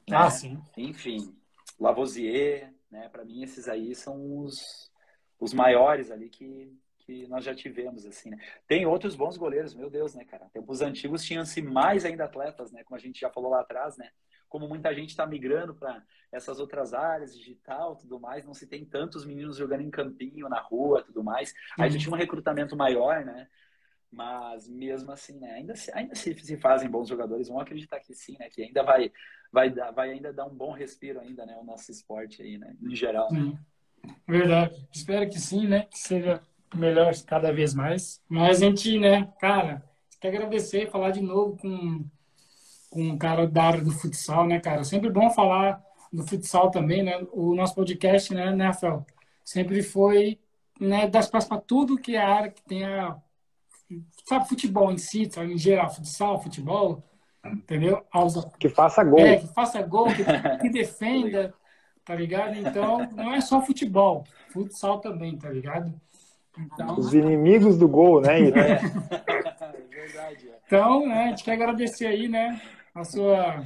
Ah, sim. Enfim, Lavoisier, né? Para mim esses aí são os, os maiores ali que que nós já tivemos, assim, né? Tem outros bons goleiros, meu Deus, né, cara? Tempos antigos tinham-se mais ainda atletas, né? Como a gente já falou lá atrás, né? Como muita gente está migrando para essas outras áreas, digital tudo mais, não se tem tantos meninos jogando em campinho, na rua, tudo mais. Aí uhum. tinha um recrutamento maior, né? Mas mesmo assim, né? Ainda, se, ainda se, se fazem bons jogadores, vão acreditar que sim, né? Que ainda vai, vai, dar, vai ainda dar um bom respiro ainda, né? O nosso esporte aí, né? Em geral. Né? Verdade. Espero que sim, né? Que seja melhor cada vez mais. Mas a gente, né, cara, quer agradecer, falar de novo com, com um cara da área do futsal, né, cara? Sempre bom falar do futsal também, né? O nosso podcast, né, né, Rafael? Sempre foi, né, dar espaço para tudo que é a área que tenha, sabe, futebol em si, sabe, em geral, futsal, futebol, entendeu? Aos, que faça gol. É, que faça gol, que, que defenda, tá ligado? Então, não é só futebol, futsal também, tá ligado? Então... Os inimigos do gol, né? É. é verdade. É. Então, né, a gente quer agradecer aí, né, a sua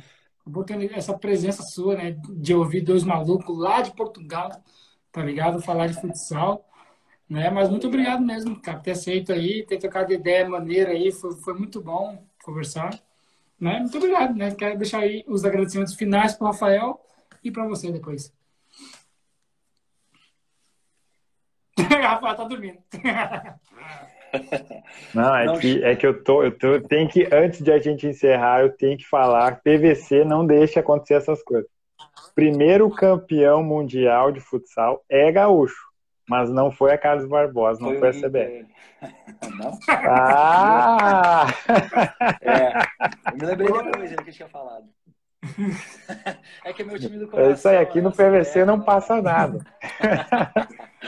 essa presença sua, né, de ouvir dois malucos lá de Portugal, tá ligado? Falar de futsal, né? Mas muito obrigado mesmo, cara, por ter aceito aí, ter trocado ideia maneira aí, foi, foi muito bom conversar, né? Muito obrigado, né? Quero deixar aí os agradecimentos finais para o Rafael e para você depois. Rafael tá dormindo. Não, é, não, que, é que eu tô, eu tô, tem que, antes de a gente encerrar, eu tenho que falar, PVC não deixa acontecer essas coisas. Primeiro campeão mundial de futsal é gaúcho, mas não foi a Carlos Barbosa, não foi, foi a CBF. Não? Ah! É, eu me lembrei depois ele que tinha falado. É que é meu time do coração. É isso aí, aqui no PVC é, não passa nada.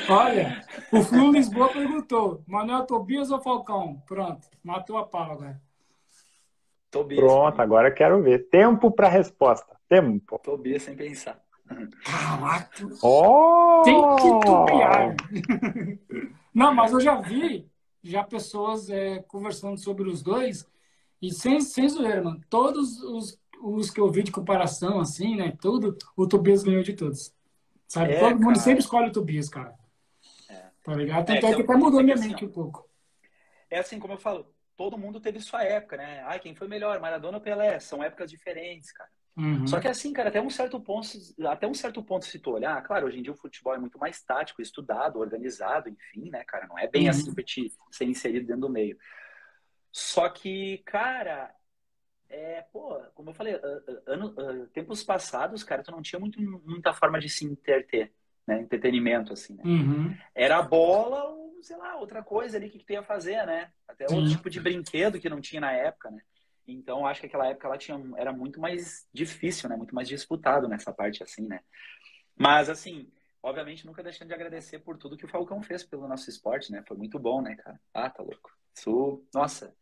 Olha, o Flu Lisboa perguntou: Manuel Tobias ou Falcão? Pronto, matou a pau agora. Tobias. Pronto, agora eu quero ver. Tempo para resposta. Tempo. Tobias sem pensar. Caraca! Oh! Tem que tobiar. Não, mas eu já vi já pessoas é, conversando sobre os dois e sem, sem zoeira, mano. Todos os, os que eu vi de comparação, assim, né? Tudo, o Tobias ganhou de todos. Sabe? É, Todo cara. mundo sempre escolhe o Tobias, cara. É. Tá ligado? Tanto é, é que até mudou minha assim, mente um pouco. É assim, como eu falo, todo mundo teve sua época, né? Ai, quem foi melhor, Maradona ou Pelé? São épocas diferentes, cara. Uhum. Só que assim, cara, até um certo ponto, até um certo ponto, se tu olhar, claro, hoje em dia o futebol é muito mais tático, estudado, organizado, enfim, né, cara? Não é bem uhum. assim pra te ser inserido dentro do meio. Só que, cara, é, pô, como eu falei, ano, tempos passados, cara, tu não tinha muito, muita forma de se interter, né? Entretenimento, assim, né? Uhum. Era bola ou, sei lá, outra coisa ali que tu ia fazer, né? Até outro tipo de brinquedo que não tinha na época, né? Então, acho que aquela época ela tinha, era muito mais difícil, né? Muito mais disputado nessa parte, assim, né? Mas, assim, obviamente, nunca deixando de agradecer por tudo que o Falcão fez pelo nosso esporte, né? Foi muito bom, né, cara? Ah, tá louco. Isso, nossa,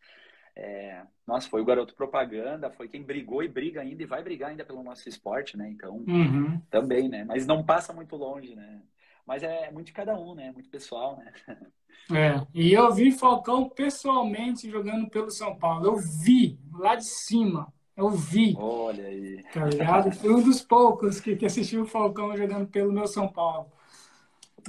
é, nossa, foi o garoto propaganda, foi quem brigou e briga ainda e vai brigar ainda pelo nosso esporte, né? Então, uhum. também, né? Mas não passa muito longe, né? Mas é muito de cada um, né? Muito pessoal, né? É, e eu vi Falcão pessoalmente jogando pelo São Paulo. Eu vi lá de cima. Eu vi. Olha aí. Tá ligado? Fui um dos poucos que, que assistiu o Falcão jogando pelo meu São Paulo.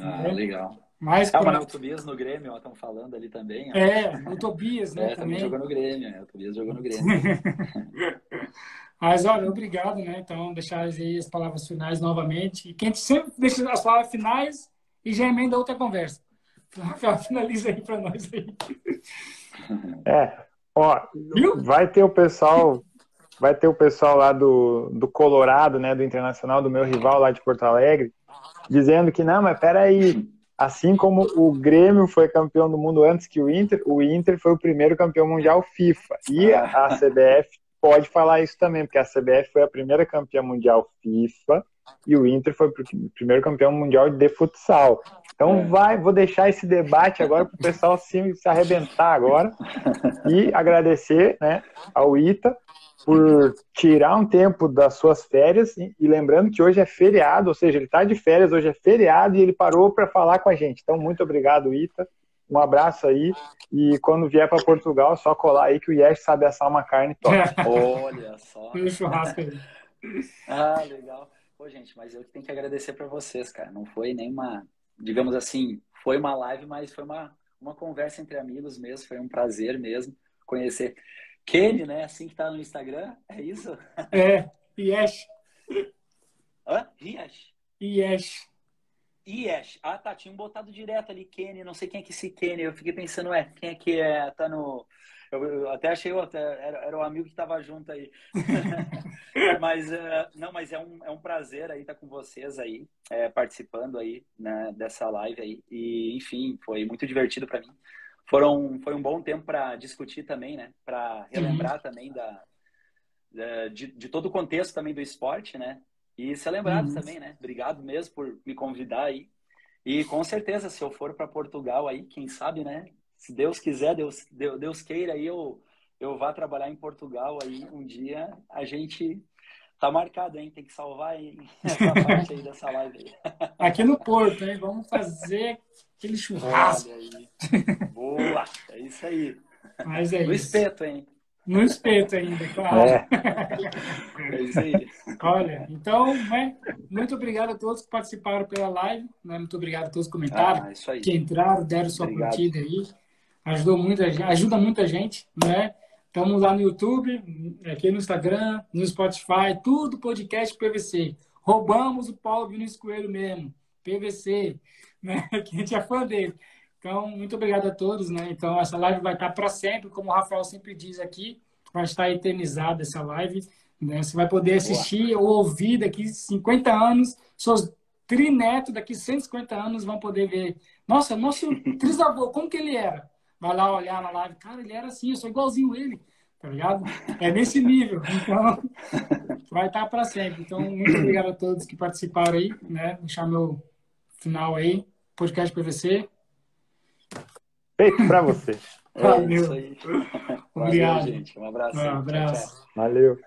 Ah, é. legal. Mas, ah, mas o Tobias no Grêmio, estão falando ali também. Ó. É, o Tobias, né? É, também, jogou no Grêmio, é, o Tobias jogou no Grêmio. mas, olha, obrigado, né? Então, deixar aí as palavras finais novamente. E quem sempre deixa as palavras finais e já emenda outra conversa. Rafael, finaliza aí para nós aí. É, ó, Viu? vai ter o pessoal, vai ter o pessoal lá do, do Colorado, né, do Internacional, do meu rival lá de Porto Alegre, dizendo que não, mas peraí, assim como o Grêmio foi campeão do mundo antes que o Inter, o Inter foi o primeiro campeão mundial FIFA. E a CBF pode falar isso também, porque a CBF foi a primeira campeã mundial FIFA e o Inter foi o primeiro campeão mundial de futsal. Então é. vai, vou deixar esse debate agora para o pessoal se, se arrebentar agora e agradecer né, ao Ita por tirar um tempo das suas férias e, e lembrando que hoje é feriado, ou seja, ele está de férias, hoje é feriado e ele parou para falar com a gente. Então muito obrigado, Ita. Um abraço aí e quando vier para Portugal, só colar aí que o Yesh sabe assar uma carne top. Olha só. Um churrasco aí. Ah, legal. Pô, gente, mas eu tenho que agradecer para vocês, cara. Não foi nenhuma digamos assim, foi uma live, mas foi uma, uma conversa entre amigos mesmo, foi um prazer mesmo conhecer. Kenny, né? Assim que tá no Instagram, é isso? É, Iesh. Hã? Iesh? Iesh. Iesh. Ah, tá, tinha um botado direto ali, Kenny, não sei quem é que esse Kenny. Eu fiquei pensando, ué, quem é que é, tá no eu, eu até achei, até, era, era o amigo que estava junto aí. mas, uh, não, mas é um, é um prazer aí estar com vocês aí, é, participando aí né, dessa live aí. E, enfim, foi muito divertido para mim. Foram, foi um bom tempo para discutir também, né? Para relembrar uhum. também da, da de, de, todo o contexto também do esporte, né? E ser lembrado uhum. também, né? Obrigado mesmo por me convidar aí. E com certeza, se eu for para Portugal aí, quem sabe, né? se Deus quiser, Deus, Deus, Deus queira, aí eu, eu vá trabalhar em Portugal aí um dia, a gente tá marcado, hein? Tem que salvar aí, essa parte aí dessa live aí. Aqui no Porto, hein? Vamos fazer aquele churrasco. Boa, é isso aí. Mas é no isso. espeto, hein? No espeto ainda, claro. É. é isso aí. Olha, então, né, muito obrigado a todos que participaram pela live. Né, muito obrigado a todos que comentaram, ah, que entraram, deram sua obrigado. curtida aí ajudou muita, ajuda muita gente, né? Estamos lá no YouTube, aqui no Instagram, no Spotify, tudo podcast PVC. Roubamos o Paulo Vinícius Coelho mesmo, PVC, né? Que a gente é fã dele. Então, muito obrigado a todos, né? Então, essa live vai estar para sempre, como o Rafael sempre diz aqui, vai estar eternizada essa live. Né? Você vai poder assistir Boa. ou ouvir daqui 50 anos, seus trinetos daqui 150 anos vão poder ver. Nossa, nosso trisavô, como que ele era? Vai lá olhar na live, cara, ele era assim, eu sou igualzinho ele, tá ligado? É nesse nível. Então, vai estar para sempre. Então, muito obrigado a todos que participaram aí, né? Deixar meu final aí, podcast PVC. Feito para você. Valeu. É Valeu, gente. Um abraço. Um abraço. Valeu.